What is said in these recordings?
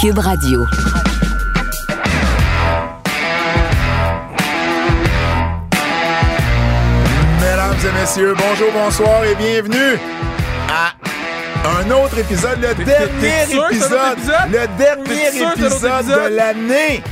Cube Radio. Mesdames et messieurs, bonjour, bonsoir et bienvenue à un autre épisode, le dernier c'est épisode, le dernier c'est épisode de l'année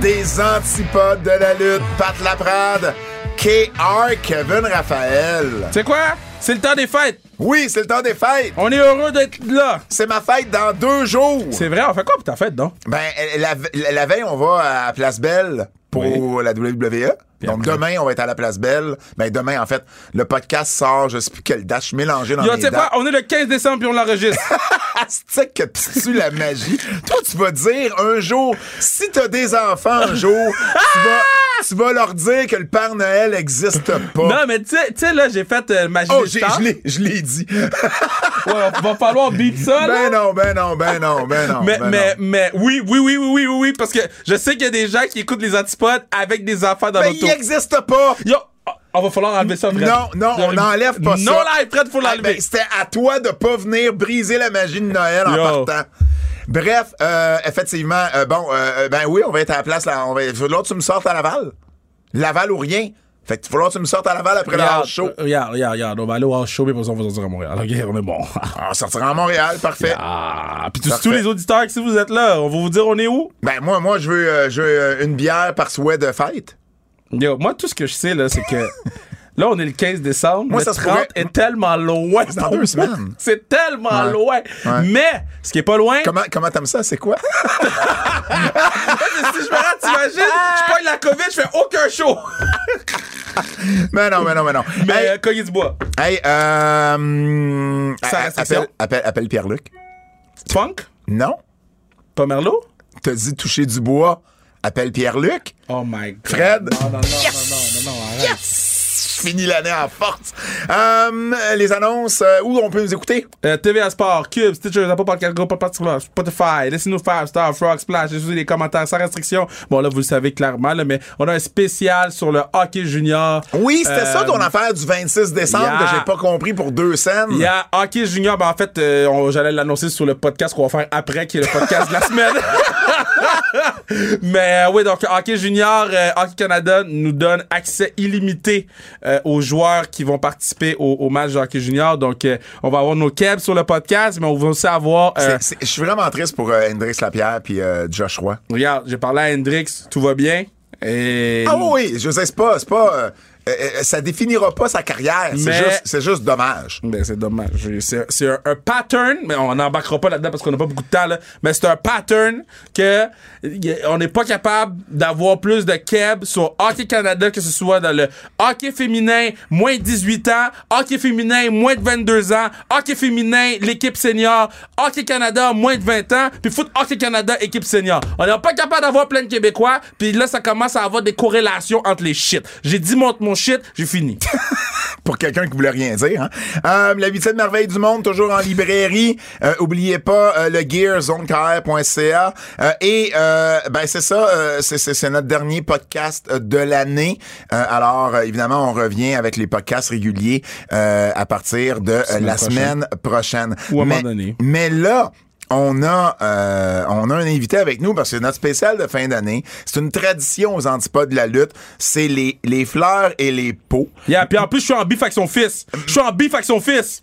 des antipodes de la lutte. Pat Laprade, KR, Kevin Raphaël. Sais quoi? C'est le temps des fêtes. Oui, c'est le temps des fêtes. On est heureux d'être là. C'est ma fête dans deux jours. C'est vrai, on fait quoi pour ta fête, donc? Ben, la, la- la veille, on va à Place Belle pour Oui. la WWE. Donc après? demain, on va être à la Place Belle. Ben demain, en fait, le podcast sort, je sais plus quelle date, je suis mélangé dans Yo, dates. quoi? On est le 15 décembre puis on l'enregistre. Astique que tu tues la magie. Toi, tu vas dire un jour, si t'as des enfants un jour, tu vas, tu vas leur dire que le Père Noël existe pas. non, mais tu sais, là, j'ai fait euh, magie Oh, des stars. je l'ai- dit. Ouais, va falloir beat ça, là. ben non, ben non, ben non, ben non. mais, ben mais, non. mais, oui, oui, oui, oui, oui, oui, oui, parce que je sais qu'il y a des gens qui écoutent les antipodes avec des enfants dans Ben, l'auto. il existe pas. Yo, on va falloir enlever ça, Fred. Non, non, on n'enlève pas ça. Non, là, Fred, faut Ah, l'enlever. ben, C'était à toi de pas venir briser la magie de Noël en Yo. partant. Bref, euh, effectivement, euh, bon, euh, ben oui, on va être à la place. Là, on va, que tu me sortes à Laval. Laval ou rien. Fait que il va falloir que tu me sortes à Laval après le Regarde, house show. euh, regarde, regarde, regarde, on va aller au house show, mais pour ça, on va sortir à Montréal. OK, on est bon. On sortira à Montréal, parfait. Ah, puis tous, les auditeurs, si vous êtes là, on va vous dire on est où? Ben moi, moi, je veux, euh, je veux euh, une bière par souhait de fête. Yo, moi, tout ce que je sais, là, c'est que là, on est le 15 décembre. Moi, le ça se 30 pourrait- est tellement loin. C'est dans deux semaines. C'est tellement Ouais. loin. Ouais. Mais, ce qui est pas loin, Comment, comment t'aimes ça? C'est quoi? si je me rends, t'imagines, je pogne la COVID, je fais aucun show. mais non, mais non, mais non. Mais, Hey, euh, cogner du bois. hey, euh, Sans a- restriction? appelle, appelle, appelle Pierre-Luc. Funk? Non? Pas Merlot? T'as dit toucher du bois. Appelle Pierre-Luc. Oh my god. Fred. Non, non, non, non, non, non, non, arrête. Je finis l'année en force. Euh, les annonces, euh, où on peut nous écouter? Euh, TVA Sport, Cube, Stitcher, Apple Podcast, Go Podcast, Spotify, laissez-nous faire, Star, Frog, Splash, laissez les commentaires sans restriction. Bon, là, vous le savez clairement, là, mais on a un spécial sur le hockey junior. Oui, c'était Euh, ça ton affaire du 26 décembre yeah. que j'ai pas compris pour deux scènes. Il y a Hockey Junior, ben en fait, euh, j'allais l'annoncer sur le podcast qu'on va faire après, qui est le podcast de la semaine. Mais euh, oui, donc Hockey Junior, euh, Hockey Canada nous donne accès illimité euh, aux joueurs qui vont participer au, au match de Hockey Junior. Donc, on va avoir nos kebs sur le podcast, mais on va aussi avoir... Je suis vraiment triste pour Hendrix Lapierre puis Josh Roy. regarde, j'ai parlé à Hendrix, tout va bien. Et... Ah oui, oui, je sais, c'est pas, c'est pas, ça définira pas sa carrière. C'est Mais- juste, c'est juste dommage. Ben, c'est dommage. C'est, un, un pattern, mais on n'embarquera pas là-dedans parce qu'on n'a pas beaucoup de temps, là. Mais c'est un pattern que on n'est pas capable d'avoir plus de keb sur Hockey Canada, que ce soit dans le hockey féminin, moins de 18 ans, hockey féminin, moins de 22 ans, hockey féminin, l'équipe senior, Hockey Canada, moins de 20 ans, puis foot Hockey Canada, équipe senior. On n'est pas capable d'avoir plein de Québécois, puis là, ça commence à avoir des corrélations entre les shit. J'ai dit mon, mon shit, j'ai fini. Pour quelqu'un qui voulait rien dire. Hein. Euh, la huitième merveille du monde, toujours en librairie. Euh, oubliez pas euh, le gear, zonekr.ca. Euh, et euh, ben c'est ça, euh, c'est, c'est, c'est notre dernier podcast de l'année. Euh, alors, évidemment, on revient avec les podcasts réguliers euh, à partir de la prochaine. semaine prochaine. Ou à un mais, moment donné. Mais là, on a, euh, on a un invité avec nous parce que c'est notre spécial de fin d'année. C'est une tradition aux antipodes de la lutte. C'est les, les fleurs et les pots. Yeah, puis en plus, je suis en bif avec son fils. Je suis en bif avec son fils.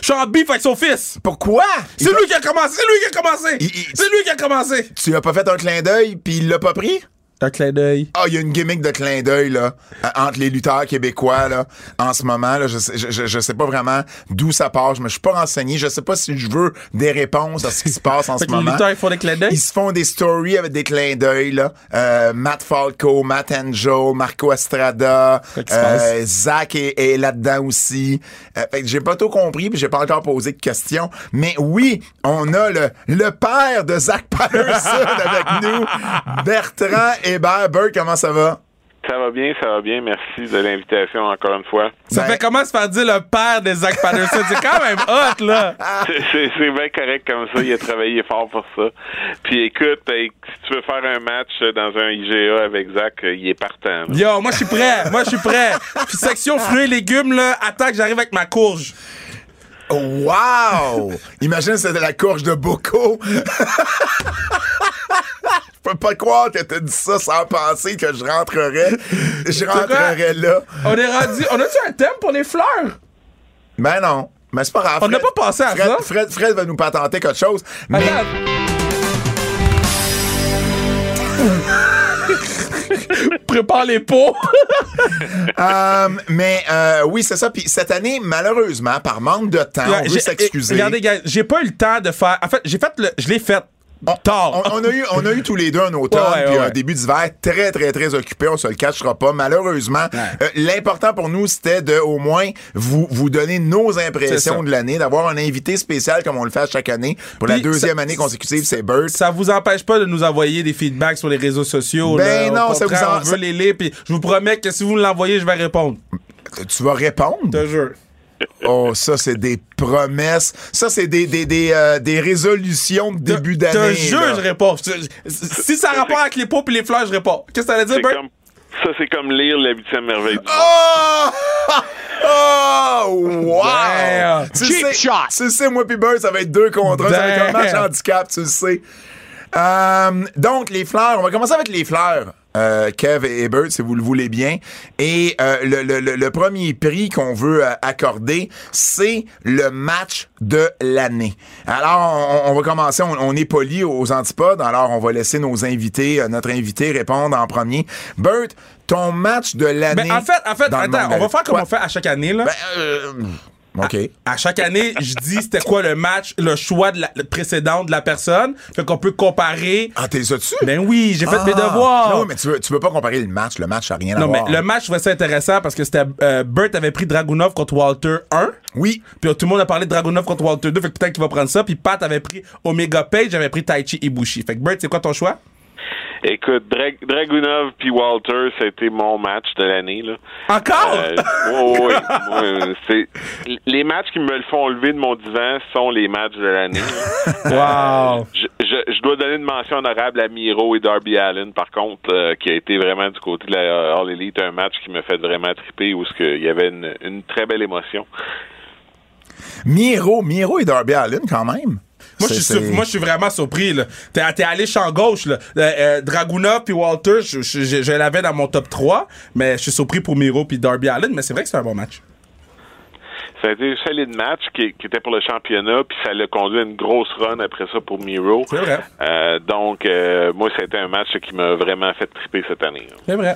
Je suis en bif avec son fils. Pourquoi? C'est lui qui a commencé. C'est lui qui a commencé. Il- C'est lui qui a commencé. Tu as pas fait un clin d'œil puis il l'a pas pris? Un clin d'œil. Ah, il y a une gimmick de clin d'œil là euh, entre les lutteurs québécois là en ce moment là. Je je, je- sais pas vraiment d'où ça part. Je me suis pas renseigné. Je sais pas si je veux des réponses à ce qui se passe en Fait ce que les moment. lutteurs, ils font des clins d'œil? Ils se font des stories avec des clins d'œil là. Euh, Matt Falco, Matt Angel, Marco Estrada, euh, Zach est, est là-dedans aussi. Euh, fait que j'ai pas tout compris puis j'ai pas encore posé de questions. Mais oui, on a le le père de Zach Patterson avec nous, Bertrand Hébert. Bert, comment ça va? Ça va bien, ça va bien. Merci de l'invitation encore une fois. Ça Ben- fait comment se faire dire le père de Zach Patterson? C'est quand même hot, là. C'est- bien correct comme ça. Il a travaillé fort pour ça. Puis écoute, si tu veux faire un match dans un IGA avec Zach, euh, il est partant. là. Yo, moi, je suis prêt. Moi, je suis prêt. Puis section fruits et légumes, là, attends que j'arrive avec ma courge. Wow! Imagine c'était la courge de Boko. Je peux pas croire que t'as dit ça sans penser que je rentrerais. Je rentrerais là. On est rendu. On a-tu un thème pour les fleurs? Ben non. Mais c'est pas grave. On n'a pas pensé à Fred, ça. Fred, Fred va nous patenter quelque chose. Mais. Prépare les pots. Euh, mais euh, oui, c'est ça. Puis cette année, malheureusement, par manque de temps, on veut J'ai- s'excuser. Regardez, gars, j'ai pas eu le temps de faire. En fait, j'ai fait le. Je l'ai fait tard. On, on a eu, on a eu tous les deux un automne Ouais, ouais, puis un début d'hiver très, très, très occupé. On se le cachera pas. Malheureusement, euh, l'important pour nous, c'était de au moins vous, vous donner nos impressions de l'année, d'avoir un invité spécial comme on le fait à chaque année. Pour la deuxième ça- année consécutive, c'est Bert. Ça vous empêche pas de nous envoyer des feedbacks sur les réseaux sociaux. Ben là. Non, ça vous en- On veut les lire, puis je vous promets que si vous l'envoyez, je vais répondre. Tu vas répondre? Je te jure. Oh, ça, c'est des promesses. Ça, c'est des, des, des, euh, des résolutions de début Je d'année. te jure, je. Je- Si ça a rapport avec les pots et les fleurs, je réponds. Qu'est-ce que t'allais dire, C'est Bert? comme ça, c'est comme lire la huitième merveille du monde. Oh! Oh! Wow! Damn. Tu Cheap sais, shot. Tu sais, moi pis Bird, ça va être deux contre un. Ça va être un match handicap, tu le sais. Euh, donc, les fleurs. On va commencer avec les fleurs. Euh, Kev et Bird, si vous le voulez bien. Et euh, le, le- le- le premier prix qu'on veut euh, accorder, c'est le match de l'année. Alors, on, on va commencer, on, on est poli aux antipodes, alors on va laisser nos invités, notre invité répondre en premier. Bert, ton match de l'année. Ben, en fait, en fait, attends, on va faire comme Quoi? on fait à chaque année, là. Ben, euh, OK. À chaque année, je dis c'était quoi le match, le choix de la, le précédent de la personne. Fait qu'on peut comparer. Ah, t'es ça dessus? Ben oui, j'ai fait mes Ah. devoirs. Non, mais tu veux, tu veux pas comparer le match. Le match, n'a rien à Non, mais voir. le match, je trouvais ça intéressant parce que c'était. Euh, Bert avait pris Dragunov contre Walter 1. Oui. Puis euh, tout le monde a parlé de Dragunov contre Walter 2. Fait que peut-être qu'il va prendre ça. Puis Pat avait pris Omega Page, avait pris Taichi Ibushi. Fait que Bert, c'est quoi ton choix? Écoute, Dra- Dragunov puis Walter, c'était mon match de l'année. là. Encore? Euh, oui, oui, les matchs qui me le font lever de mon divan sont les matchs de l'année. wow. Je, je, je dois donner une mention honorable à Miro et Darby Allen, par contre, euh, qui a été vraiment du côté de la All Elite, un match qui me fait vraiment triper où il y avait une, une très belle émotion. Miro, Miro et Darby Allen, quand même. Moi je, suis moi, je vraiment surpris. là. T'es, t'es allé champ gauche. Là. Euh, euh, Dragunov puis Walter, je, je, je- je l'avais dans mon top 3, mais je suis surpris pour Miro puis Darby Allen, mais c'est vrai que c'est un bon match. Ça a été un solide match qui, qui était pour le championnat, puis ça l'a conduit à une grosse run après ça pour Miro. C'est vrai. Euh, donc, euh, moi, c'était un match qui m'a vraiment fait triper cette année. C'est vrai.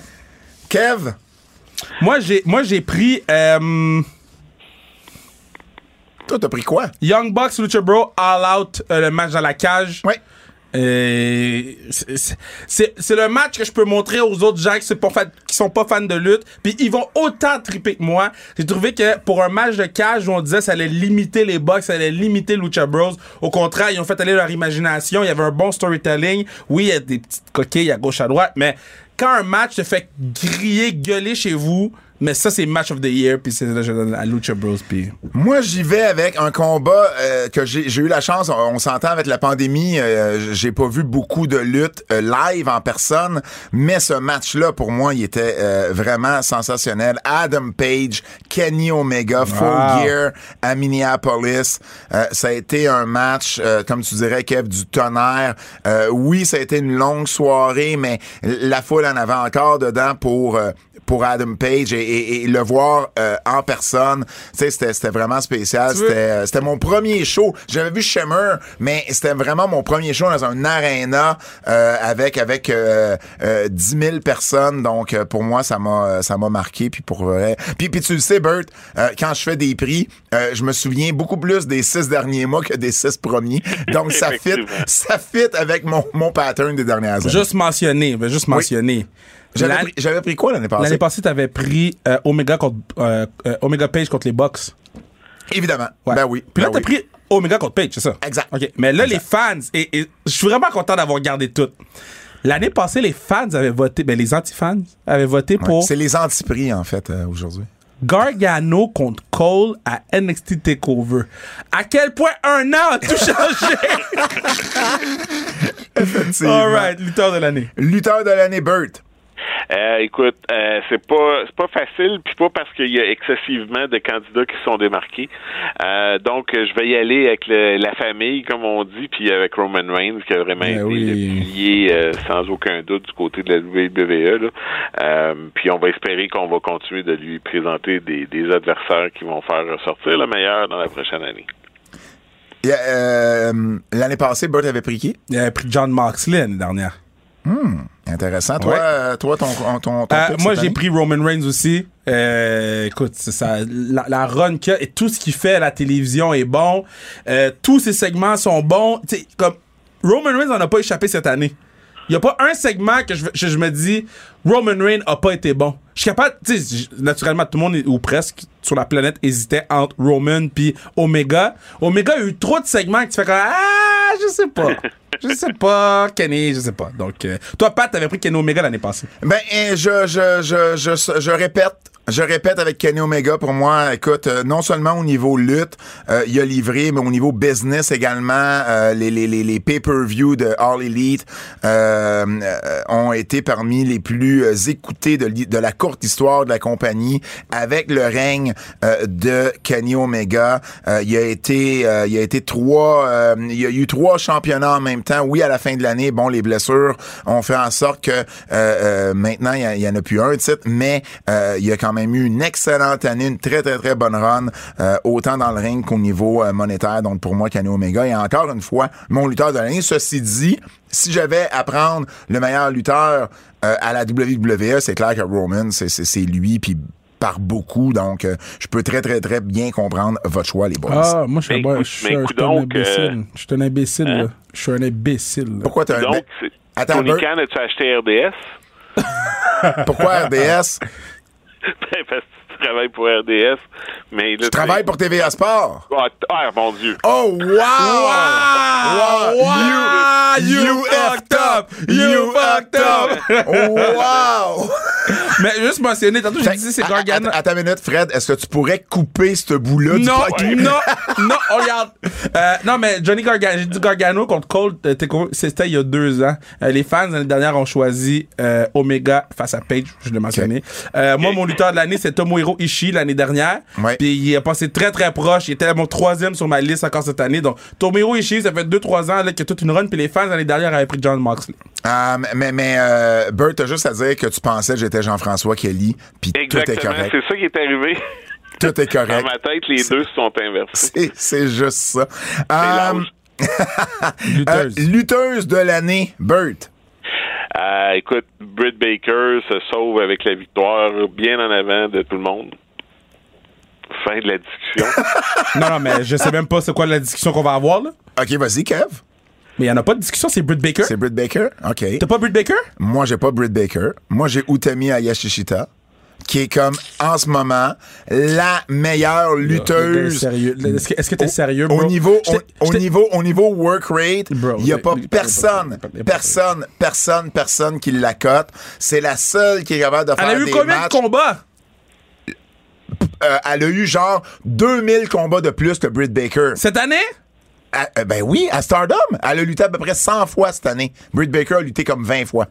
Kev, Moi, j'ai, moi, j'ai pris euh, toi, t'as pris quoi? Young Bucks, Lucha Bro, All Out, euh, le match dans la cage. Oui. Euh, c'est- le match que je peux montrer aux autres gens qui sont pas, fan- qui sont pas fans de lutte, puis ils vont autant triper que moi. J'ai trouvé que pour un match de cage où on disait ça allait limiter les box, ça allait limiter Lucha Bros, au contraire, ils ont fait aller leur imagination, il y avait un bon storytelling. Oui, il y a des petites coquilles à gauche à droite, mais quand un match te fait griller, gueuler chez vous, mais ça c'est match of the year, puis c'est là je donne à Lucha Bros, puis Moi, j'y vais avec un combat euh, que j'ai j'ai eu la chance. On, on s'entend avec la pandémie. euh, j'ai pas vu beaucoup de luttes euh, live en personne, mais ce match-là, pour moi, il était euh, vraiment sensationnel. Adam Page, Kenny Omega, Full Wow. Gear à Minneapolis. Euh, ça a été un match, euh, comme tu dirais, Kev, du tonnerre. Euh, oui, ça a été une longue soirée, mais la foule en avait encore dedans pour euh, pour Adam Page et, et- et le voir euh, en personne, tu sais, c'était vraiment spécial. C'était euh, c'était mon premier show. J'avais vu Shimmer, mais c'était vraiment mon premier show dans un arena euh, avec avec euh, euh, 10 000 personnes. Donc euh, pour moi, ça m'a ça m'a marqué. Puis pour vrai, puis puis tu le sais, Bert, euh, quand je fais des prix, euh, je me souviens beaucoup plus des six derniers mois que des six premiers. Donc ça fit ça fit avec mon mon pattern des dernières années. Juste mentionner, juste mentionner. J'avais pris, j'avais pris quoi l'année passée? L'année passée, t'avais pris euh, Omega contre euh, euh, Omega Page contre les Bucks. Évidemment. Ouais. Ben oui. Puis là, ben t'as oui. pris Omega contre Page, c'est ça? Exact. OK. Mais là, Exact. les fans, et, et je suis vraiment content d'avoir gardé tout. L'année passée, les fans avaient voté, ben les anti-fans avaient voté Ouais, pour C'est les anti-prix, en fait, aujourd'hui. Gargano contre Cole à NXT TakeOver. À quel point un an a tout changé? All right, lutteur de l'année. Lutteur de l'année, Burt. Euh, écoute, euh, c'est pas c'est pas facile, puis pas parce qu'il y a excessivement de candidats qui se sont démarqués. Euh, donc, je vais y aller avec le- la famille, comme on dit, puis avec Roman Reigns, qui a vraiment Ben été oui. le pilier, euh, sans aucun doute, du côté de la WWE. Là. Euh, puis on va espérer qu'on va continuer de lui présenter des, des adversaires qui vont faire ressortir le meilleur dans la prochaine année. Euh, L'année passée, Burt avait pris qui? Il avait pris John Moxley l'année dernière. Intéressant. Toi, Ouais. euh, toi ton, ton, ton Euh, moi, j'ai pris Roman Reigns aussi. Euh, écoute, c'est ça, la, la run a et tout ce qu'il fait à la télévision est bon. Euh, tous ses segments sont bons. Tu sais, comme Roman Reigns n'en a pas échappé cette année. Il n'y a pas un segment que je, je, je me dis Roman Reigns a pas été bon. Je suis capable, tu sais, naturellement, tout le monde, ou presque, sur la planète hésitait entre Roman puis Omega. Omega a eu trop de segments que tu fais comme Ah, je sais pas. Je sais pas, Kenny, je sais pas. Donc, euh, toi, Pat, t'avais pris Kenny Omega l'année passée. Ben, je, je, je, je, je répète. Je répète avec Kenny Omega, pour moi, écoute, euh, non seulement au niveau lutte, euh, il a livré, mais au niveau business également, euh, les, les, les, les pay-per-view de All Elite euh, ont été parmi les plus écoutés de, la courte histoire de la compagnie, avec le règne de Kenny Omega. Il a été, il a été trois, il y a eu trois championnats en même temps. Oui, à la fin de l'année, bon, les blessures ont fait en sorte que maintenant il y en a plus un titre, mais il y a quand même eu une excellente année, une très très très bonne run, euh, autant dans le ring qu'au niveau euh, monétaire. Donc pour moi, Kenny Omega est encore une fois mon lutteur de l'année. Ceci dit, si j'avais à prendre le meilleur lutteur euh, à la WWE, c'est clair que Roman, c'est lui, puis par beaucoup. Donc, euh, je peux très, très, très bien comprendre votre choix, les boys. Ah, moi, je suis un, un- un imbécile. Je suis un imbécile, hein? là. Je suis un imbécile. là. Pourquoi t'as c'est- Attends, Tony Khan, as-tu acheté RDS? pourquoi RDS? Ben, Parce que tu travailles pour RDS. Mais là, Je travaille pour TVA Sport? Ah, ah, mon Dieu. Oh, wow! Wow! Wow! You, you fucked up! You fucked up! Wow! Mais juste mentionner, tantôt, j'ai dit c'est à- Gargano. à- une minute, Fred. Est-ce que tu pourrais couper ce bout-là du Non, podcast? non, non, oh, regarde. Euh, non, mais Johnny Gargano, j'ai dit Gargano contre Cole, euh, c'était il y a deux ans. Euh, les fans, l'année dernière, ont choisi euh, Omega face à Page, je l'ai mentionné. Euh, moi, mon lutteur de l'année, c'est Tomohiro Ishii l'année dernière. Ouais. Puis il a passé très, très proche. Il était mon troisième sur ma liste encore cette année. Donc, Tomohiro Ishii, ça fait deux, trois ans là, qu'il y a toute une run. Puis les fans, l'année dernière, avaient pris John Moxley. Ah, mais, mais euh, Bert, t'as juste à dire que tu pensais que j'étais Jean-François Kelly, puis tout est correct. C'est ça qui est arrivé. Tout est Dans correct. ma tête, les deux se sont inversés. C'est, juste ça. Euh, euh, Lutteuse. lutteuse de l'année, Bert. Euh, écoute, Britt Baker se sauve avec la victoire bien en avant de tout le monde. Fin de la discussion. non, non, mais je sais même pas c'est quoi la discussion qu'on va avoir, là. OK, vas-y, Kev. Mais il y en a pas de discussion, c'est Britt Baker. C'est Britt Baker? OK. T'as pas Britt Baker? Moi, j'ai pas Britt Baker. Moi, j'ai Utami Ayashishita, qui est comme, en ce moment, la meilleure lutteuse. Est-ce que t'es Au- sérieux, Au bro? niveau, au, au j'étais- niveau, au niveau work rate, il n'y a pas personne, personne, personne, personne qui la cote. C'est la seule qui est capable de Elle faire a eu des combien matchs. de combats? Euh, elle a eu genre 2000 combats de plus que Britt Baker. Cette année? À- euh, ben oui, à Stardom, elle a lutté à peu près 100 fois cette année. Britt Baker a lutté comme 20 fois.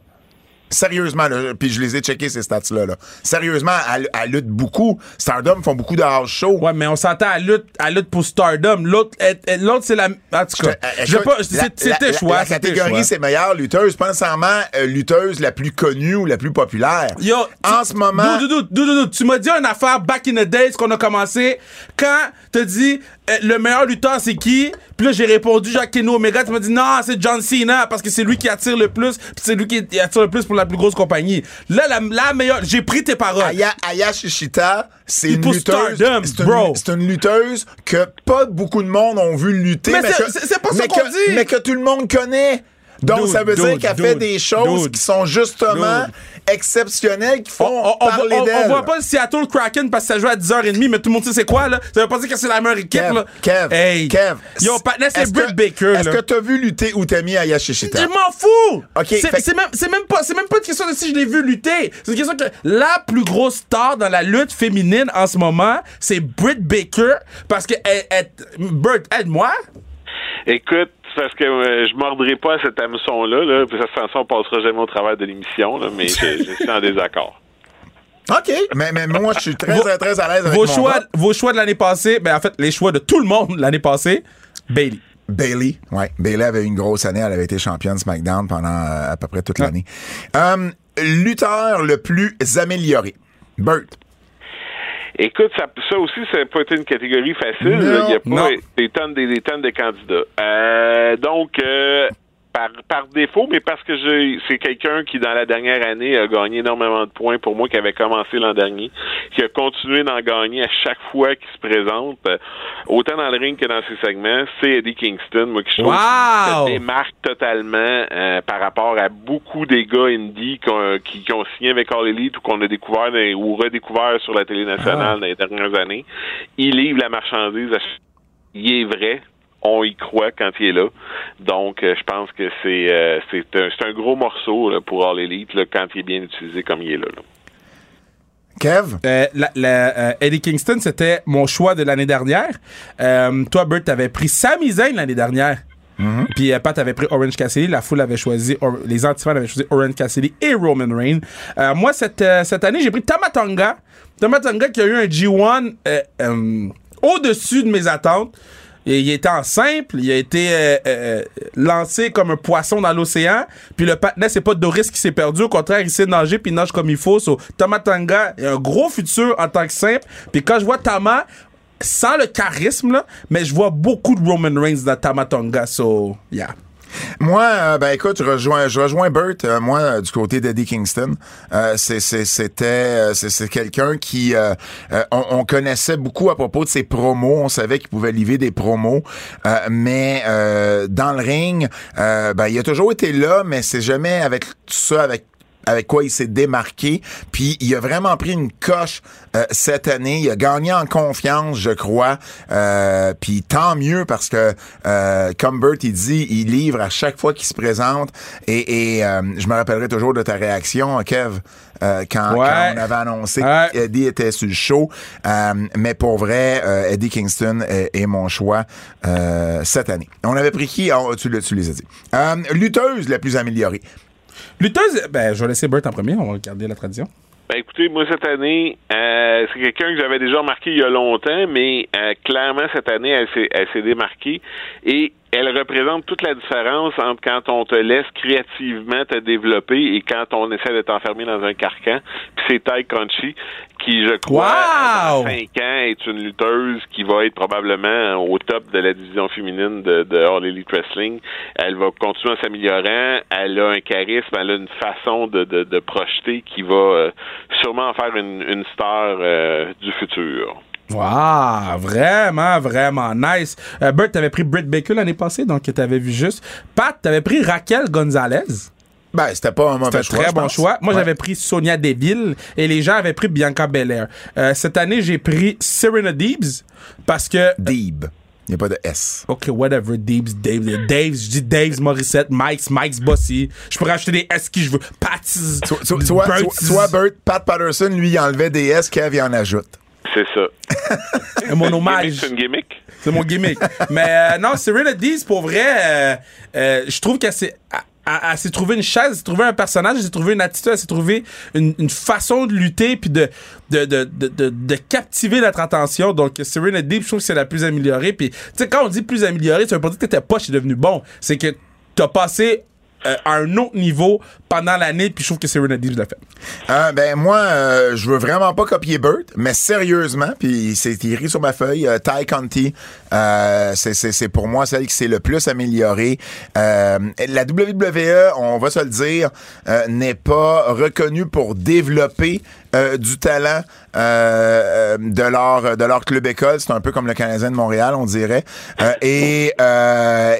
Sérieusement, là, puis je les ai checkés ces stats-là. Là. Sérieusement, elle, elle lutte beaucoup. Stardom font beaucoup de house show. Ouais, mais on s'entend à lutte, à lutte pour Stardom. L'autre, l'autre c'est la. En tout cas, je pas. la- c'est- C'était choix. La catégorie, c'est meilleure lutteuse, pas nécessairement euh, lutteuse la plus connue ou la plus populaire. Yo, en tu- ce moment, Dou, dou, dou, dou, dou, tu m'as dit une affaire back in the days qu'on a commencé. Quand t'as dit le meilleur lutteur c'est qui? Puis là j'ai répondu Jacques Keno Omega. Tu m'as dit non, c'est John Cena parce que c'est lui qui attire le plus. Puis c'est lui qui attire le plus pour la plus grosse compagnie. Là, la, la meilleure. J'ai pris tes paroles. Aya, Aya Shishita, c'est une lutteuse. C'est une, c'est une lutteuse que pas beaucoup de monde ont vu lutter. Mais c'est- pas ça qu'on dit. Mais que tout le monde connaît. Donc, Dude, ça veut dire qu'elle fait des choses dude, qui sont justement dude. exceptionnelles, qui On, font on, on, parler d'elle. on voit pas le Seattle Kraken parce que ça joue à 10h30, mais tout le monde sait c'est quoi, là. Ça veut pas dire que c'est la meilleure équipe, Kev, là. Kev, Hey. Kev. Yo, partner, c'est Britt Baker, Est-ce que t'as vu lutter Utami Aya Shishita? Je m'en fous! Ok, c'est, fait- même, même pas, c'est même pas une question de si je l'ai vu lutter. C'est une question que la plus grosse star dans la lutte féminine en ce moment, c'est Britt Baker parce que elle, elle- Bert, aide-moi. Écoute, parce que euh, je mordrai pas à cet hameçon-là, là, puis de toute façon, on passera jamais au travers de l'émission, là, mais je, je suis en désaccord. OK. Mais, mais moi, je suis très, très, très à l'aise avec Vos mon choix, vote. vos choix de l'année passée, ben en fait, les choix de tout le monde l'année passée, Bailey. Bailey, ouais. Bailey avait eu une grosse année. Elle avait été championne SmackDown pendant euh, à peu près toute Ouais. l'année. Euh, lutteur le plus amélioré. Burt. Écoute, ça, ça aussi, ça n'a pas été une catégorie facile. Il y a pas des tonnes, des, des tonnes de candidats. Euh, donc, euh, par, par défaut, mais parce que j'ai- c'est quelqu'un qui, dans la dernière année, a gagné énormément de points pour moi, qui avait commencé l'an dernier, qui a continué d'en gagner à chaque fois qu'il se présente, euh, autant dans le ring que dans ses segments, c'est Eddie Kingston, moi, qui je trouve Wow! se démarque totalement euh, par rapport à beaucoup des gars indie qui, qui ont signé avec All Elite ou qu'on a découvert dans- ou redécouvert sur la télé nationale dans les dernières années. Il livre la marchandise, à il est vrai. On y croit quand il est là. Donc, euh, je pense que c'est euh, c'est un, c'est un gros morceau là, pour All Elite là, quand il est bien utilisé comme il est là. là. Kev? Euh, la- la- euh, Eddie Kingston, c'était mon choix de l'année dernière. Euh, toi, Bert, t'avais pris Sami Zayn l'année dernière. Puis euh, Pat avait pris Orange Cassidy, la foule avait choisi, Or- les antifans avaient choisi Orange Cassidy et Roman Reigns. Euh, moi, cette, euh, cette année, j'ai pris Tamatonga. Tamatonga qui a eu un G1 euh, euh, au-dessus de mes attentes. Et il était en simple, il a été euh, euh, lancé comme un poisson dans l'océan. Puis le patinet, c'est pas Doris qui s'est perdu. Au contraire, il sait nager puis il nage comme il faut. So, Tamatanga a un gros futur en tant que simple. Puis quand je vois Tama, sans le charisme, là, mais je vois beaucoup de Roman Reigns dans Tamatonga. So, yeah. Moi, euh, ben écoute, je rejoins, je rejoins Burt, euh, moi, euh, du côté d'Eddie Kingston. C'était c'est quelqu'un qui... on, on connaissait beaucoup à propos de ses promos. On savait qu'il pouvait livrer des promos. Mais dans le ring, ben, il a toujours été là, mais c'est jamais avec tout ça, avec avec quoi il s'est démarqué. Puis il a vraiment pris une coche euh, cette année. Il a gagné en confiance, je crois. Euh, puis tant mieux parce que, euh, comme Bert, il dit, il livre à chaque fois qu'il se présente. Et, et euh, je me rappellerai toujours de ta réaction, Kev, euh, quand, Ouais. quand on avait annoncé Ouais. qu'Eddie était sur le show. Euh, mais pour vrai, euh, Eddie Kingston est, est mon choix euh, cette année. On avait pris qui? Oh, tu, tu les as dit. Euh, lutteuse la plus améliorée. Lutteuse, ben, je vais laisser Bert en premier. On va garder la tradition. Ben écoutez, moi cette année, euh, c'est quelqu'un que j'avais déjà remarqué il y a longtemps, mais euh, clairement cette année, elle s'est démarquée et elle représente toute la différence entre quand on te laisse créativement te développer et quand on essaie de t'enfermer dans un carcan. Puis c'est Tai Conchi qui, je crois, Wow! dans cinq ans, est une lutteuse qui va être probablement au top de la division féminine de, de All Elite Wrestling. Elle va continuer en s'améliorant. Elle a un charisme, elle a une façon de, de, de projeter qui va euh, sûrement en faire une, une star euh, du futur. Wow, vraiment, vraiment nice. Euh, Bert, t'avais pris Britt Baker l'année passée, donc t'avais vu juste. Pat, t'avais pris Raquel Gonzalez. Ben, c'était pas un mauvais choix. très bon pense. choix. Moi, Ouais. j'avais pris Sonia Deville et les gens avaient pris Bianca Belair. Euh, cette année, j'ai pris Serena Deebs parce que. Deeb. Il n'y a pas de S. Ok, whatever, Deebs, Daves, Daves, je dis Daves, Morissette, Mike's, Mike's Bossy. Je pourrais acheter des S qui je veux. Pat's. Soit, soit, soit Bert, Pat Patterson, lui, il enlevait des S, Kev, il en ajoute. C'est ça. Mon Gimmick, hommage. C'est une gimmick? C'est mon gimmick. Mais euh, non, Serena Deebs, pour vrai, euh, euh, je trouve qu'elle s'est. elle, elle s'est une chaise, elle s'est trouvé un personnage, elle s'est trouvé une attitude, elle s'est trouvé une, une façon de lutter puis de de, de, de, de, captiver notre attention. Donc, Serena Deep, je trouve que c'est la plus améliorée. Puis, tu sais, quand on dit plus améliorée, ça veut pas dire que t'étais pas, c'est devenu bon. C'est que t'as passé euh, à un autre niveau pendant l'année, puis je trouve que Serena Deep l'a fait. Euh, ben moi, euh, je veux vraiment pas copier Burt, mais sérieusement, puis c'est écrit sur ma feuille, euh, Ty Conti, euh, c'est- pour moi celle qui s'est le plus améliorée. La WWE, on va se le dire, n'est pas reconnue pour développer euh, du talent euh, euh, de leur de leur club école. C'est un peu comme le Canadien de Montréal, on dirait. Euh, et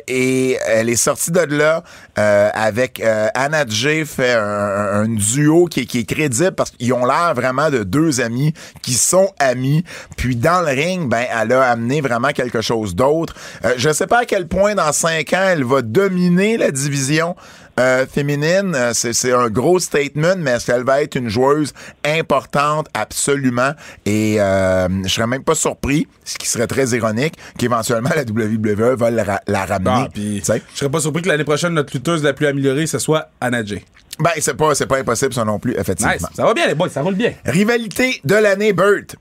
et elle est sortie de là avec Anna Jay fait un, duo qui est, qui est crédible parce qu'ils ont l'air vraiment de deux amis qui sont amis. Puis dans le ring, ben elle a amené vraiment quelque chose d'autre. Je sais pas à quel point dans cinq ans elle va dominer la division. Euh, féminine, Euh, c'est c'est un gros statement, mais est-ce qu'elle va être une joueuse importante? Absolument. Et euh, je serais même pas surpris, ce qui serait très ironique, qu'éventuellement la WWE va la, ra- la ramener. Ah, sais? je serais pas surpris que l'année prochaine, notre lutteuse la plus améliorée, ce soit Anna Jay. Ben, c'est pas, c'est pas impossible, ça non plus, effectivement. Nice. Ça va bien, les boys, ça roule bien. Rivalité de l'année, Burt.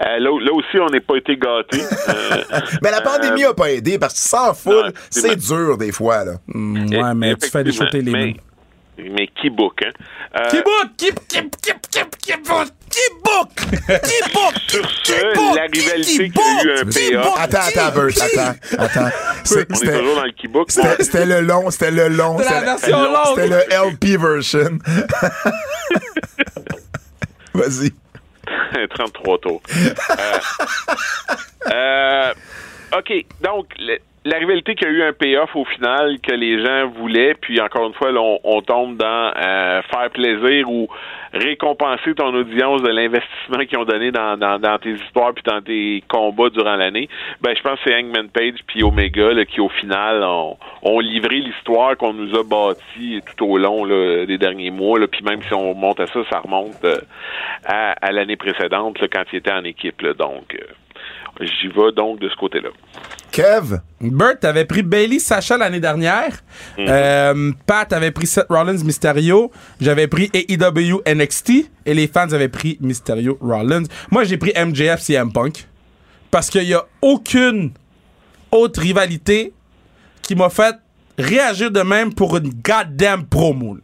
Euh, là, là aussi, on n'est pas été gâtés. Euh, Mais la pandémie a pas aidé parce que sans foule, c'est dur des fois, là. ouais, mais tu fais des shows télé. mais, mais qui book, hein? Euh, Qui book? Qui, qui, qui, qui, qui book? Qui book? Qui book? Sur ce, la rivalité qui a eu un payoff. Attends, attends, Burt, attends, attends. C'est- On est C'était toujours dans le keybook. c'était- c'était le long, c'était le long. C'était la c'était- version longue. C'était le LP version. Vas-y. 33 tours. Euh, euh, OK, donc, la rivalité qui a eu un payoff au final que les gens voulaient, puis encore une fois, on tombe dans euh, faire plaisir ou récompenser ton audience de l'investissement qu'ils ont donné dans, dans, dans tes histoires puis dans tes combats durant l'année. Ben, je pense que c'est Hangman Page puis Omega là, qui, au final, ont, ont livré l'histoire qu'on nous a bâtie tout au long là, des derniers mois. Là, puis même si on remonte à ça, ça remonte euh, à, à l'année précédente là, quand il était en équipe. Donc, euh, j'y vais donc de ce côté-là. Kev? Burt avait pris Bailey Sacha l'année dernière. Euh, Pat avait pris Seth Rollins Mysterio. J'avais pris AEW NXT. Et les fans avaient pris Mysterio Rollins. Moi, j'ai pris MJF CM Punk. Parce qu'il n'y a aucune autre rivalité qui m'a fait réagir de même pour une goddamn promo. Tu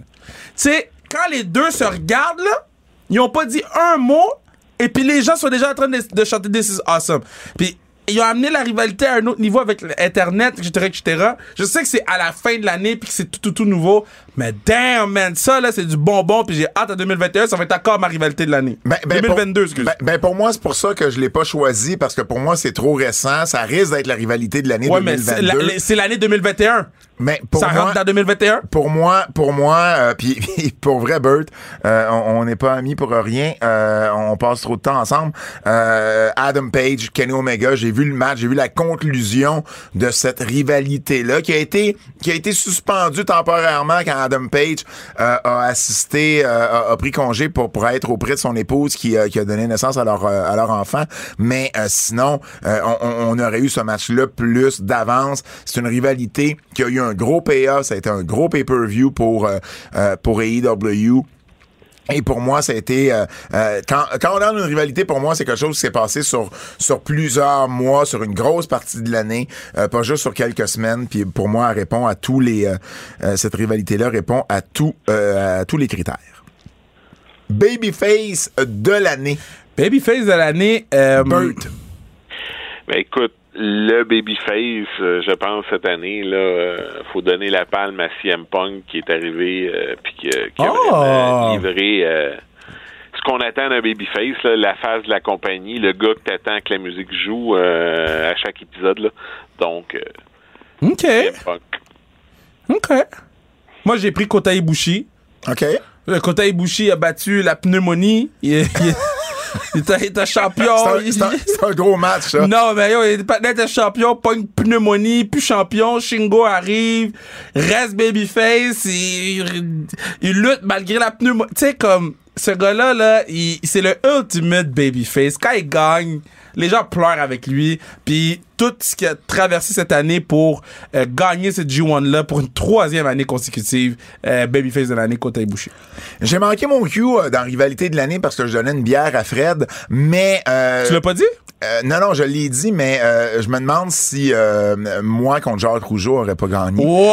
sais, quand les deux se regardent, là, ils ont pas dit un mot, et puis les gens sont déjà en train de, chanter This is awesome. Puis ils ont amené la rivalité à un autre niveau avec l'Internet, etc., etc. Je sais que c'est à la fin de l'année, puis que c'est tout nouveau, mais damn, man, ça, là, c'est du bonbon, puis j'ai hâte à 2021, ça va être encore ma rivalité de l'année. Ben, ben, 2022, pour, excuse. ben, ben, pour moi, c'est pour ça que je l'ai pas choisi, parce que pour moi, c'est trop récent. Ça risque d'être la rivalité de l'année ouais, mais c'est 2022. la- c'est l'année 2021. mais pour ça moi, rentre dans 2021? pour moi, pour moi, euh, puis pour vrai, Bert, euh, on on n'est pas amis pour rien. Euh, on passe trop de temps ensemble. Euh, Adam Page, Kenny Omega, j'ai vu le match, j'ai vu la conclusion de cette rivalité-là qui a été qui a été suspendue temporairement quand Adam Page euh, a assisté, euh, a, pris congé pour pour être auprès de son épouse qui, euh, qui a donné naissance à leur euh, à leur enfant. Mais sinon, on, aurait eu ce match-là plus d'avance. C'est une rivalité qui a eu un gros payoff. Ça a été un gros pay-per-view pour pour AEW. Et pour moi, ça a été euh, euh, quand, quand on a une rivalité, pour moi, c'est quelque chose qui s'est passé sur sur plusieurs mois, sur une grosse partie de l'année, euh, pas juste sur quelques semaines. Puis pour moi, elle répond à tous les euh, euh, cette rivalité-là répond à tout euh, à tous les critères. Babyface de l'année, Babyface de l'année. euh, Burt. Ben écoute, le babyface, euh, je pense cette année là, euh, faut donner la palme à CM Punk qui est arrivé euh, puis qui, a- qui a Oh! vraiment livré euh, ce qu'on attend d'un babyface, là, la phase de la compagnie, le gars que t'attends que la musique joue euh, à chaque épisode là. Donc euh, OK. CM Punk. OK. Moi, j'ai pris Kota Ibushi. Ok. Kota Ibushi a battu la pneumonie. Il, il- il était, champion. C'est un, un- c'est un gros match, ça. non, mais yo, il était champion, pas une pneumonie, plus champion. Shingo arrive, reste babyface, il, il lutte malgré la pneumonie. Tu sais, comme, ce gars-là, là, il- c'est le ultimate babyface. Quand il gagne, les gens pleurent avec lui. Puis tout ce qu'il a traversé cette année pour euh, gagner cette G1-là pour une troisième année consécutive, euh, babyface de l'année côté Boucher. J'ai manqué mon cue euh, dans Rivalité de l'année parce que je donnais une bière à Fred, mais... euh, Tu l'as pas dit? non, non, je l'ai dit, mais je me demande si moi contre Jacques Rougeau aurait pas gagné. Wow!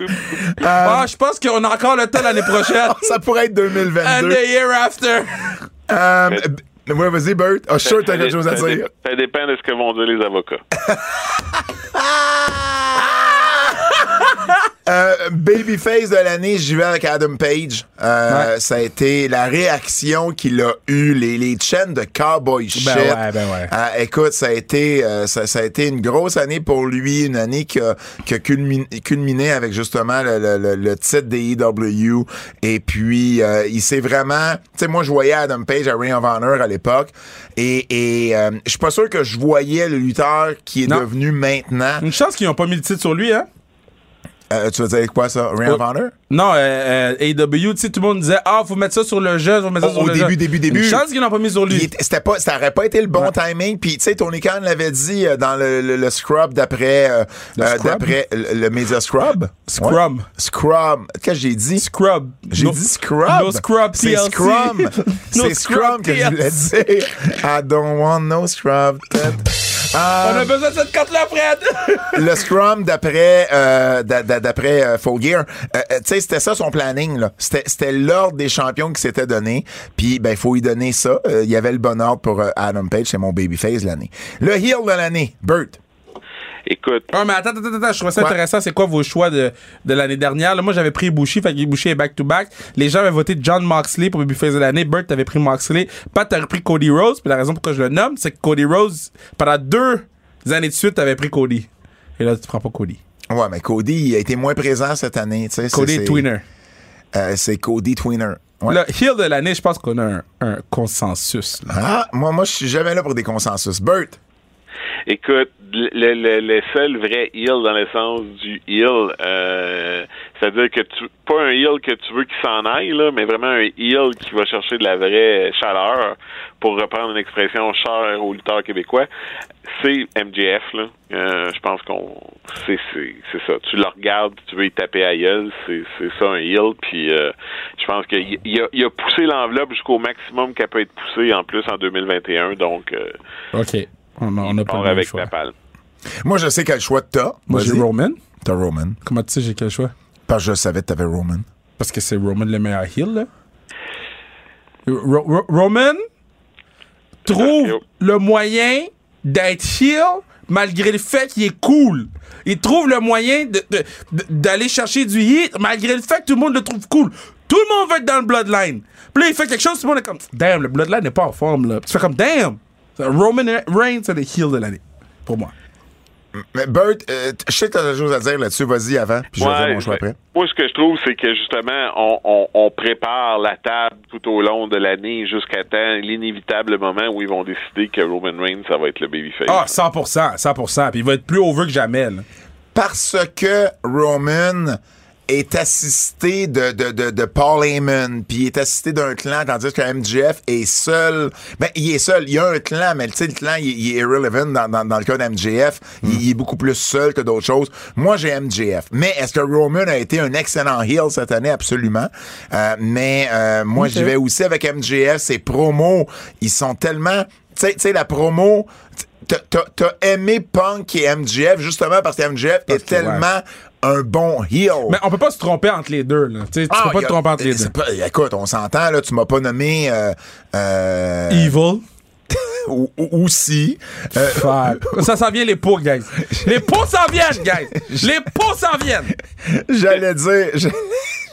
Euh, ah, je pense qu'on a encore le temps l'année prochaine. Ça pourrait être And 2022. the year after. Euh, b- ouais, vas-y, Bert. Ah, je suis sûr que t'as quelque chose à dire. ça dépend de ce que vont dire les avocats. Euh, Babyface de l'année, j'y vais avec Adam Page. Euh, Ça a été la réaction qu'il a eue, les, les chaînes de cowboy shit. Ben ouais, ben ouais. Euh, écoute, ça a été euh, ça, ça a été une grosse année pour lui, une année qui a, qui a culminé, culminé avec justement le, le, le, le titre des EW. Et puis, euh, il s'est vraiment... Tu sais, moi, je voyais Adam Page à Ring of Honor à l'époque. Et, et euh, je suis pas sûr que je voyais le lutteur qui est Non. devenu maintenant. Une chance qu'ils n'ont pas mis le titre sur lui, hein? Euh, tu veux dire quoi, ça? Ring of Oh. Honor? Non, euh, euh, AW, tu sais, tout le monde disait, ah, faut mettre ça sur le jeu, faut mettre ça Au- sur au le début, jeu. début, début. Une chance qu'ils n'ont pas mis sur lui. C'était pas, ça aurait pas été le bon timing. Puis tu sais, Tony Khan l'avait dit euh, dans le, le, le scrub d'après, d'après le, le Media Scrub. Scrum. Ouais. Scrum. Qu'est-ce que j'ai dit? Scrub. J'ai No- dit Scrub. No Scrub C'est. Scrum. No C'est Scrum que je voulais dire. I don't want no Scrub. On a Euh, besoin de cette carte-là, Fred! le Scrum d'après euh, d'a- d'a- d'après euh, Full Gear, euh, euh, tu sais, c'était ça son planning. là. C'était l'ordre des champions qui s'était donné. Puis, ben, il faut y donner ça. Euh, Il y avait le bon ordre pour euh, Adam Page, c'est mon babyface l'année. Le heel de l'année, Burt. Écoute, Ah, mais attends, attends, attends, je trouvais ça intéressant. C'est quoi vos choix de, de l'année dernière? Là, moi, j'avais pris Bushi, fait que Bushi est back-to-back. Les gens avaient voté John Moxley pour Babyface de l'année. Burt avait pris Moxley. Pat, t'avais pris Cody Rose. Puis la raison pourquoi je le nomme, c'est que Cody Rose, pendant deux années de suite, t'avais pris Cody. Et là, tu prends pas Cody. Ouais, mais Cody, il a été moins présent cette année. tu sais, c'est- Cody Tweener. euh, c'est Cody Tweener. Ouais. Le heel de l'année, je pense qu'on a un, un consensus. là. Ah, moi, moi, je suis jamais là pour des consensus. Burt. Écoute, le, le, le seul vrai heel dans le sens du heel, euh, c'est-à-dire que tu pas un heel que tu veux qu'il s'en aille, là, mais vraiment un heel qui va chercher de la vraie chaleur, pour reprendre une expression chère aux lutteurs québécois, c'est MJF. Là. Euh, je pense qu'on c'est c'est c'est ça. Tu le regardes, tu veux y taper à gueule, c'est c'est ça un heel. Puis euh, je pense qu'il il a, a poussé l'enveloppe jusqu'au maximum qu'elle peut être poussée en plus en 2021. Donc euh, OK. On a, on a pas le avec choix. Moi, je sais quel choix t'as. Moi, j'ai. Roman. T'as Roman. Comment tu sais j'ai quel choix? Parce que je savais que t'avais Roman. Parce que c'est Roman le meilleur heel, là. Ro- Ro- Roman trouve le moyen d'être heel malgré le fait qu'il est cool. Il trouve le moyen d'aller chercher du hit malgré le fait que tout le monde le trouve cool. Tout le monde veut être dans le Bloodline. Puis là, il fait quelque chose, tout le monde est comme Damn, le Bloodline n'est pas en forme, là. Puis tu fais comme Damn! Roman Reigns, c'est le heel de l'année. Pour moi. Mais Burt, euh, je sais que t'as des choses à dire là-dessus. Vas-y avant, puis je vais dire mon choix après. Moi, ce que je trouve, c'est que justement, on, on, on prépare la table tout au long de l'année jusqu'à temps l'inévitable moment où ils vont décider que Roman Reigns, ça va être le babyface. Ah, 100%, 100%. Puis il va être plus over que jamais, là. Parce que Roman est assisté de, de, de, de Paul Heyman, puis il est assisté d'un clan, tandis que MJF est seul. Ben, il est seul. Il y a un clan, mais tu sais, le clan, il, il est irrelevant dans, dans, dans le cas d'MJF. Il, il est beaucoup plus seul que d'autres choses. Moi, j'ai MJF. Mais est-ce que Roman a été un excellent heel cette année? Absolument. Euh, mais euh, moi, j'y vais aussi avec MJF. Ses promos, ils sont tellement... Tu sais- tu sais, la promo... t'as- T'as t'as aimé Punk et MJF justement parce que MJF Parce est que, ouais. Un bon heel. Mais on peut pas se tromper entre les deux, là. Tu Ah, peux pas y te a- tromper entre les deux. pas- écoute, on s'entend, là, tu m'as pas nommé euh, euh, Evil. ou- ou- aussi. Euh. Ça s'en vient les pots, guys. Les pots s'en viennent, guys. Les pots s'en viennent. J'allais dire.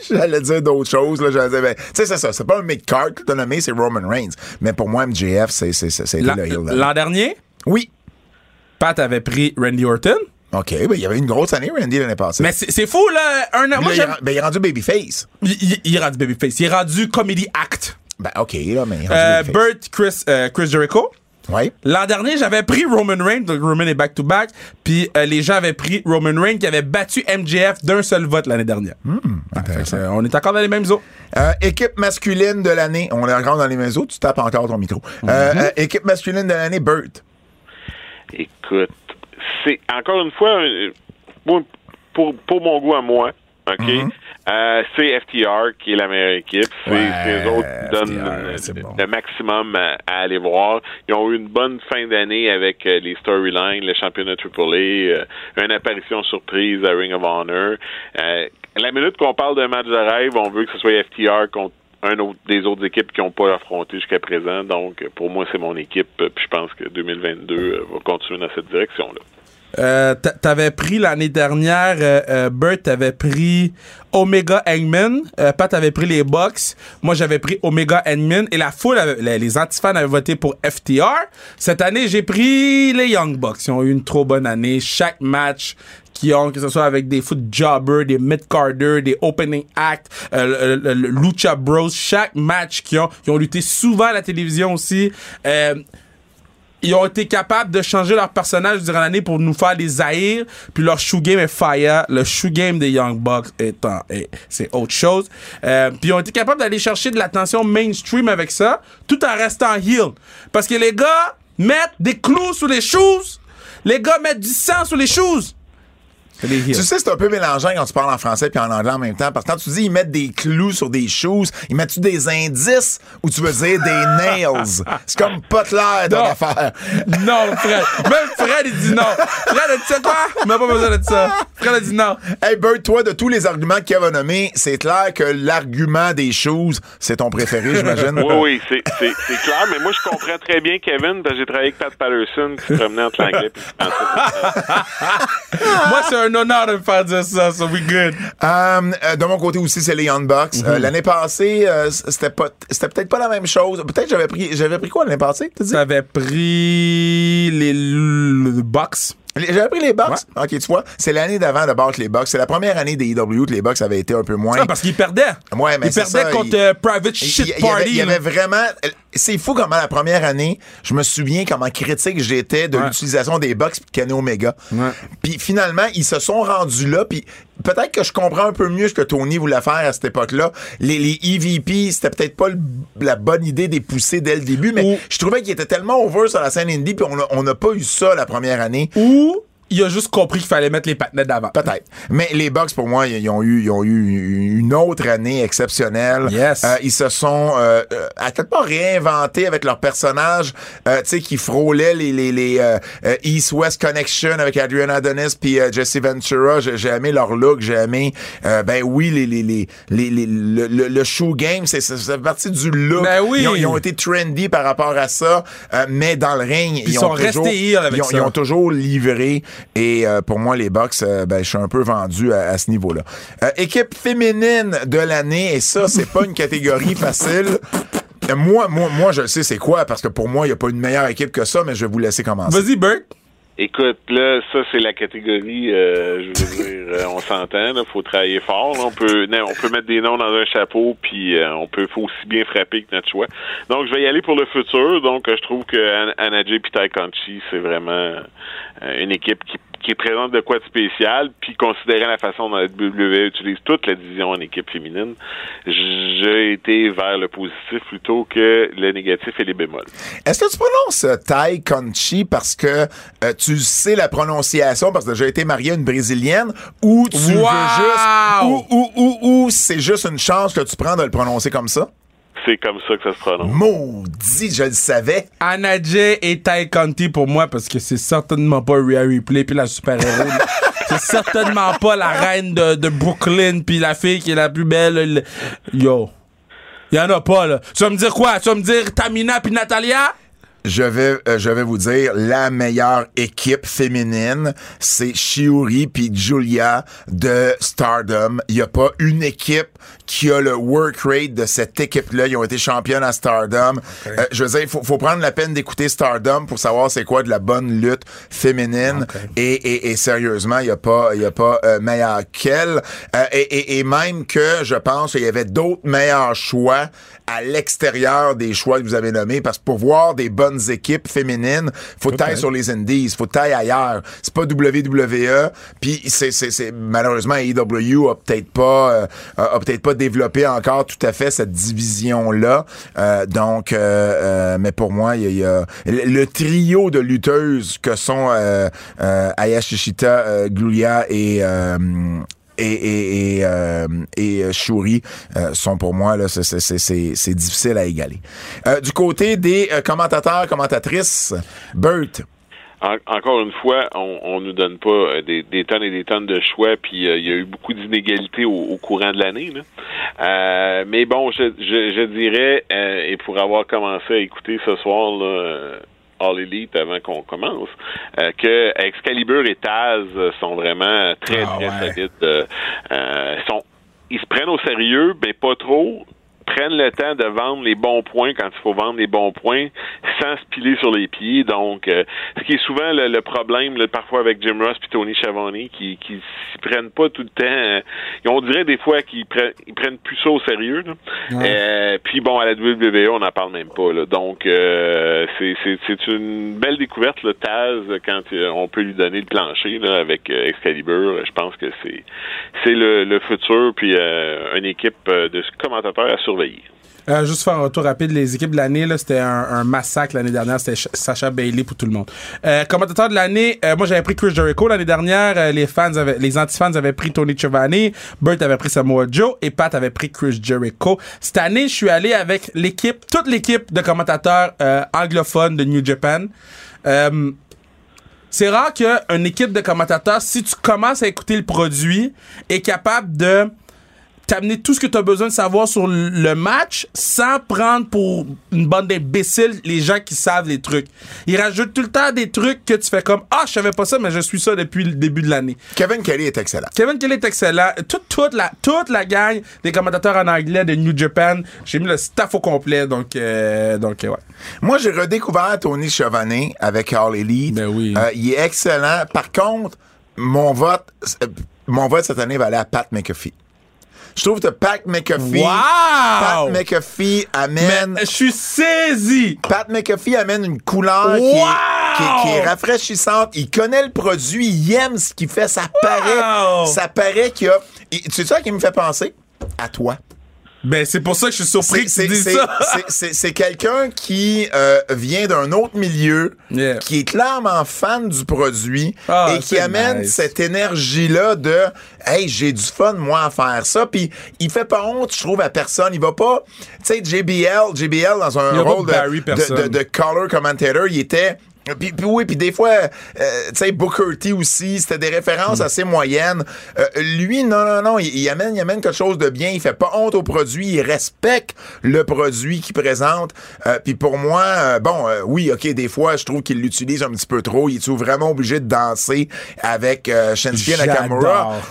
J'allais dire d'autres choses. Là, j'allais dire, ben, tu sais, c'est ça. C'est pas un mid-card que t'as nommé, c'est Roman Reigns. Mais pour moi, MJF, c'est c'est- c'est- c'est L'an le heel. l'an dernier, Oui. Pat avait pris Randy Orton. OK. Ben, il y avait une grosse année, Randy, l'année passée. Mais c'est fou, là. Un an. Puis Moi, là, il, ben, il est rendu babyface. il, il- il est rendu babyface. Il est rendu comedy act. Ben, OK, là, mais il est rendu Euh, babyface. Burt, Chris, euh, Chris Jericho. Oui. L'an dernier, j'avais pris Roman Reigns, donc Roman est back-to-back, puis euh, les gens avaient pris Roman Reigns qui avait battu MJF d'un seul vote l'année dernière. Que, euh, on est encore dans les mêmes eaux. Euh, équipe masculine de l'année. On est encore dans les mêmes eaux. Tu tapes encore ton micro. Euh, Mhm. euh, équipe masculine de l'année, Burt. Écoute, c'est encore une fois, euh, moi, pour, pour mon goût à moi, OK, Mm-hmm. euh, c'est FTR qui est la meilleure équipe. C'est Ouais, eux autres qui donnent FTR, euh, c'est bon. le maximum à, à aller voir. Ils ont eu une bonne fin d'année avec euh, les storylines, le championnat AAA, euh, une apparition surprise à Ring of Honor. Euh, la minute qu'on parle d'un match de rêve, on veut que ce soit FTR contre un autre, des autres équipes qui n'ont pas affronté jusqu'à présent. Donc, euh, pour moi, c'est mon équipe. euh, Puis je pense que 2022 euh, va continuer dans cette direction-là. Euh, t'a- t'avais pris l'année dernière, euh, euh, Bert t'avais pris Omega Hangman, euh, Pat avait pris les Bucks, moi j'avais pris Omega Hangman et la foule, avait- les, antifans avaient voté pour FTR. Cette année, j'ai pris les Young Bucks. Ils ont eu une trop bonne année. Chaque match qui ont, que ce soit avec des foot jobbers, des mid-carders, des opening acts, euh, le, Lucha Bros, chaque match qu'ils ont, ils ont lutté souvent à la télévision aussi. Euh, ils ont été capables de changer leur personnage durant l'année pour nous faire des haïrs. Puis leur shoe game est fire. Le shoe game des Young Bucks est- c'est autre chose. Euh, puis ils ont été capables d'aller chercher de l'attention mainstream avec ça, tout en restant heel. Parce que les gars mettent des clous sous les shoes. Les gars mettent du sang sous les shoes. Tu sais, c'est un peu mélangeant quand tu parles en français puis en anglais en même temps. Parce que quand tu dis ils mettent des clous sur des shoes, ils mettent-tu des indices ou tu veux dire des nails? C'est comme pas clair ton Non. affaire. Non, Fred. Même Fred, il dit non. Fred a dit ça? On n'a pas besoin de ça. Fred a dit non. Hey Bert, toi, de tous les arguments que Kev a nommés, c'est clair que l'argument des shoes, c'est ton préféré, j'imagine. Oui, oui, c'est clair, mais moi, je comprends très bien Kevin, parce que j'ai travaillé avec Pat Patterson qui se promenait entre l'anglais et le français. Moi, c'est un honneur de me faire dire ça, so we good. Euh, de mon côté aussi, c'est les. Mhm. Euh, l'année passée, euh, c'était pas, c'était peut-être pas la même chose. Peut-être j'avais pris, j'avais pris quoi l'année passée? T'avais pris les l- Bucks. Les- J'avais pris les Bucks. Ok, tu vois, c'est l'année d'avant de battre les Bucks. C'est la première année des EW que les Bucks avaient été un peu moins. Ah, parce qu'ils perdaient. Ouais, mais Ils perdaient ça, contre il- euh, Private Shit il Party. Il y avait vraiment. C'est fou comment la première année, je me souviens comment critique j'étais de Ouais. l'utilisation des Bucks et Kenny Omega. Ouais. Puis finalement, ils se sont rendus là. Puis peut-être que je comprends un peu mieux ce que Tony voulait faire à cette époque-là. Les, les EVP, c'était peut-être pas le- la bonne idée des pousser dès le début, mais je trouvais qu'ils étaient tellement over sur la scène indie, puis on a- on n'a pas eu ça la première année. Il a juste compris qu'il fallait mettre les patinettes d'avant. Peut-être. Mais les Bucks, pour moi, ils ont eu, ils ont eu une autre année exceptionnelle. Yes. Euh, ils se sont, euh, euh, à quelque part, réinventés avec leurs personnages, euh, tu sais, qui frôlaient les, les, les euh, euh, East-West Connection avec Adrian Adonis puis Jesse Ventura. J'ai j'ai aimé leur look, j'ai aimé, euh, ben oui, les, les, les, les, les- le, le, le show game, c'est c'est- c'est partie du look. Ben oui. Ils ont, ils ont été trendy par rapport à ça, euh, mais dans le ring, ils, ils ont sont restés heel avec ils ont, ça. ils ont toujours livré. Et euh, pour moi, les Bucks, euh, ben, je suis un peu vendu à, ce niveau-là. Euh, équipe féminine de l'année, et ça, c'est pas une catégorie facile. Moi, moi, moi, je sais c'est quoi, parce que pour moi, il n'y a pas une meilleure équipe que ça, mais je vais vous laisser commencer. Vas-y, Bert. Écoute, là, ça, c'est la catégorie, euh, je veux dire, euh, on s'entend, là, faut travailler fort. là. on peut non, on peut mettre des noms dans un chapeau, puis euh, on peut faut aussi bien frapper que notre choix. Donc, je vais y aller pour le futur. Donc, euh, je trouve que An- Anna J. et Ty c'est vraiment euh, une équipe qui, qui présente de quoi de spécial, puis considérant la façon dont la WWE utilise toute la division en équipe féminine, j'ai été vers le positif plutôt que le négatif et les bémols. Est-ce que tu prononces euh, Tai Conchi parce que euh, tu sais la prononciation, parce que j'ai été marié à une Brésilienne, ou tu veux juste... Ou, ou, ou, ou c'est juste une chance que tu prends de le prononcer comme ça? C'est comme ça que ça se prononce. Maudit, je le savais. Anna Jay et Ty Conti pour moi parce que c'est certainement pas Rhea Ripley puis la super-héros. c'est certainement pas la reine de, de Brooklyn puis la fille qui est la plus belle. le- Yo. Y en a pas, là. Tu vas me dire quoi? Tu vas me dire Tamina puis Natalia? Je vais, euh, je vais vous dire, la meilleure équipe féminine, c'est Shiori puis Julia de Stardom. Il n'y a pas une équipe qui a le work rate de cette équipe-là. Ils ont été championnes à Stardom. Euh, je veux dire, il faut, faut prendre la peine d'écouter Stardom pour savoir c'est quoi de la bonne lutte féminine. Et, et, et sérieusement, il n'y a pas, y a pas euh, meilleur qu'elle. Euh, et, et, et même que je pense qu'il y avait d'autres meilleurs choix à l'extérieur des choix que vous avez nommés, parce que pour voir des bonnes équipes féminines, faut t'ailles Peut-être. sur les indies, faut que t'ailles ailleurs. C'est pas WWE, puis c'est, c'est, c'est malheureusement AEW a peut-être pas euh, a, peut-être pas développé encore tout à fait cette division là. donc, euh, euh, mais pour moi, il y y a- le, trio de lutteuses que sont euh, euh, Aya Shishita, euh, Glulia et euh, et, et, euh, euh, Shuri euh, sont pour moi là c'est, difficile à égaler. Du côté des commentateurs commentatrices, Bert. En- encore une fois, on, on nous donne pas des, tonnes et des tonnes de choix, puis il y a eu beaucoup d'inégalités au, courant de l'année. mais bon, je, je, dirais, et pour avoir commencé à écouter ce soir là, All Elite avant qu'on commence, euh, que Excalibur et Taz sont vraiment très Ah très ouais. solides. Euh, euh, sont, ils se prennent au sérieux, mais pas trop prennent le temps de vendre les bons points quand il faut vendre les bons points sans se piler sur les pieds. Donc, euh, ce qui est souvent le, le problème là, parfois avec Jim Ross et Tony Schiavone qui qui s'y prennent pas tout le temps. euh, et on dirait des fois qu'ils prennent ils prennent plus ça au sérieux. là. Euh, puis bon, à la WWE, on n'en parle même pas. Là. Donc, euh, c'est c'est c'est une belle découverte, le Taz, quand euh, on peut lui donner le plancher là, avec Excalibur. Je pense que c'est c'est le, le futur, puis euh, une équipe de commentateurs à Euh, juste faire un retour rapide, les équipes de l'année, c'était un, massacre l'année dernière. C'était Ch- Sacha Bailey pour tout le monde. Euh, commentateur de l'année, euh, moi j'avais pris Chris Jericho l'année dernière. Les fans les anti-fans avaient pris Tony Giovanni. Burt avait pris Samoa Joe et Pat avait pris Chris Jericho. Cette année, je suis allé avec l'équipe, toute l'équipe de commentateurs anglophones de New Japan. C'est rare qu'une équipe de commentateurs, si tu commences à écouter le produit, est capable de t'amener tout ce que tu as besoin de savoir sur le match sans prendre pour une bande d'imbéciles les gens qui savent les trucs. Ils rajoutent tout le temps des trucs que tu fais comme Ah, je savais pas ça, mais je suis ça depuis le début de l'année. Kevin Kelly est excellent. Kevin Kelly est excellent. Toute, toute, la, toute la gang des commentateurs en anglais de New Japan, j'ai mis le staff au complet. Donc, euh, donc ouais. Moi, j'ai redécouvert Tony Chauvenet avec All Elite. Ben oui. Euh, il est excellent. Par contre, mon vote, euh, mon vote cette année va aller à Pat McAfee. Je trouve que Pat McAfee, Pat Wow! McAfee amène, Mais je suis saisi! Pat McAfee amène une couleur qui, est, Wow! qui est- qui est rafraîchissante. Il connaît le produit, il aime ce qu'il fait. Ça paraît, ça paraît qu'il y a. sais ça qui me fait penser? À toi. Ben, c'est pour ça que je suis surpris que C'est- tu dis c'est- ça. c'est- quelqu'un qui euh, vient d'un autre milieu, Yeah. qui est clairement fan du produit Ah, et qui amène nice. cette énergie-là de Hey, j'ai du fun, moi, à faire ça. Puis il fait pas honte, je trouve, à personne. Il va pas. Tu sais, JBL, JBL, dans un rôle de, de, de, de color commentator, il était. Puis, puis oui, puis des fois, euh, tu sais, Booker T aussi, c'était des références assez moyennes. Euh, lui, non, non, non, il, il amène, il amène quelque chose de bien. Il fait pas honte au produit, il respecte le produit qu'il présente. Euh, puis pour moi, euh, bon, euh, oui, ok, des fois, je trouve qu'il l'utilise un petit peu trop. Il est vraiment obligé de danser avec euh, Shinsuke Nakamura?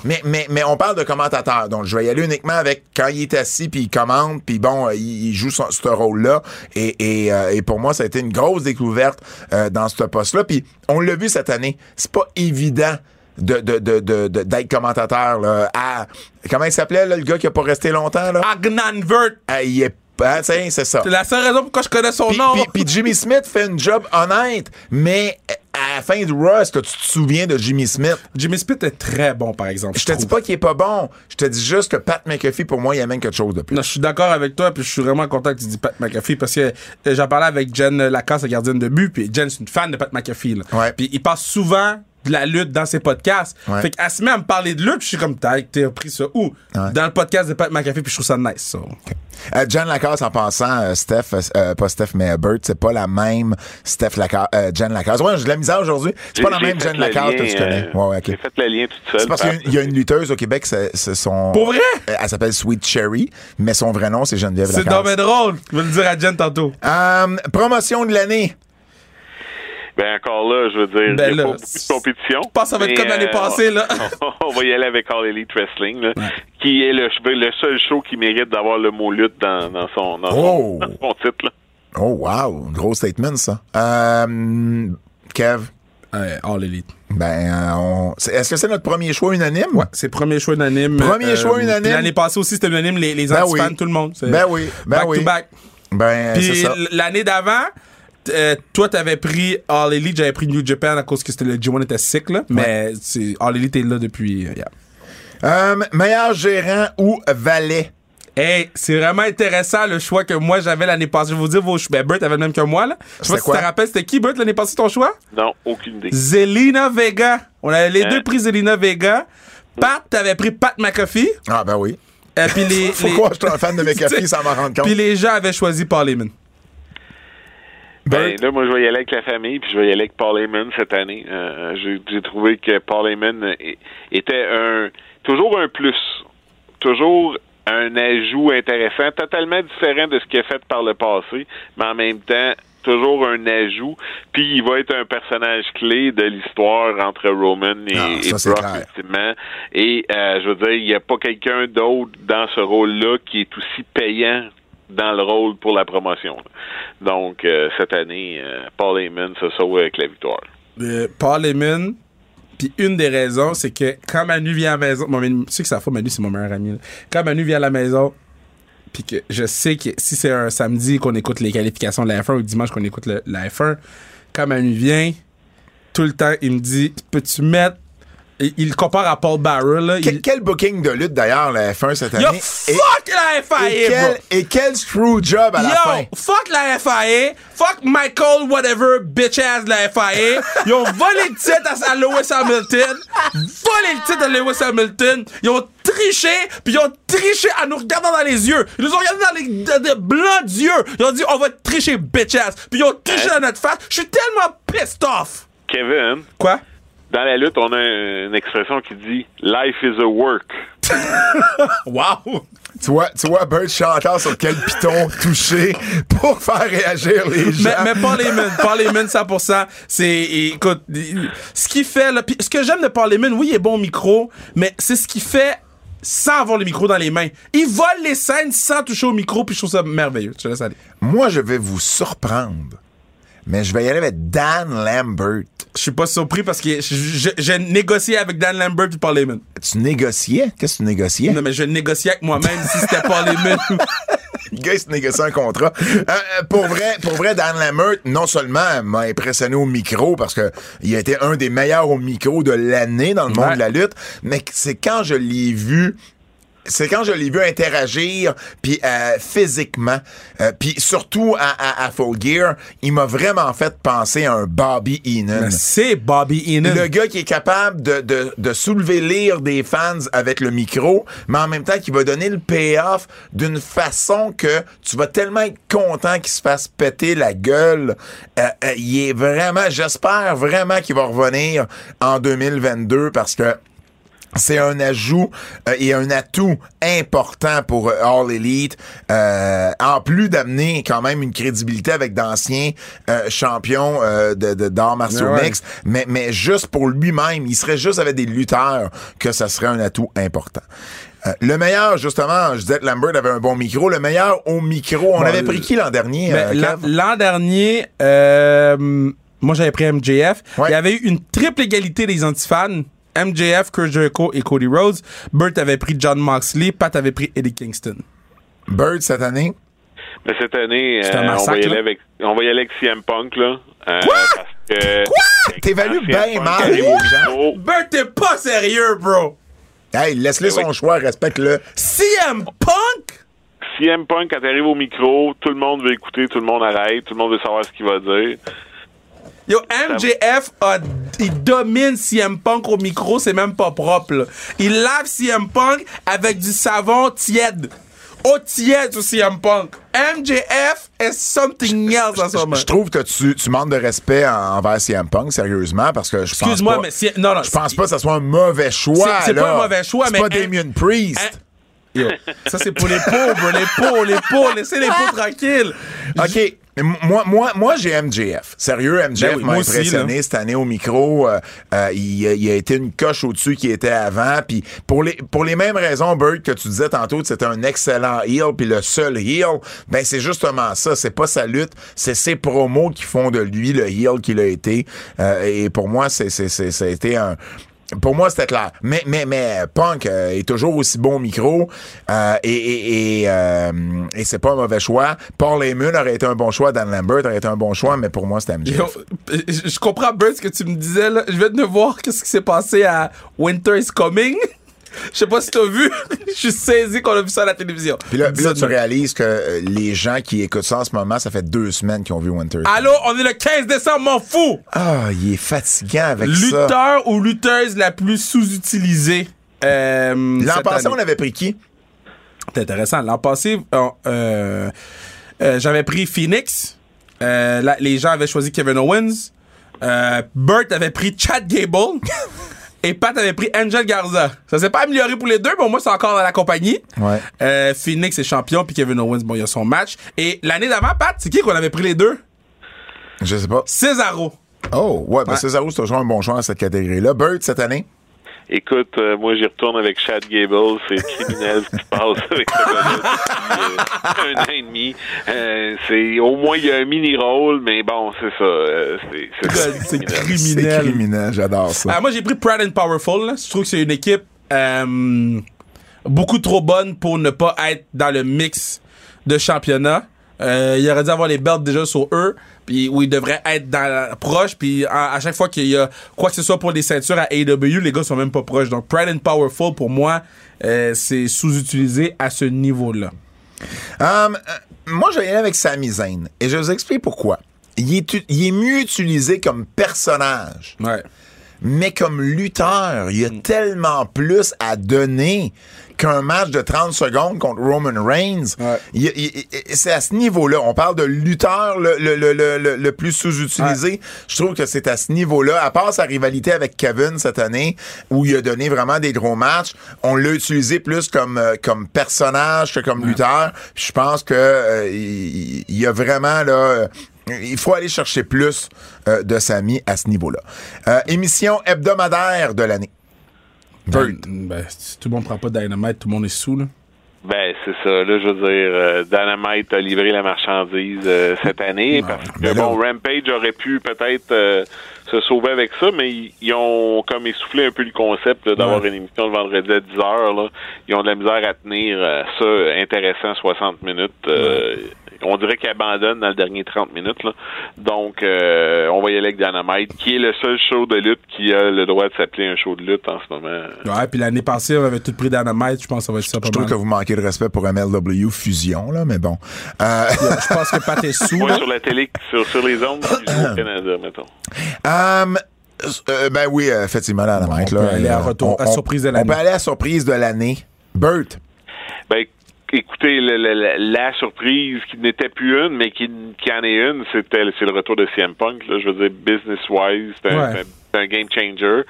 Mais, mais, mais on parle de commentateur. Donc, je vais y aller uniquement avec quand il est assis puis il commente. Puis bon, il, il joue son- ce rôle-là. Et, et, euh, et pour moi, ça a été une grosse découverte euh, dans ce poste-là. Puis on l'a vu cette année. C'est pas évident de, de, de, de- de- d'être commentateur. Là, à, comment il s'appelait, là, le gars qui a pas resté longtemps? Là? Agnan Vert. Ah, il est ah, tiens, c'est ça. C'est la seule raison pourquoi je connais son nom. puis- puis Jimmy Smith fait une job honnête, mais à la fin de Raw, est-ce que tu te souviens de Jimmy Smith? Jimmy Smith est très bon, par exemple. Je te dis pas qu'il est pas bon. Je te dis juste que Pat McAfee, pour moi, il amène quelque chose de plus. Non, je suis d'accord avec toi, puis je suis vraiment content que tu dis Pat McAfee parce que euh, j'en parlais avec Jen Lacasse, la gardienne de but, puis Jen, c'est une fan de Pat McAfee. Là. Ouais. Puis il passe souvent de la lutte dans ses podcasts. Ouais. Fait qu'elle se met à me parler de lutte, puis je suis comme, t'as t'as appris ça où? Dans le podcast de Pat McAfee, puis je trouve ça nice, ça. Euh, Jen Lacasse, en passant, euh, Steph, euh, pas Steph, mais Bert, c'est pas la même Steph Lacasse, euh, Jen Lacasse. Ouais, j'ai de la misère aujourd'hui. C'est pas la même Jen Lacasse que tu connais. euh, Ouais, ouais, ok. J'ai fait le lien toute seule. C'est parce qu'il y a une- il y, a une lutteuse au Québec, c'est c'est son. Pour vrai? Euh, Elle s'appelle Sweet Cherry, mais son vrai nom, c'est Geneviève C'est Lacasse. dommage drôle. Je vais le dire à Jen tantôt. Euh, promotion de l'année. Ben encore là, je veux dire, Ben il n'y là, a pas beaucoup de compétition. je pense que ça va être comme l'année euh, passée, là. on va y aller avec All Elite Wrestling, là, qui est le, le seul show qui mérite d'avoir le mot lutte dans, dans son, dans, Oh. son, dans son titre. Là. Oh, wow. Gros statement, ça. Euh, Kev? Ouais, All Elite. Ben, euh, on... est-ce que c'est notre premier choix unanime? Ouais, c'est premier choix unanime. Euh, Premier choix unanime. L'année passée aussi, c'était unanime, les, les Ben anti-fans, oui. tout le monde. Ben oui, ben back oui. to back. Ben, Puis l'année d'avant, euh, toi, t'avais pris All Elite, j'avais pris New Japan à cause que c'était le G1 était sick, là. Mais c'est, All Elite est là depuis. euh, yeah. Euh, meilleur gérant ou valet? Hey, c'est vraiment intéressant le choix que moi j'avais l'année passée. Je vais vous dire vos choix. Ben, Bert avait le même que moi, là. Je sais pas si tu quoi? te rappelles, c'était qui, Bert, l'année passée, ton choix? Non, aucune idée. Zelina Vega. On avait les Hein? deux pris Zelina Vega. Pat, t'avais pris Pat McAfee. Ah, ben oui. Et puis les, Pourquoi les- je suis un fan de McAfee sans m'en rendre compte? Puis les gens avaient choisi Paul Heyman. Ben, là, moi, je vais y aller avec la famille, puis je vais y aller avec Paul Heyman cette année. Euh, j'ai, trouvé que Paul Heyman était un toujours un plus, toujours un ajout intéressant, totalement différent de ce qu'il a fait par le passé, mais en même temps toujours un ajout. Puis il va être un personnage clé de l'histoire entre Roman et, Ah, ça, et Brock, ultimement. Et euh, je veux dire, il n'y a pas quelqu'un d'autre dans ce rôle-là qui est aussi payant dans le rôle pour la promotion. Donc, euh, cette année, euh, Paul Heyman se sauve avec la victoire. Euh, Paul Heyman. Puis une des raisons, c'est que quand Manu vient à la maison, bon, tu sais que sa fois, Manu, c'est mon meilleur ami. Quand Manu vient à la maison, puis que je sais que si c'est un samedi qu'on écoute les qualifications de la F1 ou dimanche qu'on écoute la F1, quand Manu vient, tout le temps, il me dit Peux-tu mettre. Il, compare à Paul Barrel. Là, Que- il- quel booking de lutte d'ailleurs, la F1 cette année? Yo, Et- fuck la FIA, et, bro! quel, et quel screw job à la Yo, fin? fuck la FIA, fuck Michael whatever bitch ass de la FIA. Ils ont volé le titre à, Lewis Hamilton, volé le titre à Lewis Hamilton. Ils ont triché, puis ils ont triché en nous regardant dans les yeux. Ils nous ont regardé dans les dans des blancs d'yeux. Ils ont dit on va tricher bitch ass, puis ils ont triché dans notre face. Je suis tellement pissed off. Kevin, Quoi? Dans la lutte, on a une expression qui dit « Life is a work Wow. Tu vois, tu vois Bert chantant sur quel piton toucher pour faire réagir les gens. Mais, mais Paul Heyman, Paul Heyman 100%, c'est, écoute, ce qu'il fait, là, pis ce que j'aime de Paul Heyman, oui, il est bon au micro, mais c'est ce qu'il fait sans avoir le micro dans les mains. Il vole les scènes sans toucher au micro, puis je trouve ça merveilleux. Je te laisse aller. Moi, je vais vous surprendre. Mais je vais y aller avec Dan Lambert. Je suis pas surpris parce que j'ai négocié avec Dan Lambert puis Paul Heyman. Tu négociais? Qu'est-ce que tu négociais? Non, mais je négociais avec moi-même si c'était Paul Heyman. Le gars, il se négocie un contrat. Euh, euh, pour vrai, pour vrai, Dan Lambert, non seulement m'a impressionné au micro parce que il a été un des meilleurs au micro de l'année dans le monde Ouais. de la lutte, mais c'est quand je l'ai vu c'est quand je l'ai vu interagir puis euh, physiquement euh, puis surtout à, à, à Full Gear il m'a vraiment fait penser à un Bobby Heenan c'est Bobby Heenan. le gars qui est capable de, de, de soulever l'ire des fans avec le micro, mais en même temps qui va donner le payoff d'une façon que tu vas tellement être content qu'il se fasse péter la gueule. Euh, euh, il est vraiment, j'espère vraiment qu'il va revenir en 2022 parce que c'est un ajout euh, et un atout important pour euh, All Elite, euh, en plus d'amener quand même une crédibilité avec d'anciens euh, champions euh, de, de d'arts martiaux Ouais. mixtes, mais, mais juste pour lui-même, il serait juste avec des lutteurs que ça serait un atout important. Euh, le meilleur, justement, je disais que Lambert avait un bon micro. Le meilleur au micro, on Bon, avait pris qui l'an dernier? Euh, l'an- dernier, euh, moi j'avais pris MJF. Ouais. Il y avait eu une triple égalité des antifans. MJF, Chris Jericho et Cody Rhodes. Burt avait pris John Moxley. Pat avait pris Eddie Kingston. Bird cette année? ». Mais cette année, C'est un euh, on, va massacre, y aller avec, on va y aller avec CM Punk. Là, euh, Quoi? Parce que, Quoi? T'évalues bien mal Burt, t'es pas sérieux, bro! Hey, laisse-le Ben son oui. choix, respecte-le. CM Punk? CM Punk, quand il arrive au micro, tout le monde veut écouter, tout le monde arrête, tout le monde veut savoir ce qu'il va dire. Yo, MJF, a, il domine CM Punk au micro, c'est même pas propre. là. Il lave CM Punk avec du savon tiède. Eau tiède sur CM Punk. MJF is something else en ce moment. Je trouve que tu, tu manques de respect en- envers CM Punk, sérieusement, parce que je pense Excuse-moi, pas... mais si- non, non, Je pense pas que ça soit un mauvais choix. C'est- pas un mauvais choix, mais C'est pas Damien Priest. Yo, ça c'est pour les pauvres, les pauvres, les pauvres, laissez les pauvres tranquilles. OK. Moi, moi, moi j'ai MJF. Sérieux, MJF Ben oui, m'a aussi, impressionné cette année au micro. Euh, euh, il, a- il a été une coche au-dessus qui était avant. Puis pour les, pour les mêmes raisons, Bird, que tu disais tantôt, c'était un excellent heel, puis le seul heel, ben c'est justement ça. C'est pas sa lutte, c'est ses promos qui font de lui le heel qu'il a été. Euh, et pour moi, c'est, c'est, c'est, ça a été un pour moi, c'était clair. Mais, mais, mais Punk euh, est toujours aussi bon au micro euh, et, et, et, euh, et c'est pas un mauvais choix. Paul Heyman aurait été un bon choix, Dan Lambert aurait été un bon choix, mais pour moi, c'était MJF. Je comprends, Bert, ce que tu me disais, là. Je viens de voir qu'est-ce qui s'est passé à Winter is Coming. Je sais pas si t'as vu. Je suis saisi qu'on a vu ça à la télévision. Puis là, puis là, tu réalises que euh, les gens qui écoutent ça en ce moment, ça fait deux semaines qu'ils ont vu Winter. Allô, on est le 15 décembre, m'en fous! Ah, il est fatigant avec ça. Lutteur ou lutteuse la plus sous-utilisée. Euh, L'an passé, année. on avait pris qui? C'est intéressant. L'an passé, euh, euh, euh, j'avais pris Phoenix. Là, les gens avaient choisi Kevin Owens. Burt avait pris Chad Gable. Et Pat avait pris Angel Garza. Ça s'est pas amélioré pour les deux, mais au moins c'est encore dans la compagnie. Ouais. Euh, Phoenix est champion, puis Kevin Owens, bon, il a son match. Et l'année d'avant, Pat, c'est qui qu'on avait pris les deux? Je sais pas. Cesaro. Oh, ouais, ben Ouais. Cesaro, c'est toujours un bon choix dans cette catégorie-là. Bird, cette année? Écoute, euh, moi j'y retourne avec Chad Gable, c'est criminel ce qui se passe avec ce gars-là depuis euh, un an et demi. Euh, c'est au moins il y a un mini rôle, mais bon, c'est ça. euh, c'est c'est C'est criminel. C'est criminel. j'adore ça. Ah, moi, j'ai pris Proud and Powerful. là. Je trouve que c'est une équipe euh, beaucoup trop bonne pour ne pas être dans le mix de championnat. Euh, il aurait dû avoir les belts déjà sur eux, puis où ils devraient être dans la- proche. Puis à, à chaque fois qu'il y a quoi que ce soit pour des ceintures à AEW, les gars sont même pas proches. Donc Pride and Powerful pour moi, euh, c'est sous-utilisé à ce niveau-là. Um, euh, moi, je vais y aller avec Sami Zayn. Et je vais vous expliquer pourquoi. Il est, u- il est mieux utilisé comme personnage, Ouais. mais comme lutteur, il y a tellement plus à donner qu'un match de 30 secondes contre Roman Reigns. Ouais. C'est à ce niveau-là. On parle de lutteur le, le, le, le, plus sous-utilisé. Je trouve que c'est à ce niveau-là. À part sa rivalité avec Kevin cette année, où il a donné vraiment des gros matchs, on l'a utilisé plus comme, euh, comme personnage que comme lutteur. Puis Je pense que euh, il, il y a vraiment là. euh, il faut aller chercher plus euh, de Samy à ce niveau-là. Euh, émission hebdomadaire de l'année. Ben, ben, si tout le monde prend pas Dynamite, tout le monde est sous, là. Ben, c'est ça. Là, je veux dire, euh, Dynamite a livré la marchandise euh, cette année. parce que, là- bon, Rampage aurait pu peut-être euh, se sauver avec ça, mais ils, ils ont comme essoufflé un peu le concept d'avoir Ouais. une émission le vendredi à 10 heures. Là. Ils ont de la misère à tenir euh, ça intéressant 60 minutes. Euh, On dirait qu'ils abandonnent dans le dernier 30 minutes. Là. Donc, euh, on va y aller avec Dynamite, qui est le seul show de lutte qui a le droit de s'appeler un show de lutte en ce moment. Ouais, puis l'année passée, on avait tout pris Dynamite. Je pense que ça va être ça pas Je trouve mal. que vous manquez de respect pour MLW Fusion, là, mais bon. Euh, Je pense que Pat est sous, sur la télé, sur, sur les ondes au Canada, mettons. Um, euh, ben oui, effectivement, Dynamite, on là, peut aller à retour- à surprise de On l'année. peut aller à surprise de l'année. Bert. Ben, écoutez, le- le- la, surprise qui n'était plus une, mais qui, qui en est une, c'était c'est le retour de CM Punk. Là, je veux dire, business-wise, c'est un, Ouais. un- game changer.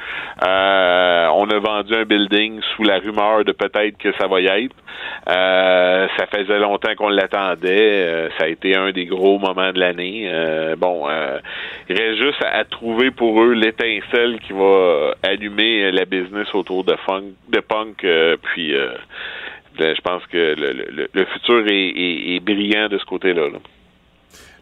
Euh, on a vendu un building sous la rumeur de peut-être que ça va y être. Euh, ça faisait longtemps qu'on l'attendait. Euh, ça a été un des gros moments de l'année. Bon, il reste juste à, à trouver pour eux l'étincelle qui va allumer la business autour de, funk, de Punk. puis je pense que le, le- le futur est, brillant de ce côté-là. là.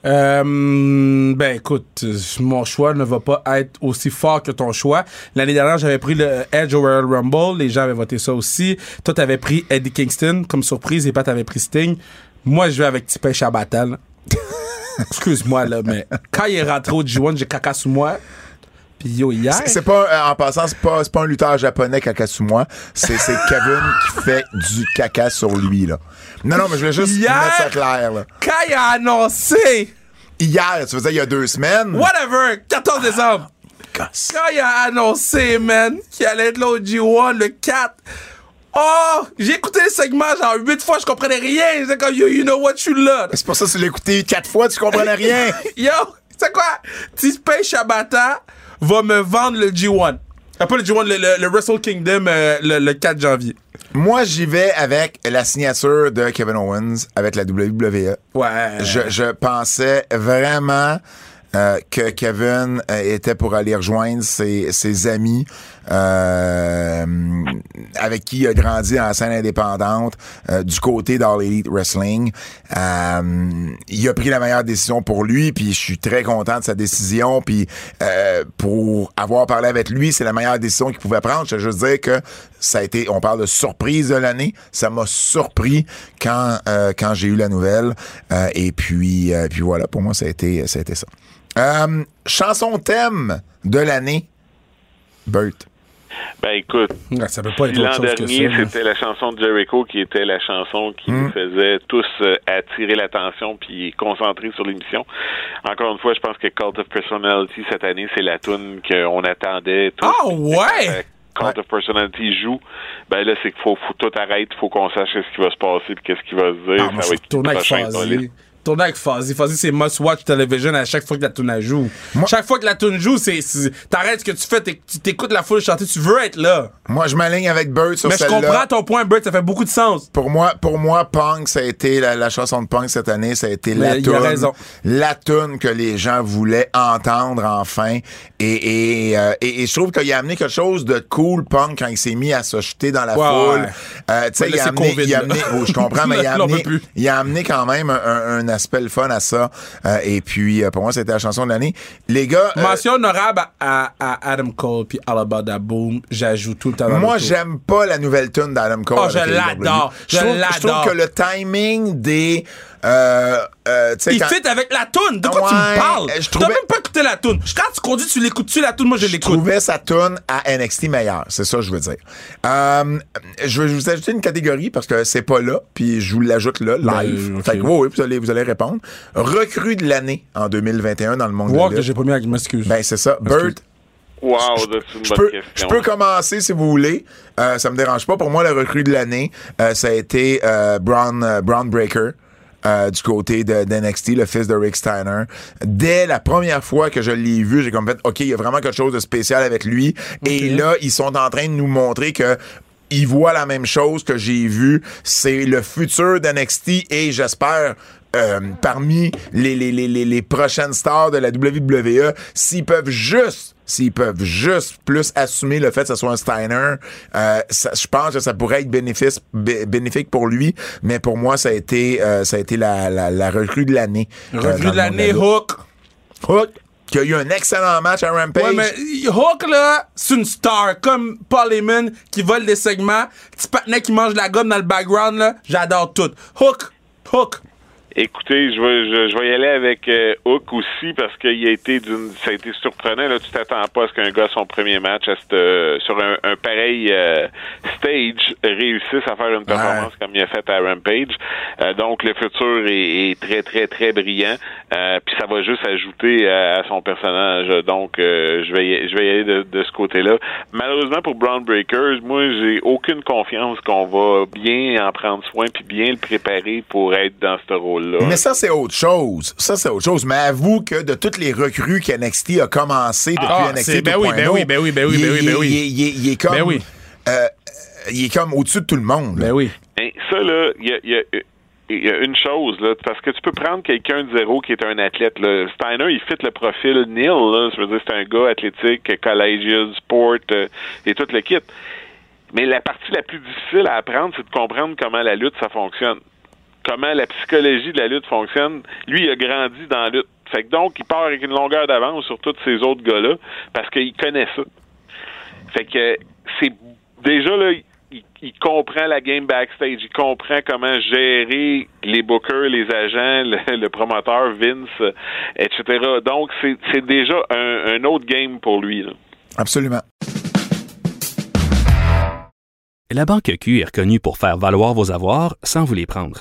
Euh, ben écoute, mon choix ne va pas être aussi fort que ton choix. L'année dernière, j'avais pris le Edge au Royal Rumble. Les gens avaient voté ça aussi. Toi, t'avais pris Eddie Kingston comme surprise et Pat avait pris Sting. Moi, je vais avec Tipin Shabatal. Excuse-moi, là, mais quand il est rentré au G1, j'ai caca sous moi. Yo, hier... C'est pas, euh, en passant, c'est pas, c'est pas un lutteur japonais caca sous moi. C'est c'est Kevin qui fait du caca sur lui, là. Non, non, mais je voulais juste Hier- mettre ça clair, là. Quand il a annoncé... Hier, tu veux dire il y a deux semaines? Whatever, 14 décembre. Gosse. Quand il a annoncé, man, qu'il allait être là au G1 le 4. Oh, j'ai écouté le segment genre 8 fois, je comprenais rien. C'est comme, yo, you know what, suis là. C'est pour ça que tu l'as écouté quatre fois, tu comprenais rien. Yo, c'est quoi? Tispay Shabata va me vendre le G1. Ah, pas le G1, le, le- le Wrestle Kingdom euh, le, le 4 janvier. Moi, j'y vais avec la signature de Kevin Owens avec la WWE. Ouais. Je, je pensais vraiment euh, que Kevin euh, était pour aller rejoindre ses, ses amis avec qui il a grandi en scène indépendante euh, du côté d'All Elite Wrestling. Euh, il a pris la meilleure décision pour lui, puis je suis très content de sa décision. Puis euh, pour avoir parlé avec lui, c'est la meilleure décision qu'il pouvait prendre. Je veux juste dire que ça a été, on parle de surprise de l'année. Ça m'a surpris quand euh, quand j'ai eu la nouvelle. Euh, et puis euh, puis voilà, pour moi ça a été ça a été ça. Euh, chanson thème de l'année, Bert. Ben écoute, Ouais, ça peut pas être L'an dernier, c'était la chanson de Jericho qui était la chanson qui nous faisait tous euh, attirer l'attention puis concentrer sur l'émission. Encore une fois, je pense que Cult of Personality cette année, c'est la tune qu'on attendait tous. Ah ouais! Cult of Personality joue, ben là, c'est qu'il faut, faut tout arrêter, faut qu'on sache ce qui va se passer puis qu'est-ce qui va se dire. Ah, ça va suis tourné avec Fuzzy. Fuzzy. C'est must watch television à chaque fois que la tune joue. Chaque fois que la tune joue, c'est, t'arrêtes ce que tu fais, t'écoutes la foule chanter, tu veux être là. Moi, je m'aligne avec Bert sur Mais je comprends ton point, Bert, ça fait beaucoup de sens. Pour moi, pour moi, Punk, ça a été la, la chanson de Punk cette année, ça a été la Mais tune, raison. la tune que les gens voulaient entendre enfin. Et, et, euh, et, et je trouve qu'il a amené quelque chose de cool, Punk, quand il s'est mis à se jeter dans la foule. ouais. Euh, tu sais, Ouais, il il a amené, je comprends, mais il a amené, il a amené quand même un, un aspect le fun à ça. Euh, et puis, euh, pour moi, c'était la chanson de l'année. Les gars, euh, Mention honorable à, à Adam Cole puis All About That Boom. J'ajoute tout le temps dans Moi, j'aime pas la nouvelle tune d'Adam Cole. Oh, je l'adore. Je Je l'adore. trouve que le timing des. Euh, euh, Il quand- fit avec la toune. De quoi tu me parles? je T'as trouvais- même pas écouté la toune. Quand tu conduis, tu l'écoutes-tu la toune? Moi, je je l'écoute. trouvais sa tune à NXT meilleure. C'est ça que je veux dire. Euh, je vais vous ajouter une catégorie parce que c'est pas là, puis je vous l'ajoute là, live. Ben, ok. Fait que, oui, oui, vous allez, vous allez répondre. Recrue de l'année en 2021 dans le monde de Voir la que j'ai pas mis avec m'excuse. Ben, c'est ça. Bert, Wow, je, c'est une je bonne peux, question. je peux commencer si vous voulez. Euh, ça me dérange pas. Pour moi, le recrue de l'année, euh, ça a été euh, Brown, euh, Brown Breaker. Euh, du côté de, d'NXT, le fils de Rick Steiner. Dès la première fois que je l'ai vu, j'ai comme fait, OK, il y a vraiment quelque chose de spécial avec lui. Et là, ils sont en train de nous montrer que ils voient la même chose que j'ai vu. C'est le futur d'NXT et j'espère euh, parmi les, les, les, les, prochaines stars de la WWE, s'ils peuvent juste s'ils peuvent juste plus assumer le fait que ce soit un Steiner, euh, je pense que ça pourrait être bénéfice, bé- bénéfique pour lui, mais pour moi, ça a été, euh, ça a été la, la, la recrue de l'année. le de l'année, Hook. Hook, qui a eu un excellent match à Rampage. Ouais, mais Hook, là, c'est une star. Comme Paul Heyman qui vole des segments. Petit patinet qui mange de la gomme dans le background, là. J'adore tout. Hook. Hook. Écoutez, je vais, je, je vais y aller avec euh, Hook aussi parce qu'il a été d'une, ça a été surprenant. Là, tu t'attends pas à ce qu'un gars son premier match à cette, euh, sur un, un pareil euh, stage réussisse à faire une performance comme il a fait à Rampage. Euh, donc le futur est, est très très très brillant. Euh, puis ça va juste ajouter à, à son personnage. Donc euh, je vais y, je vais y aller de, de ce côté-là. Malheureusement pour Brown Breakers, moi j'ai aucune confiance qu'on va bien en prendre soin puis bien le préparer pour être dans ce rôle-là. Mais ça, c'est autre chose. Ça, c'est autre chose. Mais avoue que de toutes les recrues qu'NXT a commencé depuis Ah, NXT c'est- ben oui, ben 2.0, oui, ben oui, ben oui, il est- ben oui, il est- ben oui. Il est- il est- il est comme... Ben oui. euh, il est comme au-dessus de tout le monde. Ben oui. Ça, là, il y a, il y a- il y a une chose, là, parce que tu peux prendre quelqu'un de zéro qui est un athlète. Là. Steiner, il fit le profil Neil. Là, je veux dire, c'est un gars athlétique, collegial, sport euh, et tout le kit. Mais la partie la plus difficile à apprendre, c'est de comprendre comment la lutte, ça fonctionne. Comment la psychologie de la lutte fonctionne. Lui, il a grandi dans la lutte. Fait que donc, il part avec une longueur d'avance sur tous ces autres gars-là parce qu'il connaît ça. Fait que c'est déjà là, il, il comprend la game backstage, il comprend comment gérer les bookers, les agents, le, le promoteur, Vince, euh, etc. Donc c'est c'est déjà un, un autre game pour lui. là. Absolument. La Banque Q est reconnue pour faire valoir vos avoirs sans vous les prendre.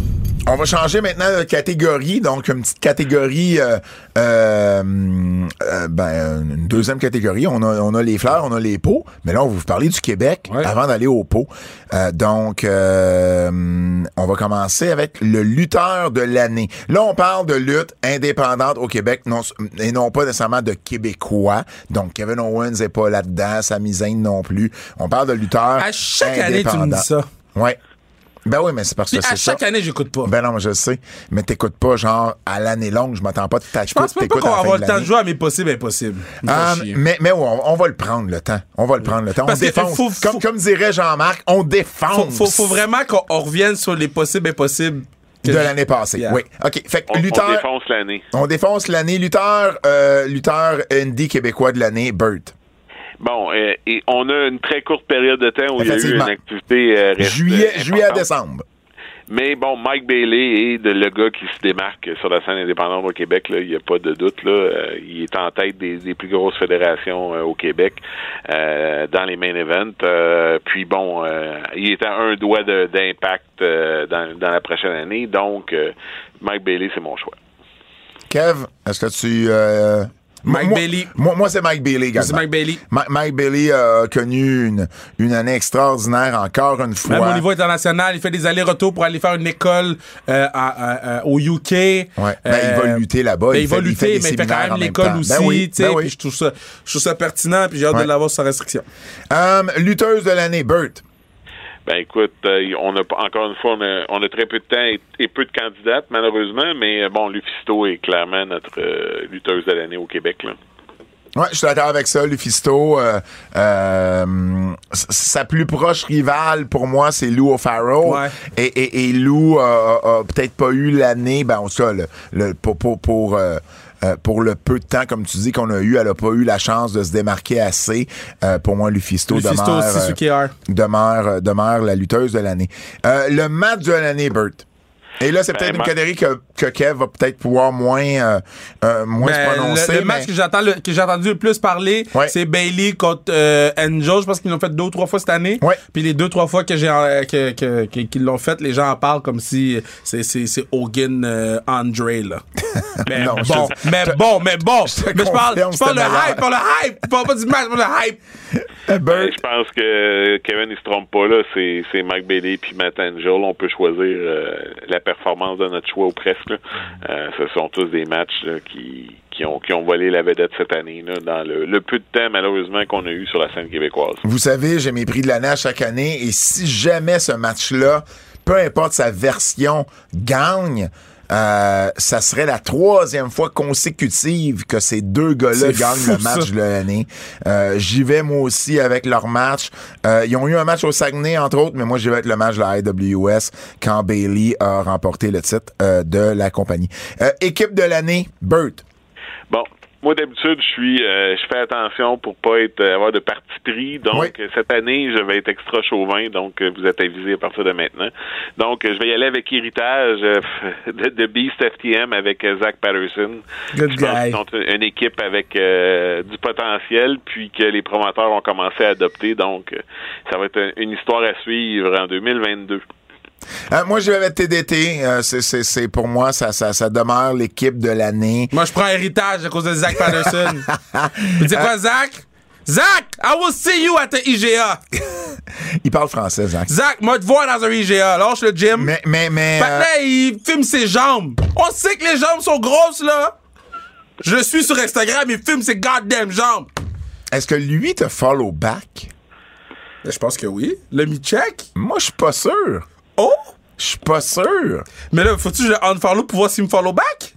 On va changer maintenant de catégorie. Donc, une petite catégorie, euh, euh, euh, ben, une deuxième catégorie. On a, on a les fleurs, on a les pots. Mais là, on va vous parler du Québec Ouais. avant d'aller aux pots. Euh, donc, euh, on va commencer avec le lutteur de l'année. Là, on parle de lutte indépendante au Québec non, et non pas nécessairement de Québécois. Donc, Kevin Owens n'est pas là-dedans, Sami Zayn non plus. On parle de lutteurs À chaque année, tu me dis ça. Ouais. Ben oui, mais c'est parce que c'est à ça. chaque année, j'écoute pas. Ben non, je le sais. Mais t'écoutes pas, genre, à l'année longue. Je m'attends pas de t'acheter. je pense même pas qu'on va avoir le temps de jouer à mes possibles impossibles. Chier. mais mais on, on va le prendre le temps. On va le prendre le temps. Parce on défonce. faut- faut- comme, comme dirait Jean-Marc, on défonce faut, faut vraiment qu'on on revienne sur les possibles impossibles. de je- l'année passée. Yeah. Oui. OK. Fait que On, on lutteur. défonce l'année. On défonce l'année. Lutteur, euh, lutteur indie québécois de l'année, Burt. Bon, euh, et on a une très courte période de temps où il y a eu une activité euh, Juillet, juillet à décembre. Mais bon, Mike Bailey est de, le gars qui se démarque sur la scène indépendante au Québec. Il n'y a pas de doute. Là, Euh, il est en tête des, des plus grosses fédérations euh, au Québec euh, dans les main events. Euh, puis bon, euh, il est à un doigt d'impact euh, dans, dans la prochaine année. Donc, euh, Mike Bailey, c'est mon choix. Kev, est-ce que tu. Euh, Mike moi- Bailey. Moi, moi c'est Mike Bailey. C'est Mike Bailey. Ma- Mike Bailey a connu une, une année extraordinaire encore une fois. Même au niveau international, il fait des allers-retours pour aller faire une école euh, à- au UK. Ouais. Ben, il va lutter là-bas. ben, Il il, va fait- il lutter, fait mais il fait quand même l'école aussi. Ben oui, tu sais, ben oui. je trouve ça, je trouve ça pertinent, puis j'ai hâte Ouais. de l'avoir sur restriction. Euh, lutteuse de l'année, Burt. Ben écoute, euh, on a pas- encore une fois, on a, on a très peu de temps et, et peu de candidates malheureusement, mais euh, bon, Lufisto est clairement notre euh, lutteuse de l'année au Québec. Là. Ouais, je suis d'accord avec ça, Lufisto. Euh, euh, sa plus proche rivale, pour moi, c'est Lou O'Farrell. Ouais. Et, et, et Lou a, a- a peut-être pas eu l'année, ben, en tout cas, le, le- pour, pour, pour, euh, pour le peu de temps, comme tu dis, qu'on a eu, elle a pas eu la chance de se démarquer assez. Euh, pour moi, Lufisto, Lufisto demeure, euh, demeure, demeure la lutteuse de l'année. Euh, le match de l'année, Burt. Et là, c'est Ben, peut-être une catégorie que, que Kev va peut-être pouvoir moins, euh, euh, moins Ben, se prononcer. le, le match mais- que j'entends le- que j'ai entendu le plus parler, Ouais. c'est Bailey contre euh, Angel. Je pense qu'ils l'ont fait deux ou trois fois cette année. Ouais. Puis les deux trois fois que j'ai euh, que, que- que- qu'ils l'ont fait, les gens en parlent comme si c'est c'est c'est Hogan euh, Andre là. mais Non, bon, mais je bon, mais bon. je Mais je parle, je parle meilleur. hype, je parle de hype, parle pas du match, je parle de hype. Euh, Ben, je pense que Kevin il se trompe pas là, c'est c'est Mike Bailey puis Matt Angel. On peut choisir euh, la performance de notre choix ou presque. Euh, ce sont tous des matchs qui ont volé la vedette cette année dans le, le peu de temps malheureusement qu'on a eu sur la scène québécoise. Vous savez, j'ai mes prix de l'année à chaque année et si jamais ce match-là, peu importe sa version, gagne, euh, ça serait la troisième fois consécutive que ces deux gars-là gagnent fou, le match ça. de l'année. Euh, J'y vais moi aussi avec leur match. Euh, ils ont eu un match au Saguenay, entre autres, mais moi j'y vais avec le match de la IWS quand Bailey a remporté le titre euh, de la compagnie. Euh, équipe de l'année, Burt. Moi d'habitude, je suis, euh, je fais attention pour pas être euh, avoir de parti pris. Donc Oui. euh, cette année, je vais être extra chauvin. Donc euh, vous êtes avisés à partir de maintenant. Donc je vais y aller avec héritage de, de Beast FTM avec Zach Patterson. Good je pense guy. sont une, équipe avec euh, du potentiel, puis que les promoteurs ont commencé à adopter. Donc ça va être un- une histoire à suivre en 2022. Euh, moi, je vais avec TDT. Euh, c'est- pour moi, ça, ça, ça demeure l'équipe de l'année. Moi, je prends héritage à cause de Zach Patterson. Tu sais quoi, Zach? Zach, I will see you at the IGA. Il parle français, Zach. Zach, moi, te voir dans un IGA. Lâche le gym. Mais, mais, mais. Euh, là, il filme ses jambes. On sait que les jambes sont grosses, là. Je le suis sur Instagram, il filme ses goddamn jambes. Est-ce que lui te follow back? Je pense que oui. Le mi-check? Moi, je suis pas sûr. Oh! Je suis pas sûr. Mais là, faut-tu que je le unfollow pour voir s'il me follow back?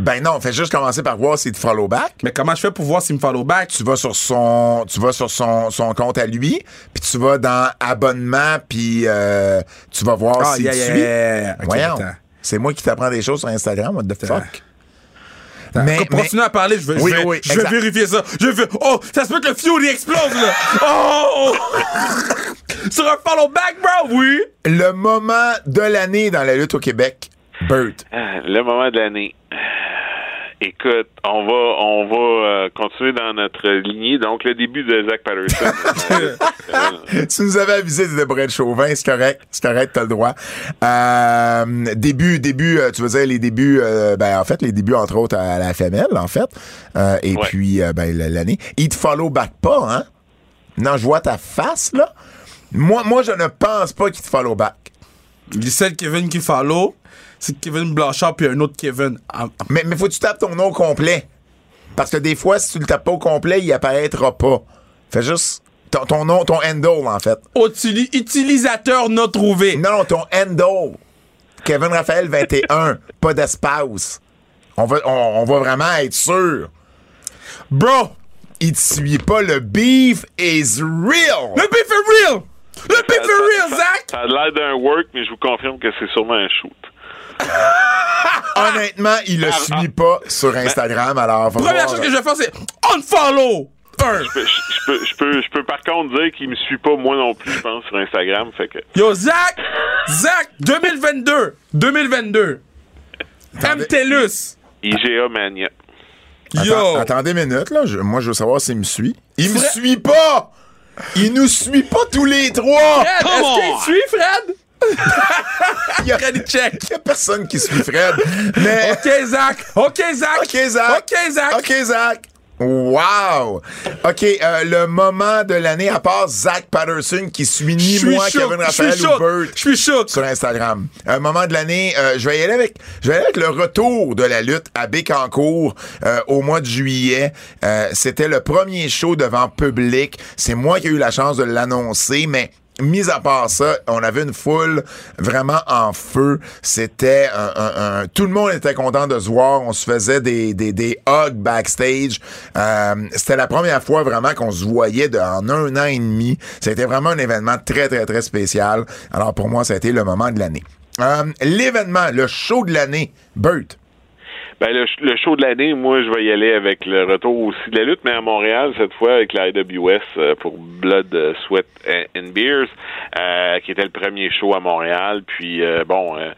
Ben non, fais juste commencer par voir s'il te follow back. Mais comment je fais pour voir s'il me follow back? Tu vas sur son, tu vas sur son, son compte à lui, puis tu vas dans abonnement, puis euh, tu vas voir Ah, s'il yeah, te yeah, suit. Voyons. C'est moi qui t'apprends des choses sur Instagram, what the fuck? Mais, continue à parler, je vais, Oui, je vais, oui, je vais exact. vérifier ça. Je vais, oh, ça se peut que le fuel il explose, là. Oh! Sur un follow back, bro, oui. le moment de l'année dans la lutte au Québec, Burt. Ah, Le moment de l'année. Écoute, on va on va euh, continuer dans notre lignée. Donc le début de Zach Patterson. Euh, tu nous avais avisé de pour être chauvin, c'est correct, c'est correct, t'as le droit. Euh, début, début, euh, tu veux dire les débuts, euh, ben en fait les débuts entre autres à la FML en fait, Euh, et Ouais. puis euh, ben l'année. Il te follow back pas, hein? Non, je vois ta face là. Moi, moi, je ne pense pas qu'il te follow back. Le seul Kevin qui follow, c'est Kevin Blanchard puis un autre Kevin. Ah, ah. Mais, mais faut que tu tapes ton nom au complet. Parce que des fois, si tu le tapes pas au complet, il apparaîtra pas. Fais juste ton, ton nom, ton handle, en fait. Utili- utilisateur non trouvé. Non, non, ton handle. Kevin Raphaël 21, pas d'espace. On va, on, on va vraiment être sûr. Bro, Il te suit pas, le beef is real. le beef est real! Le beef est real, Zach! Ça a l'air d'un work, mais je vous confirme que c'est sûrement un shoot. Honnêtement, il le suit pas sur Instagram, alors Première voir. chose que je vais faire, c'est unfollow! Un. Je peux, je peux, je peux, je peux par contre dire qu'il me suit pas moi non plus, je pense, sur Instagram. Fait que Yo, Zach! Zach, 2022! 2022! MTELUS! IGA Mania. Attends- Yo! attendez une minute, là. Je- moi, je veux savoir s'il me suit. Il me Fred- suit pas! Il nous suit pas tous les trois! Fred, est-ce qu'il suit, Fred? Il y a, check! il y a personne qui suit Fred. Mais. Ok, Zach! Ok, Zach! OK, Zach. Ok, Zach! OK, Zach. Wow! OK, euh, le moment de l'année, à part Zach Patterson qui suit ni Je suis moi, Kevin je suis Raphaël ou Bert Je suis choqué! sur Instagram. Un moment de l'année, euh, je vais y aller avec, je vais aller avec le retour de la lutte à Bécancour euh, au mois de juillet. Euh, C'était le premier show devant public. C'est moi qui ai eu la chance de l'annoncer, mais Mis à part ça, on avait une foule vraiment en feu. C'était un, tout le monde était content de se voir. On se faisait des des, des hugs backstage. Euh, C'était la première fois vraiment qu'on se voyait de, en un an et demi. C'était vraiment un événement très très très spécial. Alors pour moi, ça a été le moment de l'année. Euh, L'événement, le show de l'année, Bert. Ben, le, le show de l'année, moi, je vais y aller avec le retour aussi de la lutte, mais à Montréal, cette fois, avec la IWS euh, pour Blood, euh, Sweat and- and Beers, euh, qui était le premier show à Montréal. Puis, euh, bon, euh,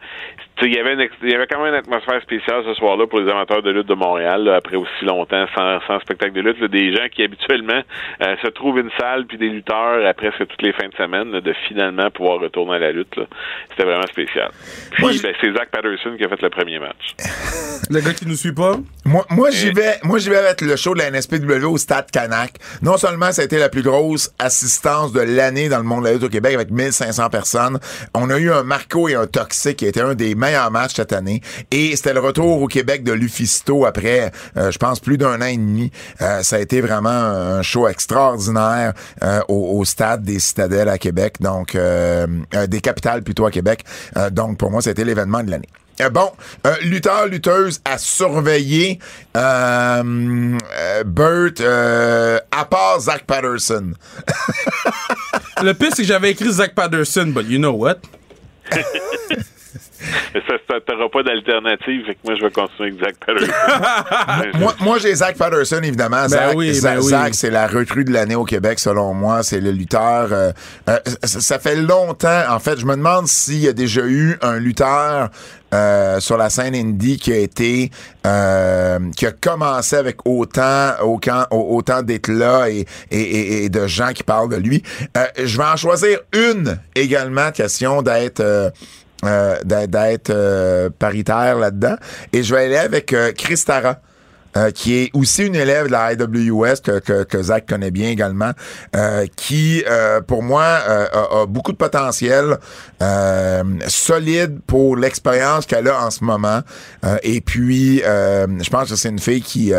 il y avait une ex- il y avait quand même une atmosphère spéciale ce soir-là pour les amateurs de lutte de Montréal, là, après aussi longtemps sans, sans spectacle de lutte. là, des gens qui, habituellement, euh, se trouvent une salle puis des lutteurs à presque toutes les fins de semaine, là, de finalement pouvoir retourner à la lutte. C'était vraiment spécial. Puis, ben, c'est Zach Patterson qui a fait le premier match. Le gars qui nous suit pas? Moi, moi j'y vais, moi j'y vais avec le show de la NSPW au Stade Canac. Non seulement ça a été la plus grosse assistance de l'année dans le monde de la lutte au Québec avec 1500 personnes, on a eu un Marco et un Toxic qui était un des meilleurs matchs cette année. Et c'était le retour au Québec de Lufisto après, euh, je pense, plus d'un an et demi. Euh, ça a été vraiment un show extraordinaire euh, au, au Stade des Citadelles à Québec, donc euh, euh, des capitales plutôt à Québec. Euh, donc pour moi, c'était l'événement de l'année. Euh, bon, euh, lutteur, lutteuse à surveiller. Euh, euh, Bert, euh, à part Zach Patterson. Le pire, c'est que j'avais écrit Zach Patterson, but you know what? Mais ça, ça t'auras pas d'alternative, fait que moi, je vais continuer avec Zach Patterson. Moi, moi j'ai Zach Patterson, évidemment. Zach, Ben oui, Zach, ben oui. Zach, c'est la recrue de l'année au Québec, selon moi. C'est le lutteur. euh, euh, ça, ça fait longtemps. En fait, je me demande s'il y a déjà eu un lutteur euh, sur la scène indie qui a été euh, qui a commencé avec autant autant, autant d'éclat et, et, et- et de gens qui parlent de lui. Euh, je vais en choisir une également, question d'être euh, d'être d'être, euh, paritaire là-dedans. Et je vais aller avec euh, Chris Tara. Euh, qui est aussi une élève de la IWS que, que, que Zach connaît bien également, euh, qui, euh, pour moi, euh, a, a beaucoup de potentiel, euh, solide pour l'expérience qu'elle a en ce moment. Euh, et puis, je pense que c'est une fille qui,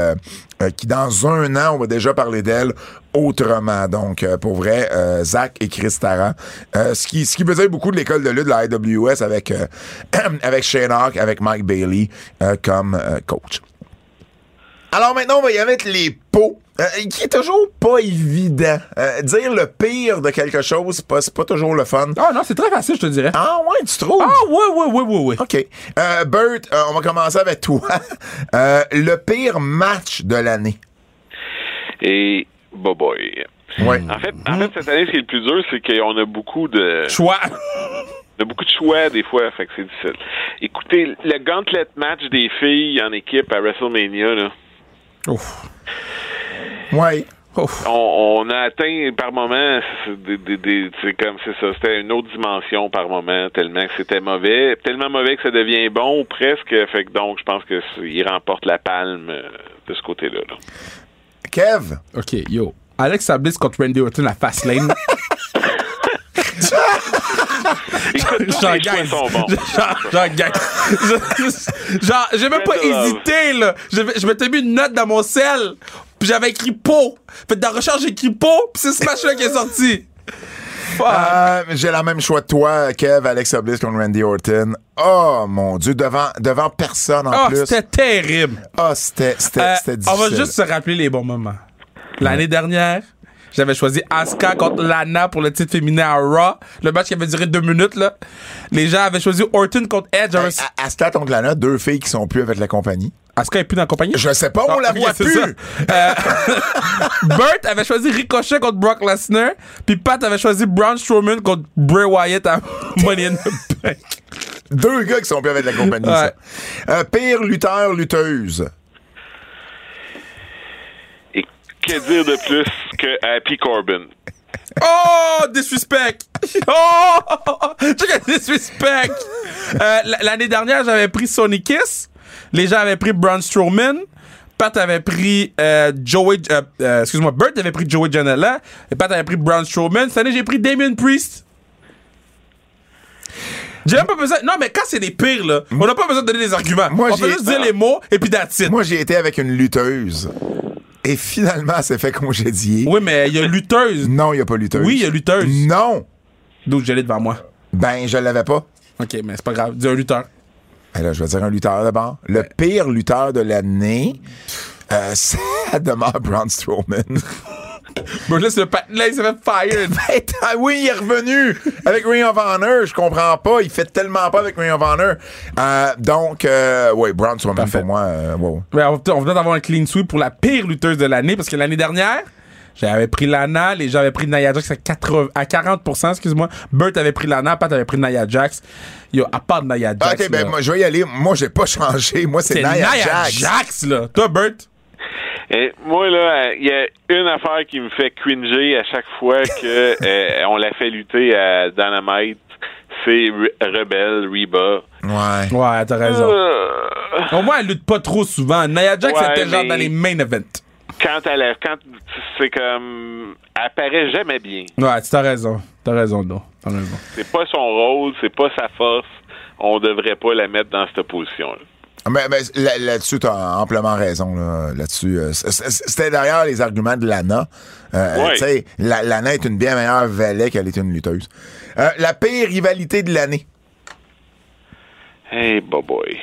qui, dans un an, on va déjà parler d'elle autrement. Donc, pour vrai, Zach et Chris Tara. Euh, ce, qui, ce qui veut dire beaucoup de l'école de lutte de la IWS avec, avec Shane Hawk, avec Mike Bailey comme coach. Alors maintenant, on va y aller avec les pots. euh, qui est toujours pas évident. Euh, dire le pire de quelque chose, c'est pas, c'est pas toujours le fun. Ah non, c'est très facile, je te dirais. Ah ouais, tu trouves? Ah ouais, ouais, ouais, ouais, ouais. OK. Euh, Bert, euh, on va commencer avec toi. Euh, le pire match de l'année. Et, boy boy. Ouais. En fait, en fait, cette année, ce qui est le plus dur, c'est qu'on a beaucoup de, Choix. on a beaucoup beaucoup de choix des fois, fait que c'est difficile. Écoutez, le gauntlet match des filles en équipe à WrestleMania, là, Ouf. Ouais. Ouf. on, on a atteint par moment, c'est des- des- des- c'est comme c'est ça, c'était une autre dimension par moment, tellement que c'était mauvais, tellement mauvais que ça devient bon ou presque, fait que donc je pense que c'est- il remporte la palme euh, de ce côté-là. là. Kev, OK, yo. Alexa Bliss contre Randy Orton à Fastlane. Écoute, tous Genre, les choix guys. sont bons. Genre, genre, guys. Je- Genre, j'ai même pas hésité, là. Je, je m'étais mis une note dans mon sel. Puis j'avais écrit pot. Fait que dans la recherche, j'ai écrit pot. Puis c'est ce match-là qui est sorti. Euh, j'ai la même choix de toi, Kev, Alexa Bliss contre Randy Orton. Oh mon Dieu, devant, devant personne en Ah, plus. c'était terrible. Ah, c'était c'était- Euh, on difficile. va juste se rappeler les bons moments. L'année dernière, j'avais choisi Asuka contre Lana pour le titre féminin à Raw. Le match qui avait duré deux minutes, là. Les gens avaient choisi Orton contre Edge. Hey, Stat contre Lana, deux filles qui sont plus avec la compagnie. Asuka est plus dans la compagnie? Je sais pas, on Ah, la voit plus. Euh, Burt avait choisi Ricochet contre Brock Lesnar, puis Pat avait choisi Braun Strowman contre Bray Wyatt à Money in the Bank. Deux gars qui sont plus avec la compagnie, Ouais. ça. Euh, pire lutteur, lutteuse. Et que dire de plus que Happy Corbin? Oh, disrespect! Oh! Disrespect! Euh, L'année dernière, j'avais pris Sonic Kiss. Les gens avaient pris Braun Strowman. Pat avait pris euh, Joey... euh, euh, Excuse-moi, Burt avait pris Joey Janela. Et Pat avait pris Braun Strowman. Cette année, j'ai pris Damien Priest. J'ai même pas besoin... Non, mais quand c'est des pires, là, on n'a pas besoin de donner des arguments. Moi, on peut j'ai- juste dire les mots et puis it. Moi, j'ai été avec une lutteuse. Et finalement, elle s'est fait congédier. Oui, mais il y a lutteuse. Non, il n'y a pas lutteuse. Oui, il y a lutteuse. Non. D'où j'allais devant moi. Ben, je l'avais pas. OK, mais c'est pas grave. Dis un lutteur. Ben là, je vais dire un lutteur d'abord. Le pire lutteur de l'année, euh, ça demeure Braun Strowman. Bon, là, il s'est fait fired. Ben, t'as- oui, il est revenu avec Ring of Honor. Je comprends pas. Il fait tellement pas avec Ring of Honor. Euh, donc, euh, oui, Braun Strowman pour moi. euh, wow. Mais on, venait d'avoir un clean sweep pour la pire lutteuse de l'année parce que l'année dernière, j'avais pris Lana, les gens avaient pris Nia Jax à, 80 à 40%, excuse-moi. Burt avait pris Lana, Pat avait pris Nia Jax. Yo, à part de Nia Jax. ok, ben, moi, je vais y aller. Moi, j'ai pas changé. Moi, c'est c'est Nia, Nia, Jax. Jax. là. Toi, Burt? Et moi, là, il y a une affaire qui me fait cringer à chaque fois que euh, on la fait lutter à Dynamite. C'est Re- Rebelle, Reba. Ouais. Ouais, t'as raison. Euh, Au moins, elle lutte pas trop souvent. Nia Jax, Ouais, c'était genre dans les main events. quand elle a- quand c'est comme elle apparaît jamais bien. Ouais, t'as raison. T'as raison, non. T'as raison. C'est pas son rôle, c'est pas sa force. On devrait pas la mettre dans cette position-là. Mais, mais là- là-dessus, tu as amplement raison. Là, là-dessus, Euh, c'était d'ailleurs les arguments de Lana. Euh, la- Lana est une bien meilleure valet qu'elle est une lutteuse. Euh, la pire rivalité de l'année. Hey, boy, boy.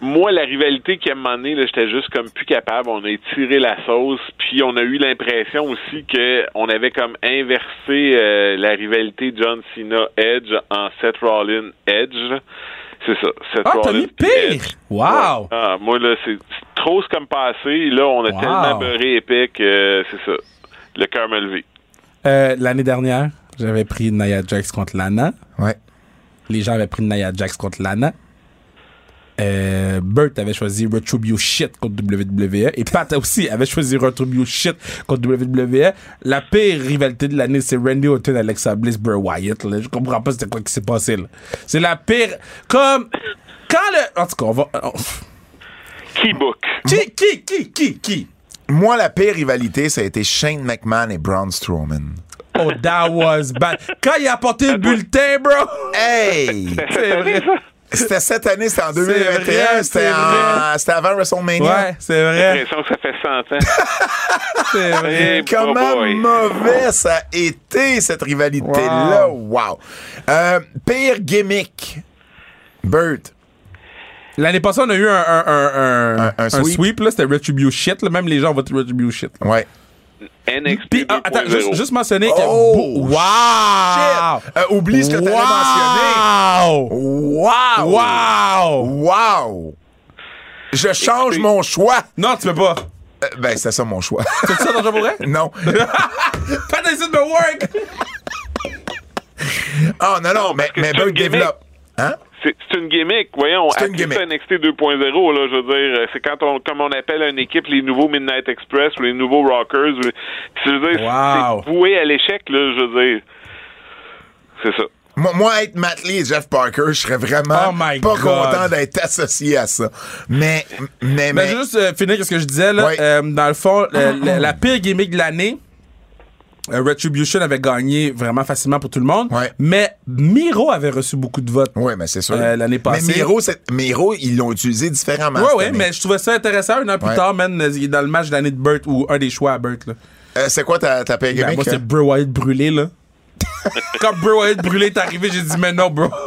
Moi, la rivalité qui a mené, là, j'étais juste comme plus capable. On a étiré la sauce, puis on a eu l'impression aussi que on avait comme inversé euh, la rivalité John Cena Edge en Seth Rollins Edge. C'est ça. Seth Ah, t'as mis pire! Wow! Ah, moi, là, c'est trop ce comme passé. Là, on a Wow. tellement beurré épais que c'est ça. Le cœur me levé. Euh, L'année dernière, j'avais pris Nia Jax contre Lana. Ouais. Les gens avaient pris Nia Jax contre Lana. Euh, Burt avait choisi Retribution Shit contre WWE. Et Pat aussi avait choisi Retribution Shit contre WWE. La pire rivalité de l'année, c'est Randy Orton, Alexa Bliss, Bray Wyatt. là. Je comprends pas c'était quoi qui s'est passé là. C'est la pire. Comme. Quand le. En tout cas, on va. on- Keybook. Qui, qui, qui, qui, qui? Moi, la pire rivalité, ça a été Shane McMahon et Braun Strowman. Oh, that was bad. Quand il a apporté le bulletin, bro! Hey! C'est vrai. C'était cette année, c'était en vrai, 2021. C'était avant WrestleMania. Ouais, c'est J'ai vrai. l'impression que ça fait 100 ans. C'est vrai. Comment mauvais ça a été, cette rivalité-là. Wow. Euh, pire gimmick. Burt. L'année passée, on a eu un, un, un, un, Un- un un sweep. sweep. là, c'était Retribution Shit. Là. Même les gens votent Retribution Shit. Ouais. NXT Puis, ah, attends, 2.0. juste, juste mentionner a Oh, beau- Wow! Shit. Euh, oublie ce que mentionner. Wow! Wow. Wow! Wow. Je change Écoutez. mon choix. Non, tu peux pas. Euh, ben, c'est ça mon choix. C'est ça pour vrai? non. Pas de work! Ah, non, non, mais, que mais une gimmick. développe. Hein? C'est une gimmick, voyons. C'est une gimmick. NXT 2.0, là, je veux dire. euh, C'est quand on, comme on appelle une équipe les nouveaux Midnight Express ou les nouveaux Rockers. ou- Je veux dire, Wow. c'est voué à l'échec, là, je veux dire. C'est ça. Moi, moi, être Matt Lee et Jeff Parker, je serais vraiment Oh pas God. content d'être associé à ça. Mais, mais, Mais mais, je vais juste euh, finir ce que je disais, là. Euh, dans le fond, euh, la, la pire gimmick de l'année, euh, Retribution avait gagné vraiment facilement pour tout le monde. Ouais. Mais Miro avait reçu beaucoup de votes. oui, mais c'est sûr. Euh, l'année passée. Mais Miro, ils l'ont utilisé différemment. Ouais, année. mais je trouvais ça intéressant. Un an plus Ouais. tard, man, euh, il est dans le match de l'année de Burt ou un des choix à Burt. Euh, c'est quoi ta, ta pire Ben, moi, c'est Bray Wyatt brûlé, là. Quand Bray Wyatt brûlé est arrivé, j'ai dit, mais non, bro.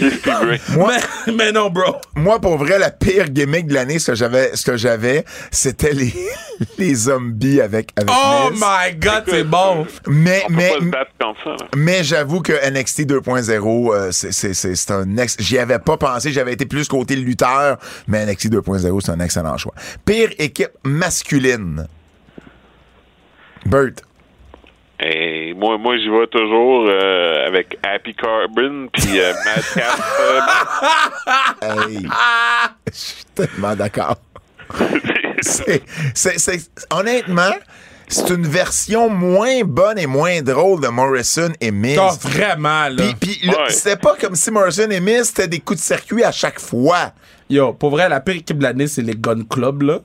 Moi- mais, mais non, bro. Moi, pour vrai, la pire gimmick de l'année, ce que j'avais, ce que j'avais, c'était les, les zombies avec, avec Oh Miz. my god, c'est bon. Mais, On peut mais, pas ça, mais j'avoue que NXT 2.0, euh, c'est, c'est, c'est, c'est un ex, j'y avais pas pensé, j'avais été plus côté lutteur, mais NXT 2.0, c'est un excellent choix. Pire équipe masculine. Burt. Et moi, moi j'y vais toujours euh, avec Happy Carbon puis euh, Madcap. euh, Hey. Je suis tellement d'accord. c'est, c'est, c'est- honnêtement, c'est une version moins bonne et moins drôle de Morrison et Miz. Oh, vraiment, là. Puis, puis là, Ouais. c'était pas comme si Morrison et Miz, c'était des coups de circuit à chaque fois. Yo, pour vrai, la pire équipe de l'année, c'est les Gun Club, là.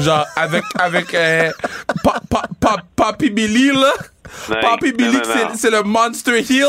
Genre, avec, avec, euh, Pa- Pa- Pa- Papi Billy, là. Non, Billy, c'est- le Monster Hill.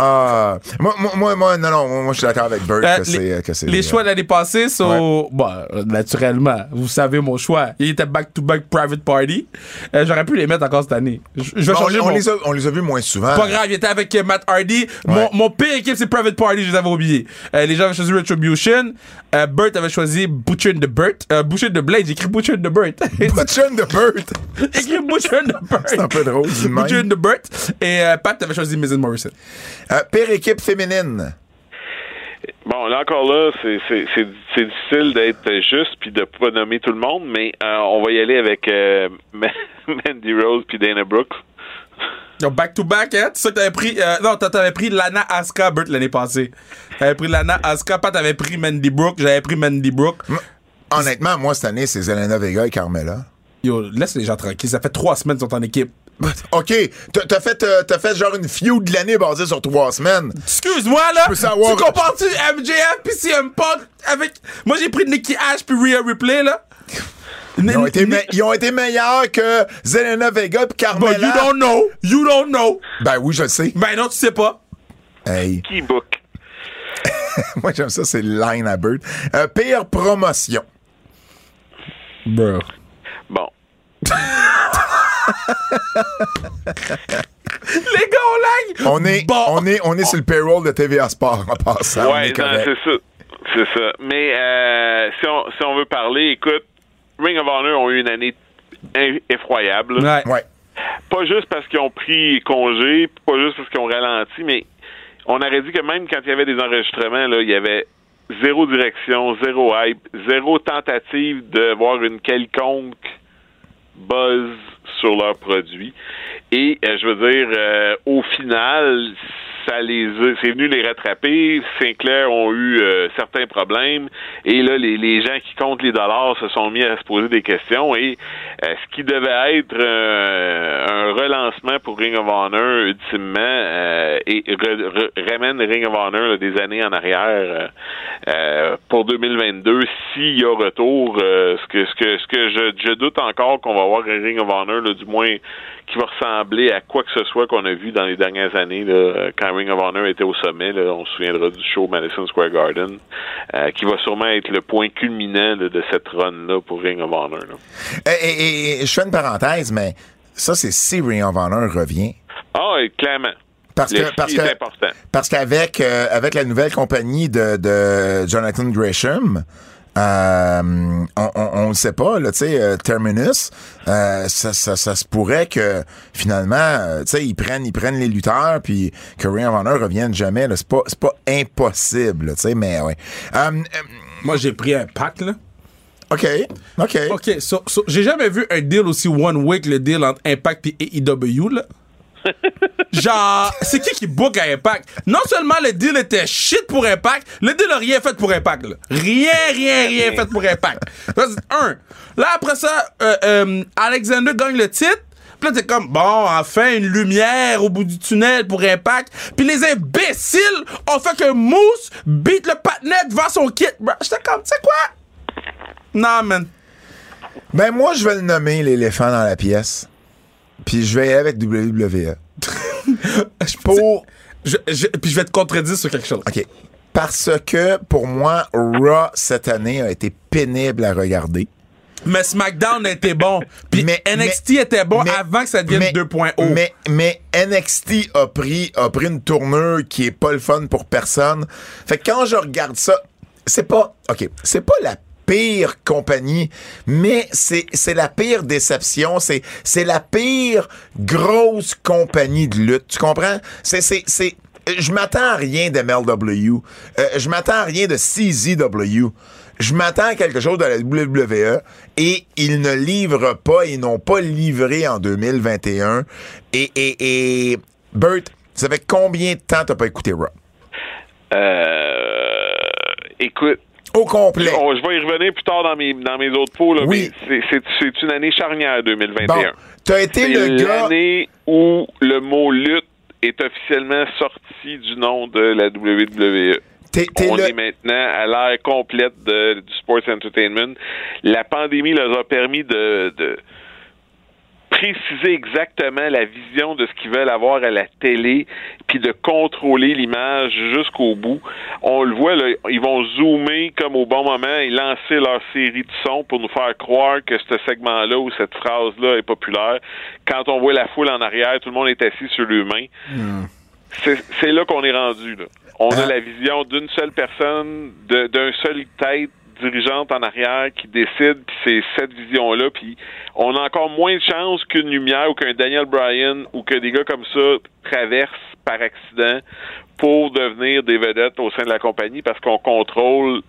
Ah, moi, moi, moi, moi, non, non, moi, je suis d'accord avec Burt Euh, que c'est, les, c'est. les choix de l'année passée sont. Bon, euh, naturellement, vous savez mon choix. Il était back-to-back Private Party. Euh, J'aurais pu les mettre encore cette année. Je vais on, changer on mon. les a, on les a vus moins souvent. Pas grave, il était avec euh, Matt Hardy. Mon, Ouais. mon pire équipe, c'est Private Party, je les avais oubliés. Euh, les gens avaient choisi Retribution. Euh, Burt avait choisi Butcher and the Burt. Euh, Butcher and the Blade, j'ai écrit Butcher and the Burt. Butcher and the Burt. J'ai écrit Butcher and the Burt. C'est un peu drôle, même. Butcher and the Burt. Et euh, Pat avait choisi Mrs. Morrison. Euh, pire équipe féminine. Bon, là encore là, c'est c'est- c'est c'est difficile d'être juste puis de pas nommer tout le monde, mais euh, on va y aller avec euh, Mandy Rose puis Dana Brooks. Yo, back to back, hein? C'est ça que t'avais pris. euh, non, t'avais pris Lana Asuka Burt l'année passée. T'avais pris Lana Asuka, Pat avait pris Mandy Brooke, j'avais pris Mandy Brooke. Honnêtement, moi, cette année, c'est Zelena Vega et Carmela. Yo, laisse les gens tranquilles. Ça fait trois semaines qu'ils sont en équipe. OK, t'as t'as fait, euh, t'as fait genre une feud de l'année basée sur trois semaines. Excuse-moi, là. peux savoir- Tu compares-tu MJF pis CM Punk avec. Moi, j'ai pris Nikki Ash puis Rhea Ripley, là. Ils ont, été me- ils ont été meilleurs que Zelena Vega et But Carmela. you don't know. You don't know. Ben oui, je le sais. Ben non, tu sais pas. Hey, Qui book? moi, j'aime ça, c'est line à Burt. Euh, pire promotion. Bro. Bon. Les gars, on lag. On est, Bon. on est, on est sur le payroll de TVA Sport en passant. ouais, c'est ça. C'est ça. Mais euh, si, on, si on veut parler, écoute, Ring of Honor ont eu une année effroyable. Ouais. Ouais. Pas juste parce qu'ils ont pris congé, pas juste parce qu'ils ont ralenti, mais on aurait dit que même quand il y avait des enregistrements, là, il y avait zéro direction, zéro hype, zéro tentative de voir une quelconque buzz sur leurs produits. Et euh, je veux dire, euh, au final, c'est venu les rattraper. Sinclair ont eu euh, certains problèmes. Et là, les, gens qui comptent les dollars se sont mis à se poser des questions. Et euh, ce qui devait être euh, un relancement pour Ring of Honor, ultimement, et ramène Ring of Honor des années en arrière pour 2022. S'il y a retour, ce que je, doute encore qu'on va avoir un Ring of Honor, du moins qui va ressembler à quoi que ce soit qu'on a vu dans les dernières années là, quand Ring of Honor était au sommet. Là, on se souviendra du show Madison Square Garden, euh, qui va sûrement être le point culminant là, de cette run-là pour Ring of Honor. là. Et, et- et je fais une parenthèse, mais ça, c'est si Ring of Honor revient. Ah, et clairement. Parce que, parce que, parce qu'avec euh, avec la nouvelle compagnie de, de Jonathan Gresham, euh, on, on, on le sait pas, là, tu sais, euh, Terminus, euh, ça, ça, ça se pourrait que finalement, tu sais, ils prennent, ils prennent les lutteurs, puis que Ring of Honor revienne jamais. C'est pas, c'est pas impossible, tu sais, mais ouais. Moi, j'ai pris un pack, là. ok, ok. OK, so, so, j'ai jamais vu un deal aussi one-way que le deal entre Impact et AEW, là. Genre, c'est qui qui book à Impact? Non seulement le deal était shit pour Impact, le deal a rien fait pour Impact. Rien, rien, rien fait pour Impact. Un. Là, après ça, euh, euh, Alexander gagne le titre. Puis là, t'es comme, bon, enfin, une lumière au bout du tunnel pour Impact. Puis les imbéciles ont fait que Moose beat le patinet devant son kit. J'étais comme, tu sais quoi? Non, man. Ben, moi, je vais le nommer l'éléphant dans la pièce. Puis je vais avec WWE. Pour. Je, je- puis je vais te contredire sur quelque chose. OK. Parce que, pour moi, Raw, cette année, a été pénible à regarder. Mais SmackDown était bon. Puis Mais- NXT mais- était bon mais- avant que ça devienne mais- 2.0. Mais, mais NXT a pris, a pris une tournure qui est pas le fun pour personne. Fait que quand je regarde ça, c'est pas, OK, c'est pas la pire compagnie, mais c'est, la pire déception, c'est, c'est la pire grosse compagnie de lutte. Tu comprends? C'est, c'est, c'est, je m'attends à rien de MLW. Euh, je m'attends à rien de CZW. Je m'attends à quelque chose de la WWE et ils ne livrent pas, ils n'ont pas livré en 2021. Et, et, et Bert, ça fait combien de temps t'as pas écouté Raw? Euh, écoute, Au complet. on- je vais y revenir plus tard dans mes, dans mes autres pots, là, Oui. mais c'est- une année charnière 2021. Bon, t'as été C'est le gars. l'année où le mot lutte est officiellement sorti du nom de la WWE. T'es On le- est maintenant à l'ère complète de- du sports entertainment. La pandémie leur a permis de, de préciser exactement la vision de ce qu'ils veulent avoir à la télé, puis de contrôler l'image jusqu'au bout. On le voit, là, ils vont zoomer comme au bon moment et lancer leur série de sons pour nous faire croire que ce segment-là ou cette phrase-là est populaire. Quand on voit la foule en arrière, tout le monde est assis sur les mains. C'est c'est là qu'on est rendu. Là. On a Ah. la vision d'une seule personne, d'un seul tête dirigeante en arrière qui décide, puis c'est cette vision-là, puis on a encore moins de chances qu'une lumière ou qu'un Daniel Bryan ou que des gars comme ça traversent par accident pour devenir des vedettes au sein de la compagnie parce qu'on contrôle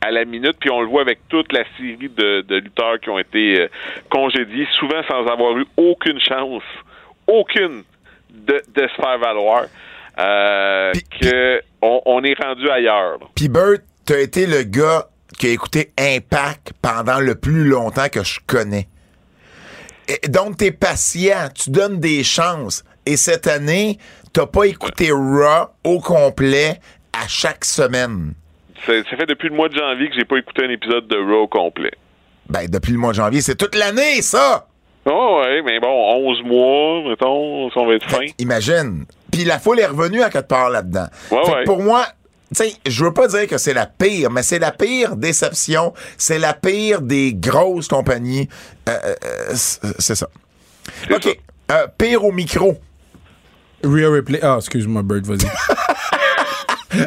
à la minute, puis on le voit avec toute la série de, de lutteurs qui ont été euh, congédiés, souvent sans avoir eu aucune chance, aucune, de, de se faire valoir, euh, Puis- que on, on est rendu ailleurs. Puis Bert, t'as été le gars qui a écouté Impact pendant le plus longtemps que je connais. Et donc, t'es patient, tu donnes des chances. Et cette année, t'as pas écouté Raw au complet à chaque semaine. C'est- Ça fait depuis le mois de janvier que j'ai pas écouté un épisode de Raw complet. Ben, depuis le mois de janvier, c'est toute l'année, ça! Oh ouais, mais bon, 11 mois, mettons, si on va être fin. Imagine. Puis la foule est revenue à quelque part là-dedans. Ouais, ouais. Pour moi, tu sais, je veux pas dire que c'est la pire, mais c'est la pire déception. C'est la pire des grosses compagnies. Euh, euh, euh, c'est ça. OK. Euh, pire au micro. Real replay. Ah, excuse-moi, Bird, vas-y.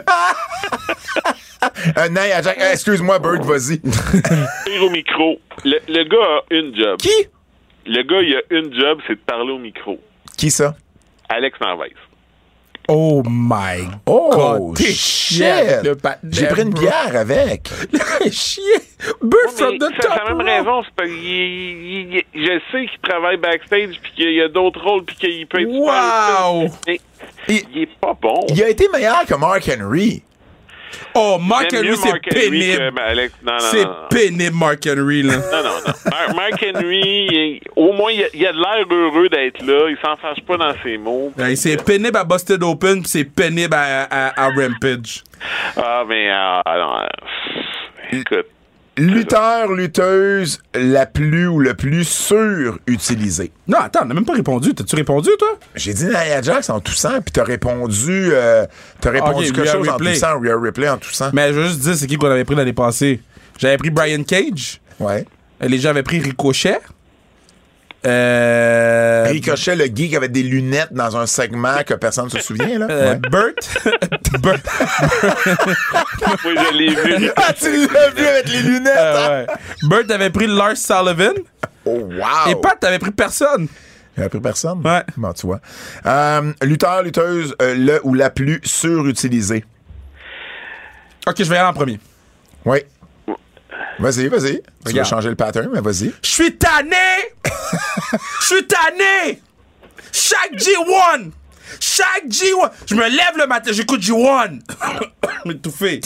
Euh, Jack, euh, excuse-moi, Bird, vas-y. Pire au micro. Le, le gars a une job. Qui? Le gars, il a une job, c'est de parler au micro. Qui ça? Alex Narvaez. Oh my Oh, god. T'es shit! J'ai pris une bière avec. chier. Bird from the c'est top. la même raison, c'est parce qu'il il- il- je sais qu'il travaille backstage puis qu'il y a d'autres rôles puis qu'il peut être super Wow. utile, mais Il, il est pas bon. il a été meilleur que Mark Henry. Oh, Mark Henry, c'est pénible. C'est pénible, Mark Henry, là. Non, non, non. Mar- Mark Henry, au moins, il a, de l'air heureux d'être là. Il s'en fâche pas dans ses mots. Ouais, C'est pénible à Busted Open, puis c'est pénible à, à, à Rampage. Ah, mais ah, euh, écoute. Lutteur, lutteuse, la plus ou le plus surutilisée. Non, attends, on n'a même pas répondu. T'as-tu répondu, toi? J'ai dit Nia Jax en toussant, puis t'as répondu, euh, t'as répondu quelque chose en toussant, Rhea Ripley en toussant. Mais je veux juste dire, c'est qui qu'on avait pris l'année passée? J'avais pris Brian Cage. Ouais. Les gens avaient pris Ricochet. Euh. Ricochet, le geek avec des lunettes dans un segment que personne se souvient, là. euh, Ouais. Burt. Moi, je l'ai vu. Ah, tu l'as vu avec les lunettes! Ah hein? ouais. Burt avait pris Lars Sullivan. Oh, wow! Et Pat, t'avais pris personne. J'avais pris personne? Ouais. Bon, tu vois. Euh, lutteur, lutteuse, euh, le ou la plus surutilisée. Ok, je vais y aller en premier. Oui. Vas-y, vas-y. Tu veux changer le pattern, mais vas-y. Je suis tanné! Je suis tanné! Chaque G1! Chaque G1! Je me lève le matin, j'écoute G1! M'étouffer.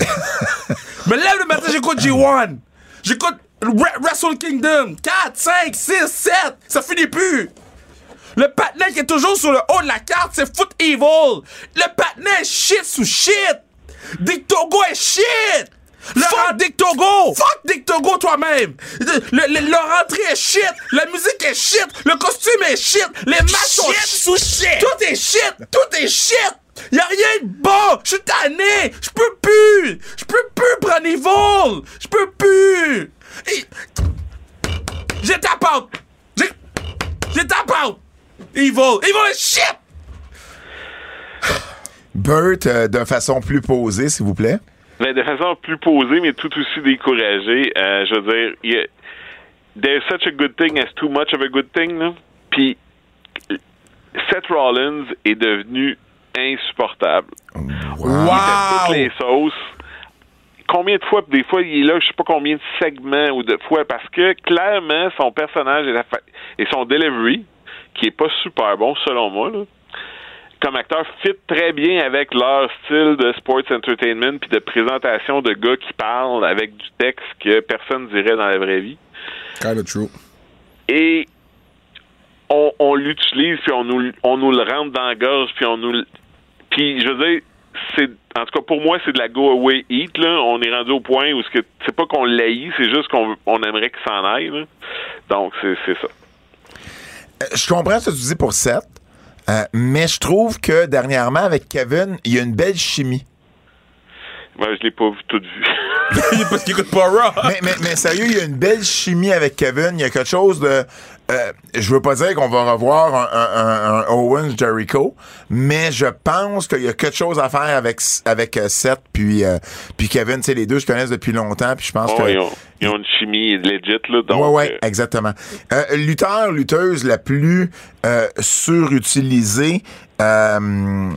Je me lève le matin, j'écoute G1! J'écoute Wre- Wrestle Kingdom! 4, 5, 6, 7! Ça finit plus! Le patinet qui est toujours sur le haut de la carte, c'est Foot Evil! Le patinet est shit sous shit! Dick Togo est shit! Laurent Dick Togo! Fuck Dick Togo toi-même! Le, le- le rentrée est shit! La musique est shit! Le costume est shit! Les matchs sont shit sous shit! Tout est shit! Tout est shit! Y'a rien de bon! Je suis tanné! Je peux plus! Je peux plus prendre Evil! Je peux plus! Et- J'ai tap out! J'ai... J'ai tap out! Evil! Evil est shit! Burt, euh, de façon plus posée, s'il vous plaît. Mais de façon plus posée, mais tout aussi découragée. Euh, je veux dire, il y a- there's such a good thing as too much of a good thing. Là. Puis Seth Rollins est devenu insupportable. Wow! Toutes les sauces. Combien de fois, des fois, il est là, je sais pas combien de segments ou de fois, parce que clairement, son personnage et, la fa- et son delivery, qui est pas super bon selon moi, là, comme acteur, fit très bien avec leur style de sports entertainment puis de présentation de gars qui parlent avec du texte que personne dirait dans la vraie vie. Kind of true. Et on, on l'utilise puis on nous, on nous le rentre dans la gorge puis on nous puis je veux dire c'est en tout cas pour moi c'est de la go away eat là on est rendu au point où ce que c'est pas qu'on l'haït c'est juste qu'on on aimerait qu'il s'en aille là. donc c'est c'est ça Euh, Je comprends ce que tu dis pour Seth, euh, mais je trouve que dernièrement, avec Kevin, il y a une belle chimie. Moi je l'ai pas vu tout vu Parce qu'il écoute pas Raw. mais, mais, mais sérieux, il y a une belle chimie avec Kevin. Il y a quelque chose de. euh, je veux pas dire qu'on va revoir un, un- un- un Owens Jericho, mais je pense qu'il y a quelque chose à faire avec avec euh, Seth puis euh, puis Kevin. Tu sais, les deux se connaissent depuis longtemps, puis je pense Oh, que. ils, ont, ils ont une chimie legit là donc ouais, ouais, euh, exactement. Euh, lutteur, lutteuse la plus euh, surutilisée. euh,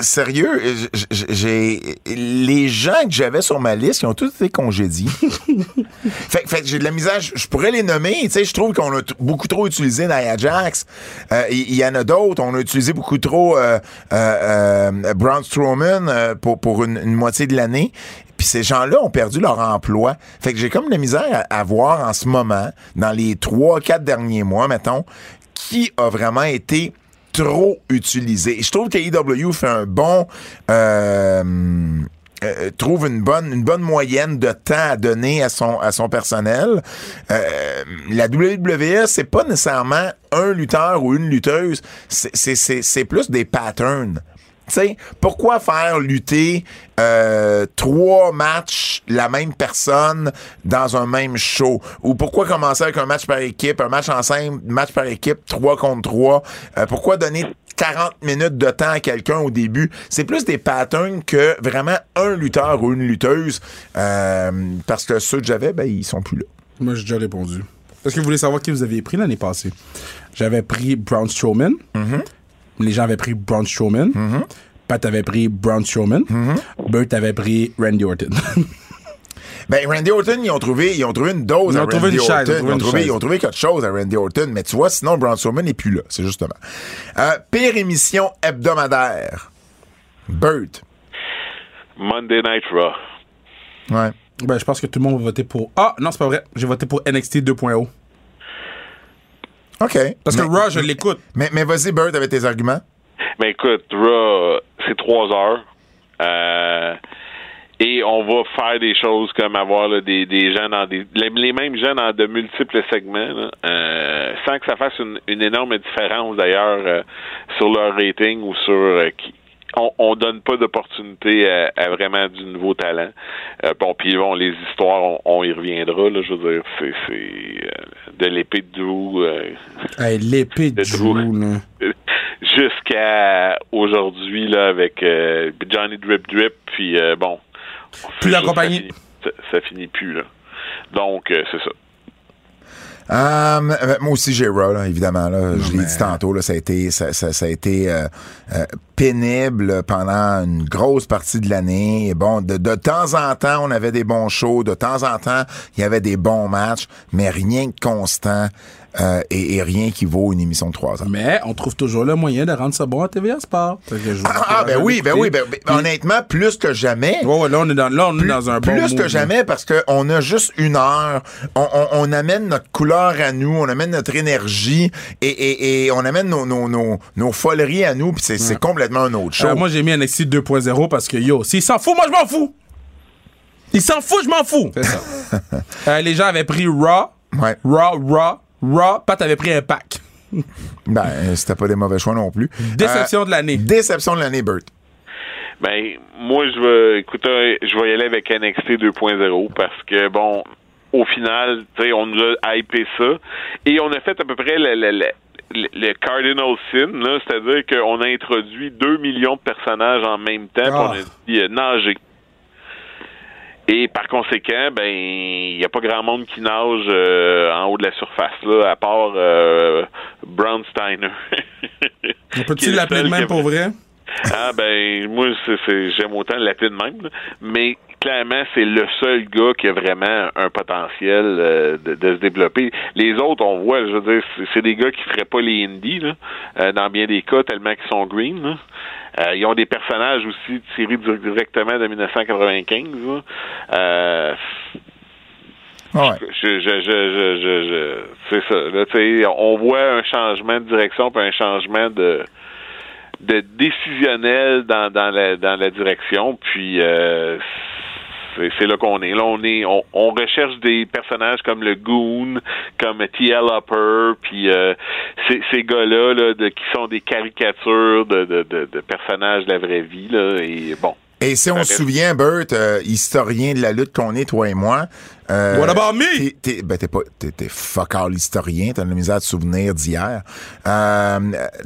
sérieux, j- j- j'ai les gens que j'avais sur ma liste, ils ont tous été congédiés. fait, fait que j'ai de la misère, je, pourrais les nommer, tu sais, je trouve qu'on a beaucoup trop utilisé Nia Jax. Euh, Il y, en a d'autres, on a utilisé beaucoup trop euh, euh, euh, Braun Strowman euh, pour, pour une, une moitié de l'année. Puis ces gens-là ont perdu leur emploi. Fait que j'ai comme de la misère à, à voir en ce moment, dans les trois, quatre derniers mois, mettons, qui a vraiment été trop utilisé. Je trouve que AEW fait un bon... euh, euh, trouve une bonne une bonne moyenne de temps à donner à son à son personnel. Euh, la WWE c'est pas nécessairement un lutteur ou une lutteuse, c'est c'est c'est plus des patterns. Tu sais, pourquoi faire lutter euh, trois matchs la même personne dans un même show? Ou pourquoi commencer avec un match par équipe, un match en simple, match par équipe, trois contre trois? Euh, pourquoi donner 40 minutes de temps à quelqu'un au début? C'est plus des patterns que vraiment un lutteur ou une lutteuse. Euh, parce que ceux que j'avais, ben, ils sont plus là. Moi, j'ai déjà répondu. Est-ce que vous voulez savoir qui vous aviez pris l'année passée? J'avais pris Braun Strowman. Les gens avaient pris Braun Strowman. Pat avait pris Braun Strowman. Burt avait pris Randy Orton. Ben, Randy Orton, ils ont trouvé, ils ont trouvé une dose Ils à trouvé Randy une chaise, Orton. ils ont trouvé Ils ont une trouvé, chaise. ils ont trouvé quelque chose à Randy Orton. Mais tu vois, sinon, Braun Strowman n'est plus là. C'est justement. Euh, pire émission hebdomadaire. Burt. Monday Night Raw Ouais. ben, je pense que tout le monde va voter pour. Ah, non, c'est pas vrai. J'ai voté pour NXT 2.0. OK. Parce que mais, Raw, je l'écoute. Mais, mais vas-y, Burt, avec tes arguments. Ben écoute, Raw, c'est trois heures. Euh, et on va faire des choses comme avoir là, des, des gens dans des. Les, les mêmes gens dans de multiples segments, là, euh, sans que ça fasse une, une énorme différence d'ailleurs euh, sur leur rating ou sur euh, qui. On, on donne pas d'opportunité à, à vraiment du nouveau talent. Euh, bon, puis bon, les histoires, on, on y reviendra. Là, je veux dire, c'est c'est, euh, de l'épée de Drew euh, Hey, L'épée de. Drew, jusqu'à aujourd'hui là avec euh, Johnny Drip Drip puis euh, bon Plus la ça compagnie. finit- ça, ça finit plus là donc c'est ça Euh, moi aussi, j'ai Raw, évidemment. Là, je l'ai dit tantôt, là, ça a été, ça, ça- ça a été euh, euh, pénible pendant une grosse partie de l'année. Et Bon, de, de temps en temps, on avait des bons shows. De temps en temps, il y avait des bons matchs, mais rien de constant. Euh, et, et rien qui vaut une émission de trois heures. Mais on trouve toujours le moyen de rendre ça bon à TVA Sport. Que je Ah, ah, ben à oui, ben oui, ben, ben, honnêtement, plus que jamais. Ouais, ouais, là, on est dans, là, on est dans un bon plus que jamais parce qu'on a juste une heure. On, on- on amène notre couleur à nous, on amène notre énergie et, et- et on amène nos, nos, nos, nos foleries à nous, puis c'est complètement un autre show. Euh, moi, j'ai mis NXT 2.0 parce que, yo, s'il s'en fout, moi, je m'en fous. Il s'en fout, je m'en fous. C'est ça. Euh, les gens avaient pris Raw, Ouais. Raw, Raw, Raw. Pat avait pris un pack. Ben, euh, c'était pas des mauvais choix non plus. Déception Euh, de l'année. Déception de l'année, Bert. Ben, moi, je vais, écoute, euh, je vais y aller avec NXT 2.0 parce que, bon, au final, tu sais, on nous a hypé ça et on a fait à peu près le, le, le, le- le cardinal sin, c'est-à-dire qu'on a introduit 2 millions de personnages en même temps, puis Ah. on a dit euh, nager. Et par conséquent, ben, il n'y a pas grand monde qui nage euh, en haut de la surface, là, à part euh, Brown Steiner. On peut-tu l'appeler de même pour vrai? ah ben moi c'est, j'aime autant l'appeler de même, là. mais clairement c'est le seul gars qui a vraiment un potentiel euh, de, de se développer. Les autres on voit, je veux dire, c'est, c'est des gars qui feraient pas les indies là, euh, dans bien des cas tellement qu'ils sont green. Là. Euh, ils ont des personnages aussi tirés dir- directement de 1995. Là. Euh, Ouais. je, je, je, je, je, je- c'est ça. Là, tu sais, on voit un changement de direction puis un changement de de décisionnel dans, dans la dans la direction. Puis euh, c'est, c'est là qu'on est. Là, on est, on, on recherche des personnages comme le Goon, comme T.L. Upper, puis euh, ces, ces gars-là là, de, qui sont des caricatures de, de, de, de personnages de la vraie vie. Là, et bon. Et si on se souvient, Bert, euh, historien de la lutte qu'on est, toi et moi. euh, What about me? T'es, t'es- ben, t'es pas, t'es, t'es fuck all historien, t'as de la misère de souvenir d'hier. Euh,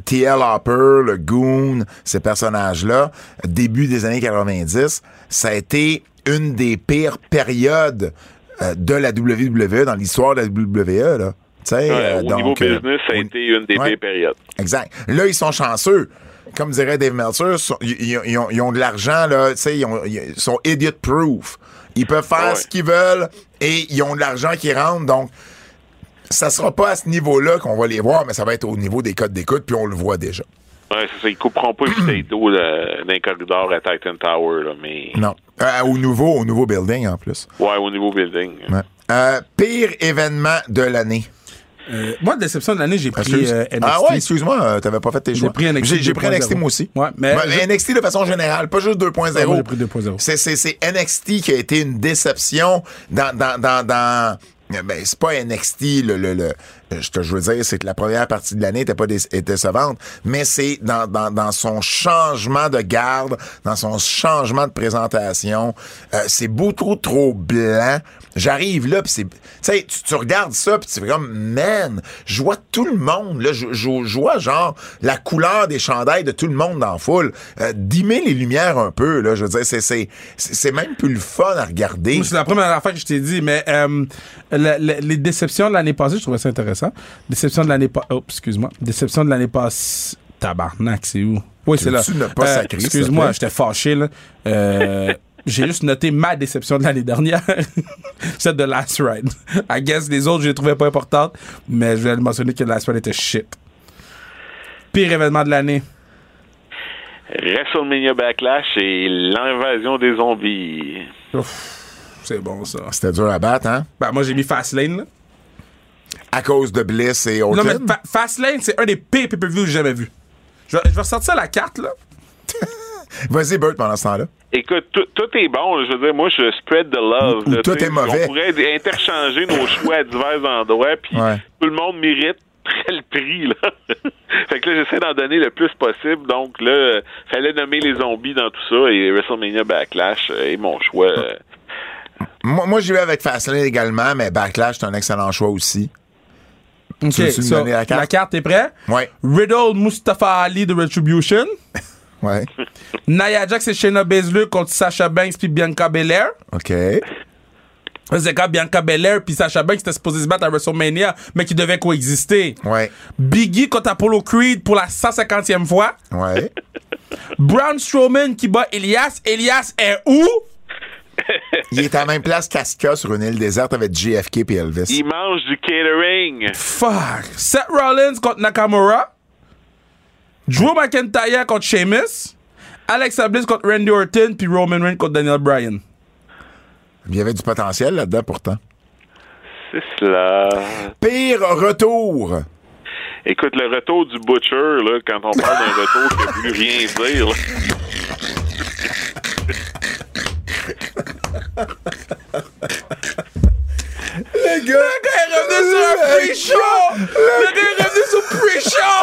T.L. Hopper, le Goon, ces personnages-là, début des années 90, ça a été une des pires périodes euh, de la WWE dans l'histoire de la WWE, là. Ouais, euh, au donc, niveau business, ça a été une des Ouais. pires périodes. Exact. Là, ils sont chanceux. Comme dirait Dave Meltzer, ils, ont, ils ont de l'argent, là, ils, ont- ils sont idiot-proof. Ils peuvent faire ouais. ce qu'ils veulent et ils ont de l'argent qui rentre, donc ça sera pas à ce niveau-là qu'on va les voir, mais ça va être au niveau des codes d'écoute, puis on le voit déjà. Ouais, c'est ça. Ils couperont pas bouteille d'eau là, dans un corridor à Titan Tower, là, mais Non. Euh, au nouveau, au nouveau building, en plus. ouais, au niveau building. Ouais. Euh, pire événement de l'année. Euh, moi, déception de l'année, j'ai pris euh, NXT. ah ouais, excuse-moi, euh, t'avais pas fait tes J'ai choix. pris NXT J'ai pris 2.0. NXT moi aussi. Ouais, mais- NXT de façon générale, pas juste 2.0. Ah, j'ai pris 2.0. C'est, NXT qui a été une déception dans, dans, dans, dans ben, c'est pas NXT, le, le, le, ce que je veux dire, c'est que la première partie de l'année était pas décevante, mais c'est dans, dans, dans son changement de garde, dans son changement de présentation, euh, c'est beaucoup trop blanc. J'arrive là, puis c'est, tu sais, tu, regardes ça, puis tu fais comme, man, je vois tout le monde, là, je, vois genre la couleur des chandails de tout le monde dans la foule. Euh, les lumières un peu, là, je veux dire, c'est, c'est, c'est même plus le fun à regarder. C'est la première affaire que je t'ai dit, mais euh, les déceptions de l'année passée, je trouvais ça intéressant. Déception de l'année passée. Oh, excuse-moi. Déception de l'année passée. Tabarnak, c'est où? Oui, c'est là. Te Excuse-moi, j'étais fâché, là. Euh, J'ai juste noté ma déception de l'année dernière. Celle de Last Ride. I guess les autres, je les trouvais pas importantes, mais je vais le mentionner que Last Ride était shit. Pire événement de l'année? WrestleMania Backlash et l'invasion des zombies. Ouf, c'est bon, ça. C'était dur à battre, hein? Ben, moi, j'ai mis Fastlane, là. À cause de Bliss et Non, mais. Fa- Fastlane, c'est un des pires pay-per-views que j'ai jamais vu. Je vais, je vais ressortir la carte, là. Vas-y, Bert, pendant ce temps-là. Écoute, tout, tout est bon. Je veux dire, moi, je spread the love. Ou là, tout est mauvais. On pourrait interchanger nos choix à divers endroits, puis Ouais. tout le monde mérite le prix, là. fait que là, j'essaie d'en donner le plus possible. Donc, là, euh, fallait nommer les zombies dans tout ça, et WrestleMania Backlash euh, est mon choix. euh. Moi, moi j'y vais avec Fastlane également, mais Backlash, c'est un excellent choix aussi. OK, Tu veux-tu me so, donner la carte? la carte? est prête? Ouais. Riddle Mustafa Ali de Retribution. Ouais. Nia Jax et Shayna Baszler contre Sasha Banks puis Bianca Belair. OK. C'est quand Bianca Belair puis Sasha Banks étaient supposés se battre à WrestleMania, mais qui devaient coexister. Ouais. Biggie contre Apollo Creed pour la 150e fois. Ouais. Braun Strowman qui bat Elias. Elias est où? Il est à la même place qu'Aska sur une île déserte avec JFK et Elvis. Il mange du catering. Fuck. Seth Rollins contre Nakamura. Drew McIntyre contre Sheamus. Alexa Bliss contre Randy Orton. Puis Roman Reigns contre Daniel Bryan. Il y avait du potentiel là-dedans pourtant. C'est cela. Pire retour. Écoute, le retour du Butcher, là, quand on parle d'un retour qui n'a plus rien dire, là. Le gars, est revenu sur un pre-show! Le gars est revenu sur pre-show!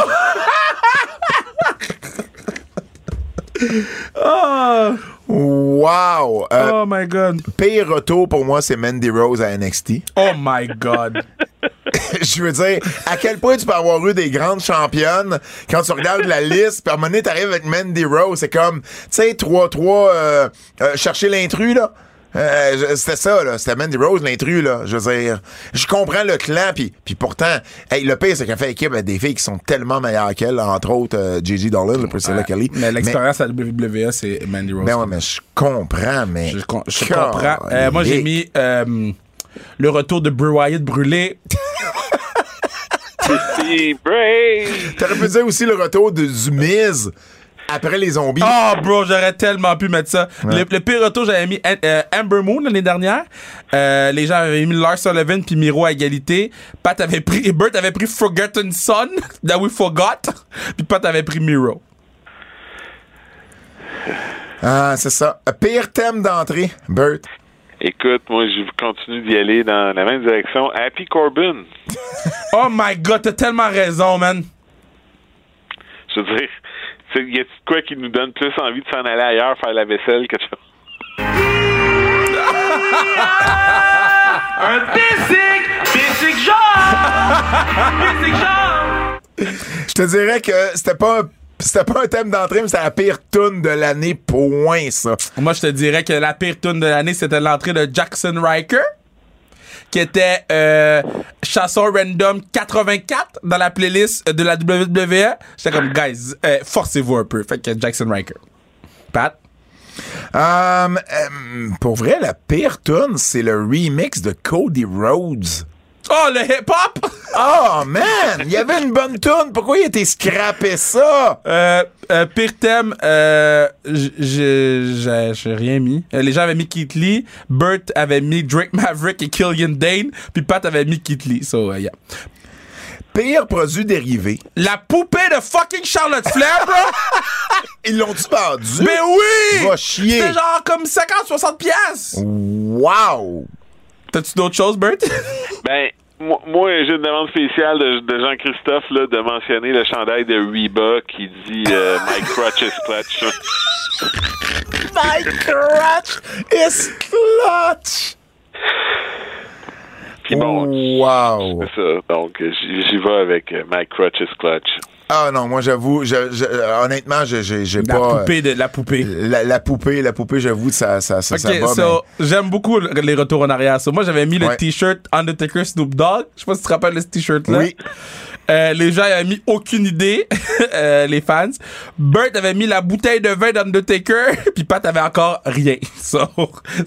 oh, Wow! Euh, oh my god. Pire retour pour moi, c'est Mandy Rose à NXT. Oh my god. Je veux dire, à quel point tu peux avoir eu des grandes championnes quand tu regardes la liste, puis à un moment donné, t'arrives avec Mandy Rose, c'est comme, tu sais, 3-3, euh, euh, chercher l'intrus, là. Euh, c'était ça, là. C'était Mandy Rose, l'intrus, là. Je veux dire, je comprends le clan, puis puis pourtant, hey, le pire, c'est qu'elle fait équipe avec des filles qui sont tellement meilleures qu'elle, entre autres euh, Gigi Dolan, le Priscilla Kelly. Mais l'expérience à WWE, c'est Mandy Rose. Ben ouais, mais je comprends, mais. Je, com- je comprends. Euh, moi, j'ai mis euh, le retour de Bray Wyatt brûlé. T'aurais pu dire aussi le retour de, du Miz après les zombies. Oh, bro, j'aurais tellement pu mettre ça. Le, le pire retour, j'avais mis euh, Amber Moon l'année dernière. Euh, les gens avaient mis Lars Sullivan puis Miro à égalité. Pat avait pris, Bert avait pris Forgotten Son, that we forgot. Puis Pat avait pris Miro. Ah, c'est ça. Pire thème d'entrée, Bert. Écoute, moi, je continue d'y aller dans la même direction. Happy Corbin. Oh my god, t'as tellement raison, man. Je veux dire, y a quoi qui nous donne plus envie de s'en aller ailleurs, faire la vaisselle, que de Un basic, basic genre! basic genre! Je te dirais que c'était pas un, c'était pas un thème d'entrée, mais c'était la pire tune de l'année, point, ça. Moi, je te dirais que la pire tune de l'année, c'était l'entrée de Jackson Riker, qui était euh, chasseur random 84 dans la playlist de la WWE. J'étais comme, guys, euh, forcez-vous un peu. Fait que Jackson Riker. Pat? Euh, euh, pour vrai, la pire tune, c'est le remix de Cody Rhodes. Oh, le hip-hop! Oh, man! Il y avait une bonne tune. Pourquoi il a été scrappé ça? Euh, euh, pire thème, euh, j'ai rien mis. Euh, les gens avaient mis Keith Lee, Bert avait mis Drake Maverick et Killian Dane, puis Pat avait mis Keith Lee. So, uh, yeah. Pire produit dérivé. La poupée de fucking Charlotte Flair, bro! Ils l'ont-tu vendu? Mais oui! Va chier. C'était genre comme 50-60 pièces. Wow! T'as-tu d'autres choses, Bert? Ben, moi, moi, j'ai une demande spéciale de, de Jean-Christophe là, de mentionner le chandail de Reba qui dit euh, My crutch is clutch. My crutch is clutch! Puis bon, Wow! c'est ça. Donc, j'y j'y vais avec euh, My crutch is clutch. Ah non, moi j'avoue, je, je- euh, honnêtement, j'ai j'ai- j'ai La pas. poupée de la poupée. euh, La, la poupée, la poupée, j'avoue, ça, ça, ça, ça Ok, va. so, j'aime beaucoup le- les retours en arrière. So, moi, j'avais mis le t-shirt Undertaker Snoop Dogg. Je sais pas si tu te rappelles de ce t-shirt-là. Oui. Euh, les gens avaient mis aucune idée, euh, les fans. Bert avait mis la bouteille de vin d'Undertaker, puis Pat avait encore rien. So,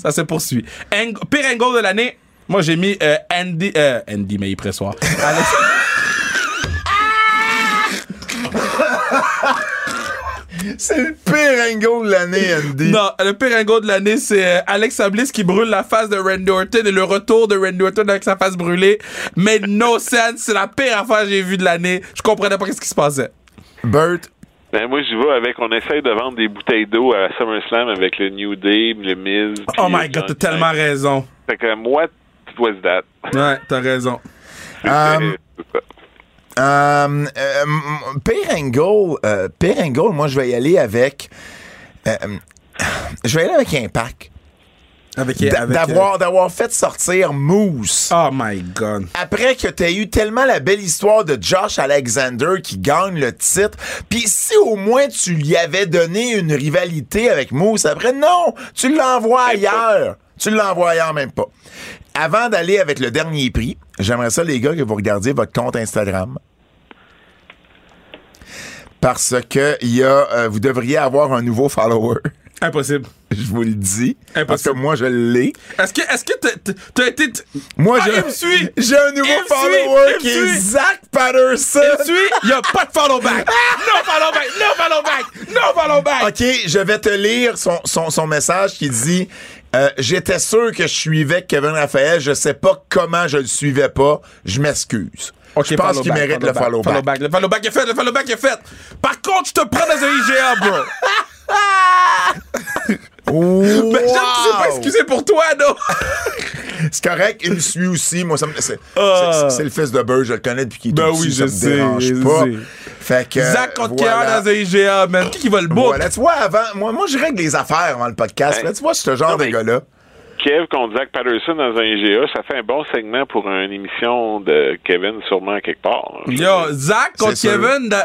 ça se poursuit. Ang- pire angle de l'année, moi j'ai mis euh, Andy, euh, Andy, mais il pressoir. C'est le pire angle de l'année, Andy. non, le pire angle de l'année, c'est euh, Alexa Bliss qui brûle la face de Randy Orton et le retour de Randy Orton avec sa face brûlée. Mais no sense, c'est la pire affaire que j'ai vue de l'année. Je comprenais pas ce qui se passait. Bert, Ben, moi, j'y vais avec, on essaye de vendre des bouteilles d'eau à SummerSlam avec le New Day, le Miz. Oh my god, t'as tellement raison. Fait que, what was that? Ouais, t'as raison. Um. Euh, euh, euh, moi je vais y aller avec. euh, je vais y aller avec Impact. Avec, D'avoir, d'avoir fait sortir Moose. Oh my god. Après que tu eu tellement la belle histoire de Josh Alexander qui gagne le titre, puis si au moins tu lui avais donné une rivalité avec Moose après, non, tu l'envoies ailleurs. Tu l'envoies ailleurs même pas. Avant d'aller avec le dernier prix, j'aimerais ça les gars que vous regardiez votre compte Instagram. Parce que y a, euh, vous devriez avoir un nouveau follower. Impossible. Je vous le dis. Parce que Impossible. moi, je l'ai. Est-ce que, est-ce que t'as- été. Moi, Ah, je-. J'ai un nouveau follower qui est. Zach Patterson. Il y a pas de follow back. No follow back, no follow back, no follow back. OK, je vais te lire son, son, son message qui dit euh, J'étais sûr que je suivais Kevin Raphaël. Je sais pas comment je le suivais pas. Je m'excuse. Je pense follow qu'il mérite le back, follow, follow back. back. Le follow back est fait, le follow back est fait. Par contre, je te prends dans un IGA, bro. Wow. Mais tu sais pas excusé pour toi, non? C'est correct, il me suit aussi. Moi, ça me- c'est Ah. le fils de Burr, je le connais depuis qu'il est Ben oui, petit, je ça me sais, dérange je pas. sais. Fait que. Zach contre voilà. Dans un IGA, man. Qui qui va le book? Voilà, tu vois, avant, moi, moi, je règle les affaires avant le podcast. Hey. Là, tu vois, ce genre Non, de mais- gars-là. Kev contre Zach Patterson dans un IGA, ça fait un bon segment pour une émission de Kevin, sûrement quelque part. Yo, Zach contre. Kevin. de-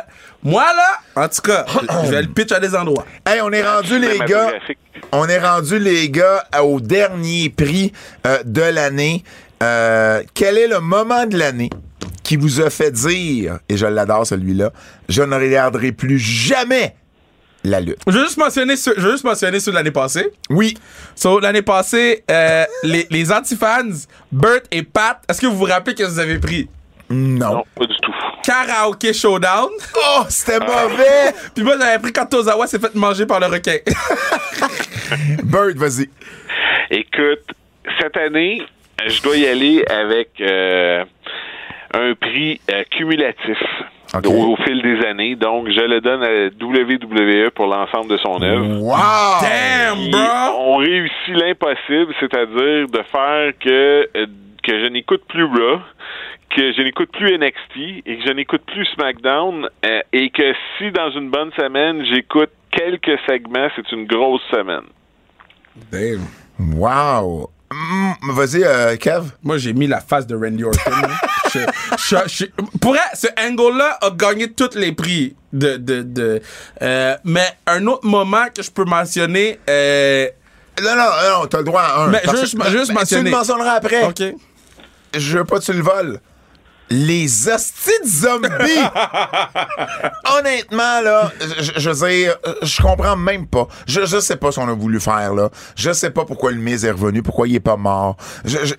Moi, là, en tout cas, je vais le pitch à des endroits. Hey, on est rendu, les gars. On est rendu, les gars, au dernier prix euh, de l'année. Euh, quel est le moment de l'année qui vous a fait dire, et je l'adore celui-là, je ne regarderai plus jamais la lutte? Je veux juste mentionner ceux, je veux juste mentionner de l'année passée. Oui. So, l'année passée, euh, les, les antifans, Bert et Pat, est-ce que vous vous rappelez que vous avez pris? Non. Non, pas du tout. Karaoke Showdown. Oh, c'était mauvais! Puis moi, j'avais pris quand Tozawa s'est fait manger par le requin. Bird, vas-y. Écoute, cette année, je dois y aller avec euh, un prix euh, cumulatif Au, au fil des années. Donc, je le donne à WWE pour l'ensemble de son œuvre. Wow! Damn, bro! ont réussi l'impossible, c'est-à-dire de faire que, euh, que je n'écoute plus Raw, que je n'écoute plus NXT et que je n'écoute plus SmackDown euh, et que si dans une bonne semaine, j'écoute quelques segments, c'est une grosse semaine. Damn. Wow! Mm, vas-y, euh, Kev. Moi, j'ai mis la face de Randy Orton. Je- je- je- pour elle, ce angle-là a gagné tous les prix. De, de, de, euh, mais un autre moment que je peux mentionner. Euh, Non, non, non, t'as le droit à un. Mais juste- que- juste mais mentionner. Tu le mentionneras après. OK. Je veux pas que tu le voles. Les hosties de zombies! Honnêtement, là, je, veux dire, je comprends même pas. Je, je sais pas ce qu'on a voulu faire, là. Je sais pas pourquoi le Miz est revenu, pourquoi il est pas mort. Je, je-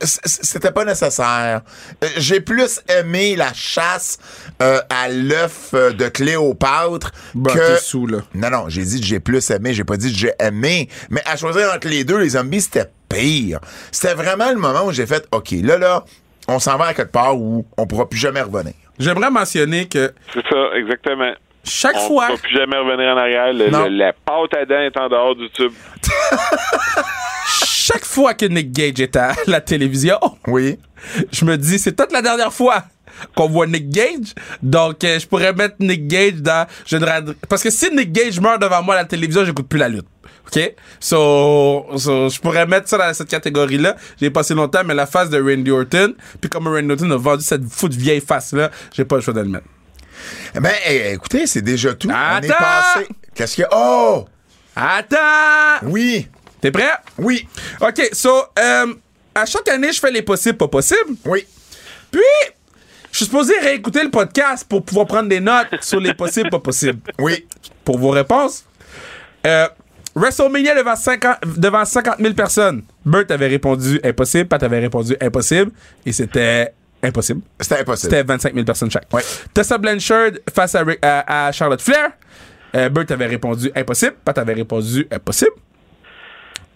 c'était pas nécessaire. Euh, J'ai plus aimé la chasse euh, à l'œuf euh, de Cléopâtre Bah, que... t'es sous, là. Non, non, j'ai dit que j'ai plus aimé, j'ai pas dit que j'ai aimé. Mais à choisir entre les deux, les zombies, c'était pire. C'était vraiment le moment où j'ai fait, OK, là, là, on s'en va à quelque part où on pourra plus jamais revenir. J'aimerais mentionner que C'est ça, exactement. chaque On fois. ne va plus jamais revenir en arrière. Le- la pâte à dents est en dehors du tube. chaque fois que Nick Gage est à la télévision, Oui. je me dis, c'est peut-être la dernière fois qu'on voit Nick Gage. Donc, euh, je pourrais mettre Nick Gage dans. Je ne Parce que si Nick Gage meurt devant moi à la télévision, j'écoute plus la lutte. OK? So, so, je pourrais mettre ça dans cette catégorie-là. J'ai passé longtemps, mais la face de Randy Orton, puis comme Randy Orton a vendu cette foute vieille face-là, j'ai pas le choix de le mettre. Eh Ben, eh, écoutez, c'est déjà tout. On est Attends! passé. Qu'est-ce a? Oh! Attends! Oui. T'es prêt? Oui. OK, so, euh, à chaque année, je fais les possibles, pas possibles. Oui. Puis, je suis supposé réécouter le podcast pour pouvoir prendre des notes sur les possibles, pas possibles. Oui. Pour vos réponses, euh, WrestleMania devant 50, devant 50 000 personnes. Bert avait répondu impossible, Pat avait répondu impossible, et c'était impossible. C'était impossible. C'était 25 000 personnes chaque. Ouais. Tessa Blanchard face à, à- à Charlotte Flair. Euh, Bert avait répondu impossible, Pat avait répondu impossible.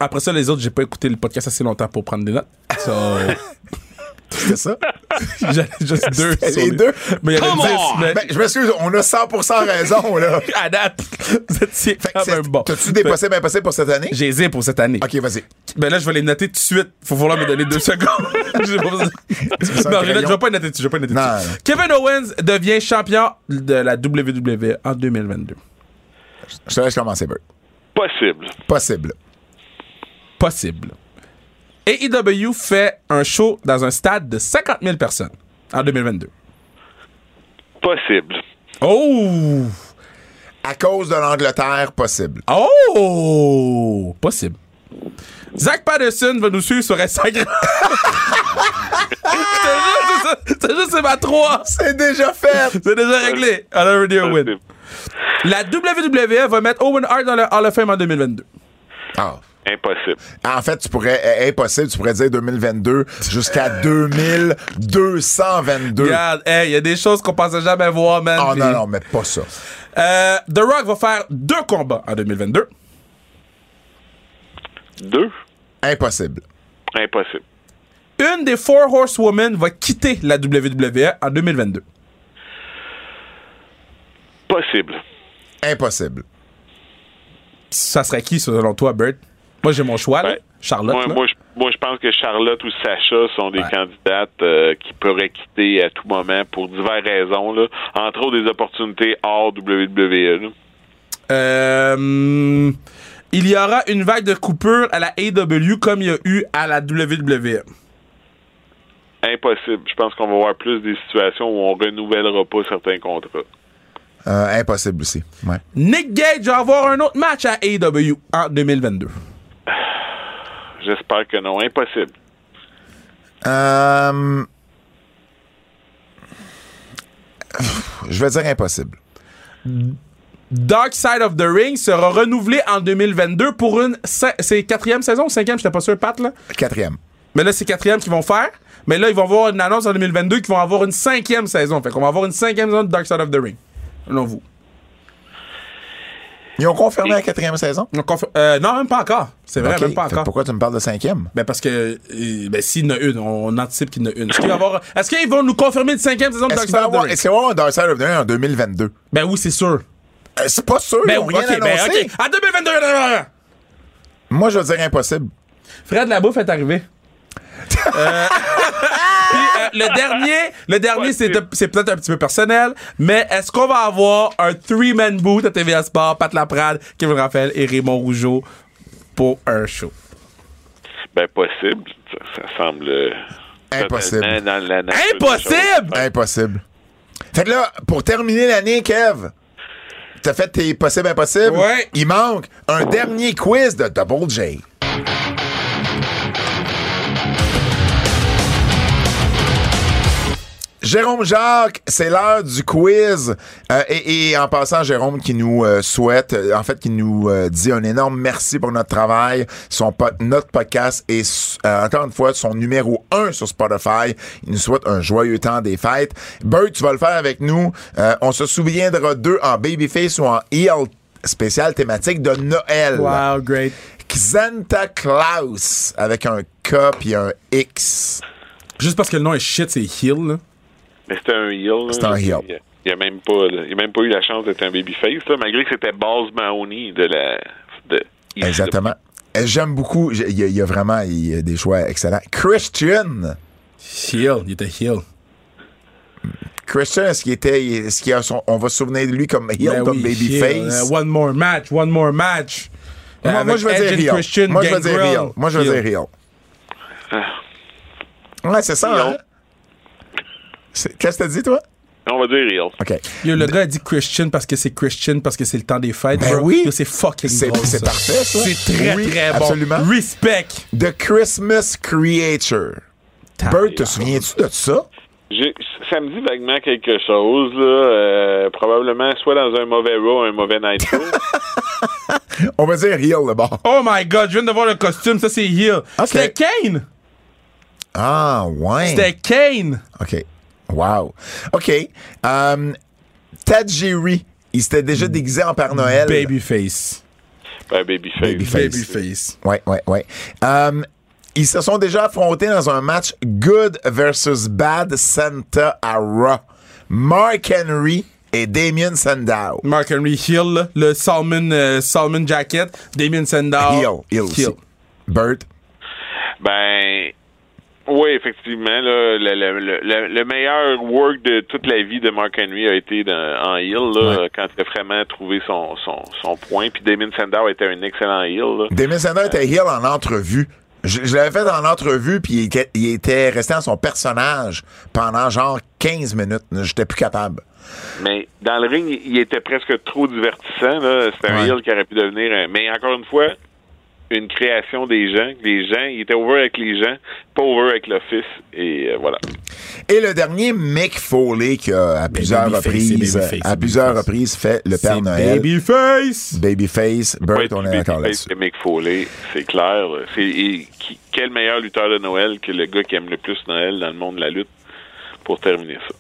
Après ça, les autres, j'ai pas écouté le podcast assez longtemps pour prendre des notes. So, C'était ça? j'avais juste deux. Sur les deux? Mais il y avait 10, mais Ben, je m'excuse, on a 100% raison, là. à date, quand c'est- même bon. T'as-tu des possibles impossibles pour cette année? J'ai zé pour cette année. OK, vas-y. Ben là, je vais les noter tout de suite. Faut falloir me donner deux secondes. Non, je, vais pas les noter dessus. Je vais pas les noter Non, dessus. non. Kevin Owens devient champion de la WWE en 2022. Je te laisse commencer, Bert. Possible. Possible. Possible. AEW fait un show dans un stade de 50 000 personnes en 2022. Possible. Oh! À cause de l'Angleterre, possible. Oh! Possible. Zach Patterson va nous suivre sur Instagram. C'est juste, c'est ma 3. C'est déjà fait! C'est déjà réglé. On a already a win. Possible. La WWE va mettre Owen Hart dans le Hall of Fame en 2022. Ah. Impossible. En fait, tu pourrais, euh, impossible, tu pourrais dire 2022 jusqu'à 2222. Regarde, hey, il y a des choses qu'on pensait jamais voir, man. Oh non, non, mais pas ça. Euh, The Rock va faire deux combats en 2022. Deux? Impossible. Impossible. Une des Four Horsewomen va quitter la WWE en 2022. Possible. Impossible. Ça serait qui, selon toi, Bert? Moi, j'ai mon choix, là. Charlotte. moi, là. moi, je, moi, je pense que Charlotte ou Sacha sont des candidates euh, qui pourraient quitter à tout moment pour diverses raisons. Là. Entre autres, des opportunités hors WWE. là. Euh, il y aura une vague de coupures à la AW comme il y a eu à la WWE. Impossible. Je pense qu'on va voir plus des situations où on renouvellera pas certains contrats. Euh, impossible aussi. Ouais. Nick Gage va avoir un autre match à AW en 2022. J'espère que non. Impossible. Euh, Je vais dire impossible. Dark Side of the Ring sera renouvelé en 2022 pour une. C'est quatrième saison ou cinquième, j'étais pas sûr, Pat, là. Quatrième. Mais là, c'est quatrième qu'ils vont faire. Mais là, ils vont avoir une annonce en 2022 qu'ils vont avoir une cinquième saison. Fait qu'on va avoir une cinquième saison de Dark Side of the Ring. Selon vous. Ils ont confirmé la quatrième saison? Euh, non, même pas encore. C'est vrai, même pas Fait encore. Pourquoi tu me parles de cinquième? Ben parce que euh, ben, s'il y en a une, on anticipe qu'il y en a une. Est-ce qu'il va y avoir- est-ce qu'ils vont nous confirmer une cinquième saison de Est-ce Dark qu'il va y Side of the avoir, Ring? est-ce Dark Side of the Ring en 2022? Ben oui, c'est sûr. Euh, c'est pas sûr, Ben ils ont oui, rien ok, ben annoncé. ok. En 2022, Moi, je vais dire impossible. Fred Labouffe est arrivé. Euh, puis, euh, le dernier, le dernier c'est, c'est peut-être un petit peu personnel, mais est-ce qu'on va avoir un three-man boot à TVA Sport, Pat Laprade, Kevin Raphaël et Raymond Rougeau pour un show? Ben, possible. Ça, ça semble. euh, Impossible. Impossible! Impossible. Fait que là, pour terminer l'année, Kev, t'as fait tes possibles impossibles. Ouais. Il manque un dernier quiz de Double J. Jérôme Jacques, c'est l'heure du quiz. Euh, et, et en passant, Jérôme qui nous euh, souhaite, euh, en fait, qui nous euh, dit un énorme merci pour notre travail. Son po- notre podcast est euh, encore une fois son numéro un sur Spotify. Il nous souhaite un joyeux temps des fêtes. Bert, tu vas le faire avec nous. Euh, on se souviendra d'eux en Babyface ou en heel spécial thématique de Noël. Wow, great. Xanta Claus avec un K puis un X. Juste parce que le nom est shit, c'est Hill. là. Mais c'était un heel. C'était un heel. Il a- Il a même pas, il a même pas eu la chance d'être un babyface, là, malgré que c'était Balls Mahoney de la. De, Exactement. J'aime beaucoup. Il y, a- il y a vraiment il y a des choix excellents. Christian. Hill, il était Hill. Christian, est-ce qu'il était. Est-ce qu'il a son. On va se souvenir de lui comme heel, Ben comme oui, babyface? Euh, one more match, one more match. moi, je Edge dire heel. Christian, moi, je vais dire heel. Moi, je Hill. dire heel. Ouais, c'est ça, Heel. hein? Qu'est-ce que t'as dit, toi? On va dire heel. OK. Yo, le gars a dit Christian parce que c'est Christian, parce que c'est le temps des fêtes. Ben bro. oui. C'est fucking C'est- parfait, ça. C'est très, Oui, très bon. absolument. Respect. The Christmas Creator. Bert, te souviens-tu de ça? Ça me dit vaguement quelque chose, là. euh, probablement soit dans un mauvais Raw, un mauvais Nitro. On va dire heel, le bord. Oh my god, je viens de voir le costume, ça c'est Hill. Ok. C'était Kane. Ah, ouais. C'était Kane. OK. Wow. OK. Um, Tajiri, il s'était déjà déguisé en Père Noël. Babyface. ben, babyface. Babyface. Babyface. Ouais, ouais, ouais. Um, ils se sont déjà affrontés dans un match Good versus Bad Santa à Raw. Mark Henry et Damien Sandow. Mark Henry Hill, le Salmon, euh, Salmon Jacket. Damien Sandow. Heel aussi. Bert. Ben, oui, effectivement, là, le, le- le- le- le meilleur work de toute la vie de Mark Henry a été dans- en heel, là, Ouais. quand il a vraiment trouvé son, son, son point. Puis Damien Sandow était un excellent heel. Là. Damien Sandow était heel en entrevue. Je, je l'avais fait en entrevue, puis il, était- il était resté dans son personnage pendant genre 15 minutes. J'étais plus capable. Mais dans le ring, il était presque trop divertissant. C'était un heel qui aurait pu devenir un... Mais encore une fois, une création des gens. Les gens, il était over avec les gens, pas over avec l'office. Et euh, voilà. Et le dernier, Mick Foley, qui a à plusieurs Babyface, reprises, Babyface, à plusieurs reprises fait le Père Noël. Babyface! Babyface. Burt, on est d'accord babyface là-dessus. Mick Foley, c'est clair. C'est et qui- quel meilleur lutteur de Noël que le gars qui aime le plus Noël dans le monde de la lutte? Pour terminer ça.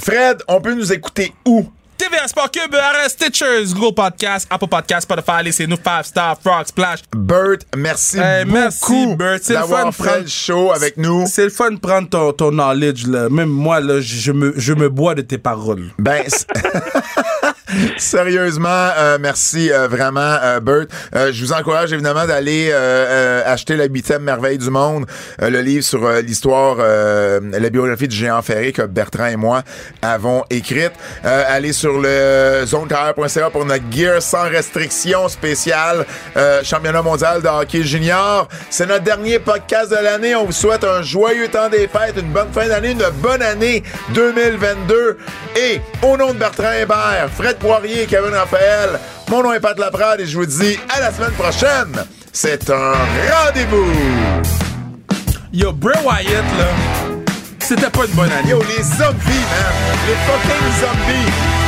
Fred, on peut nous écouter où? TVA Sport Cube, RS Stitchers, Google Podcast, Apple Podcast, Spotify, laissez-nous 5 Star, Frog Splash. Burt, merci Hey, beaucoup merci, Burt. C'est le fun d'avoir de fait prendre- le show avec nous. C'est le fun de prendre ton, ton knowledge, là. Même moi, là, je me, je me bois de tes paroles. Ben, sérieusement, euh, merci euh, vraiment, euh, Burt. Euh, je vous encourage évidemment d'aller acheter la huitième merveille du monde, le livre sur l'histoire, la biographie du géant ferré que Bertrand et moi avons écrite. Allez sur le zonecarrière.ca pour notre gear sans restriction spéciale championnat mondial de hockey junior. C'est notre dernier podcast de l'année. On vous souhaite un joyeux temps des fêtes, une bonne fin d'année, une bonne année 2022. Et au nom de Bertrand Hébert, Fred Poirier Kevin Raphaël, mon nom est Pat Laprade et je vous dis à la semaine prochaine. C'est un rendez-vous. Yo, Bray Wyatt, là, c'était pas une bonne année. Yo, les zombies, man. Les fucking zombies.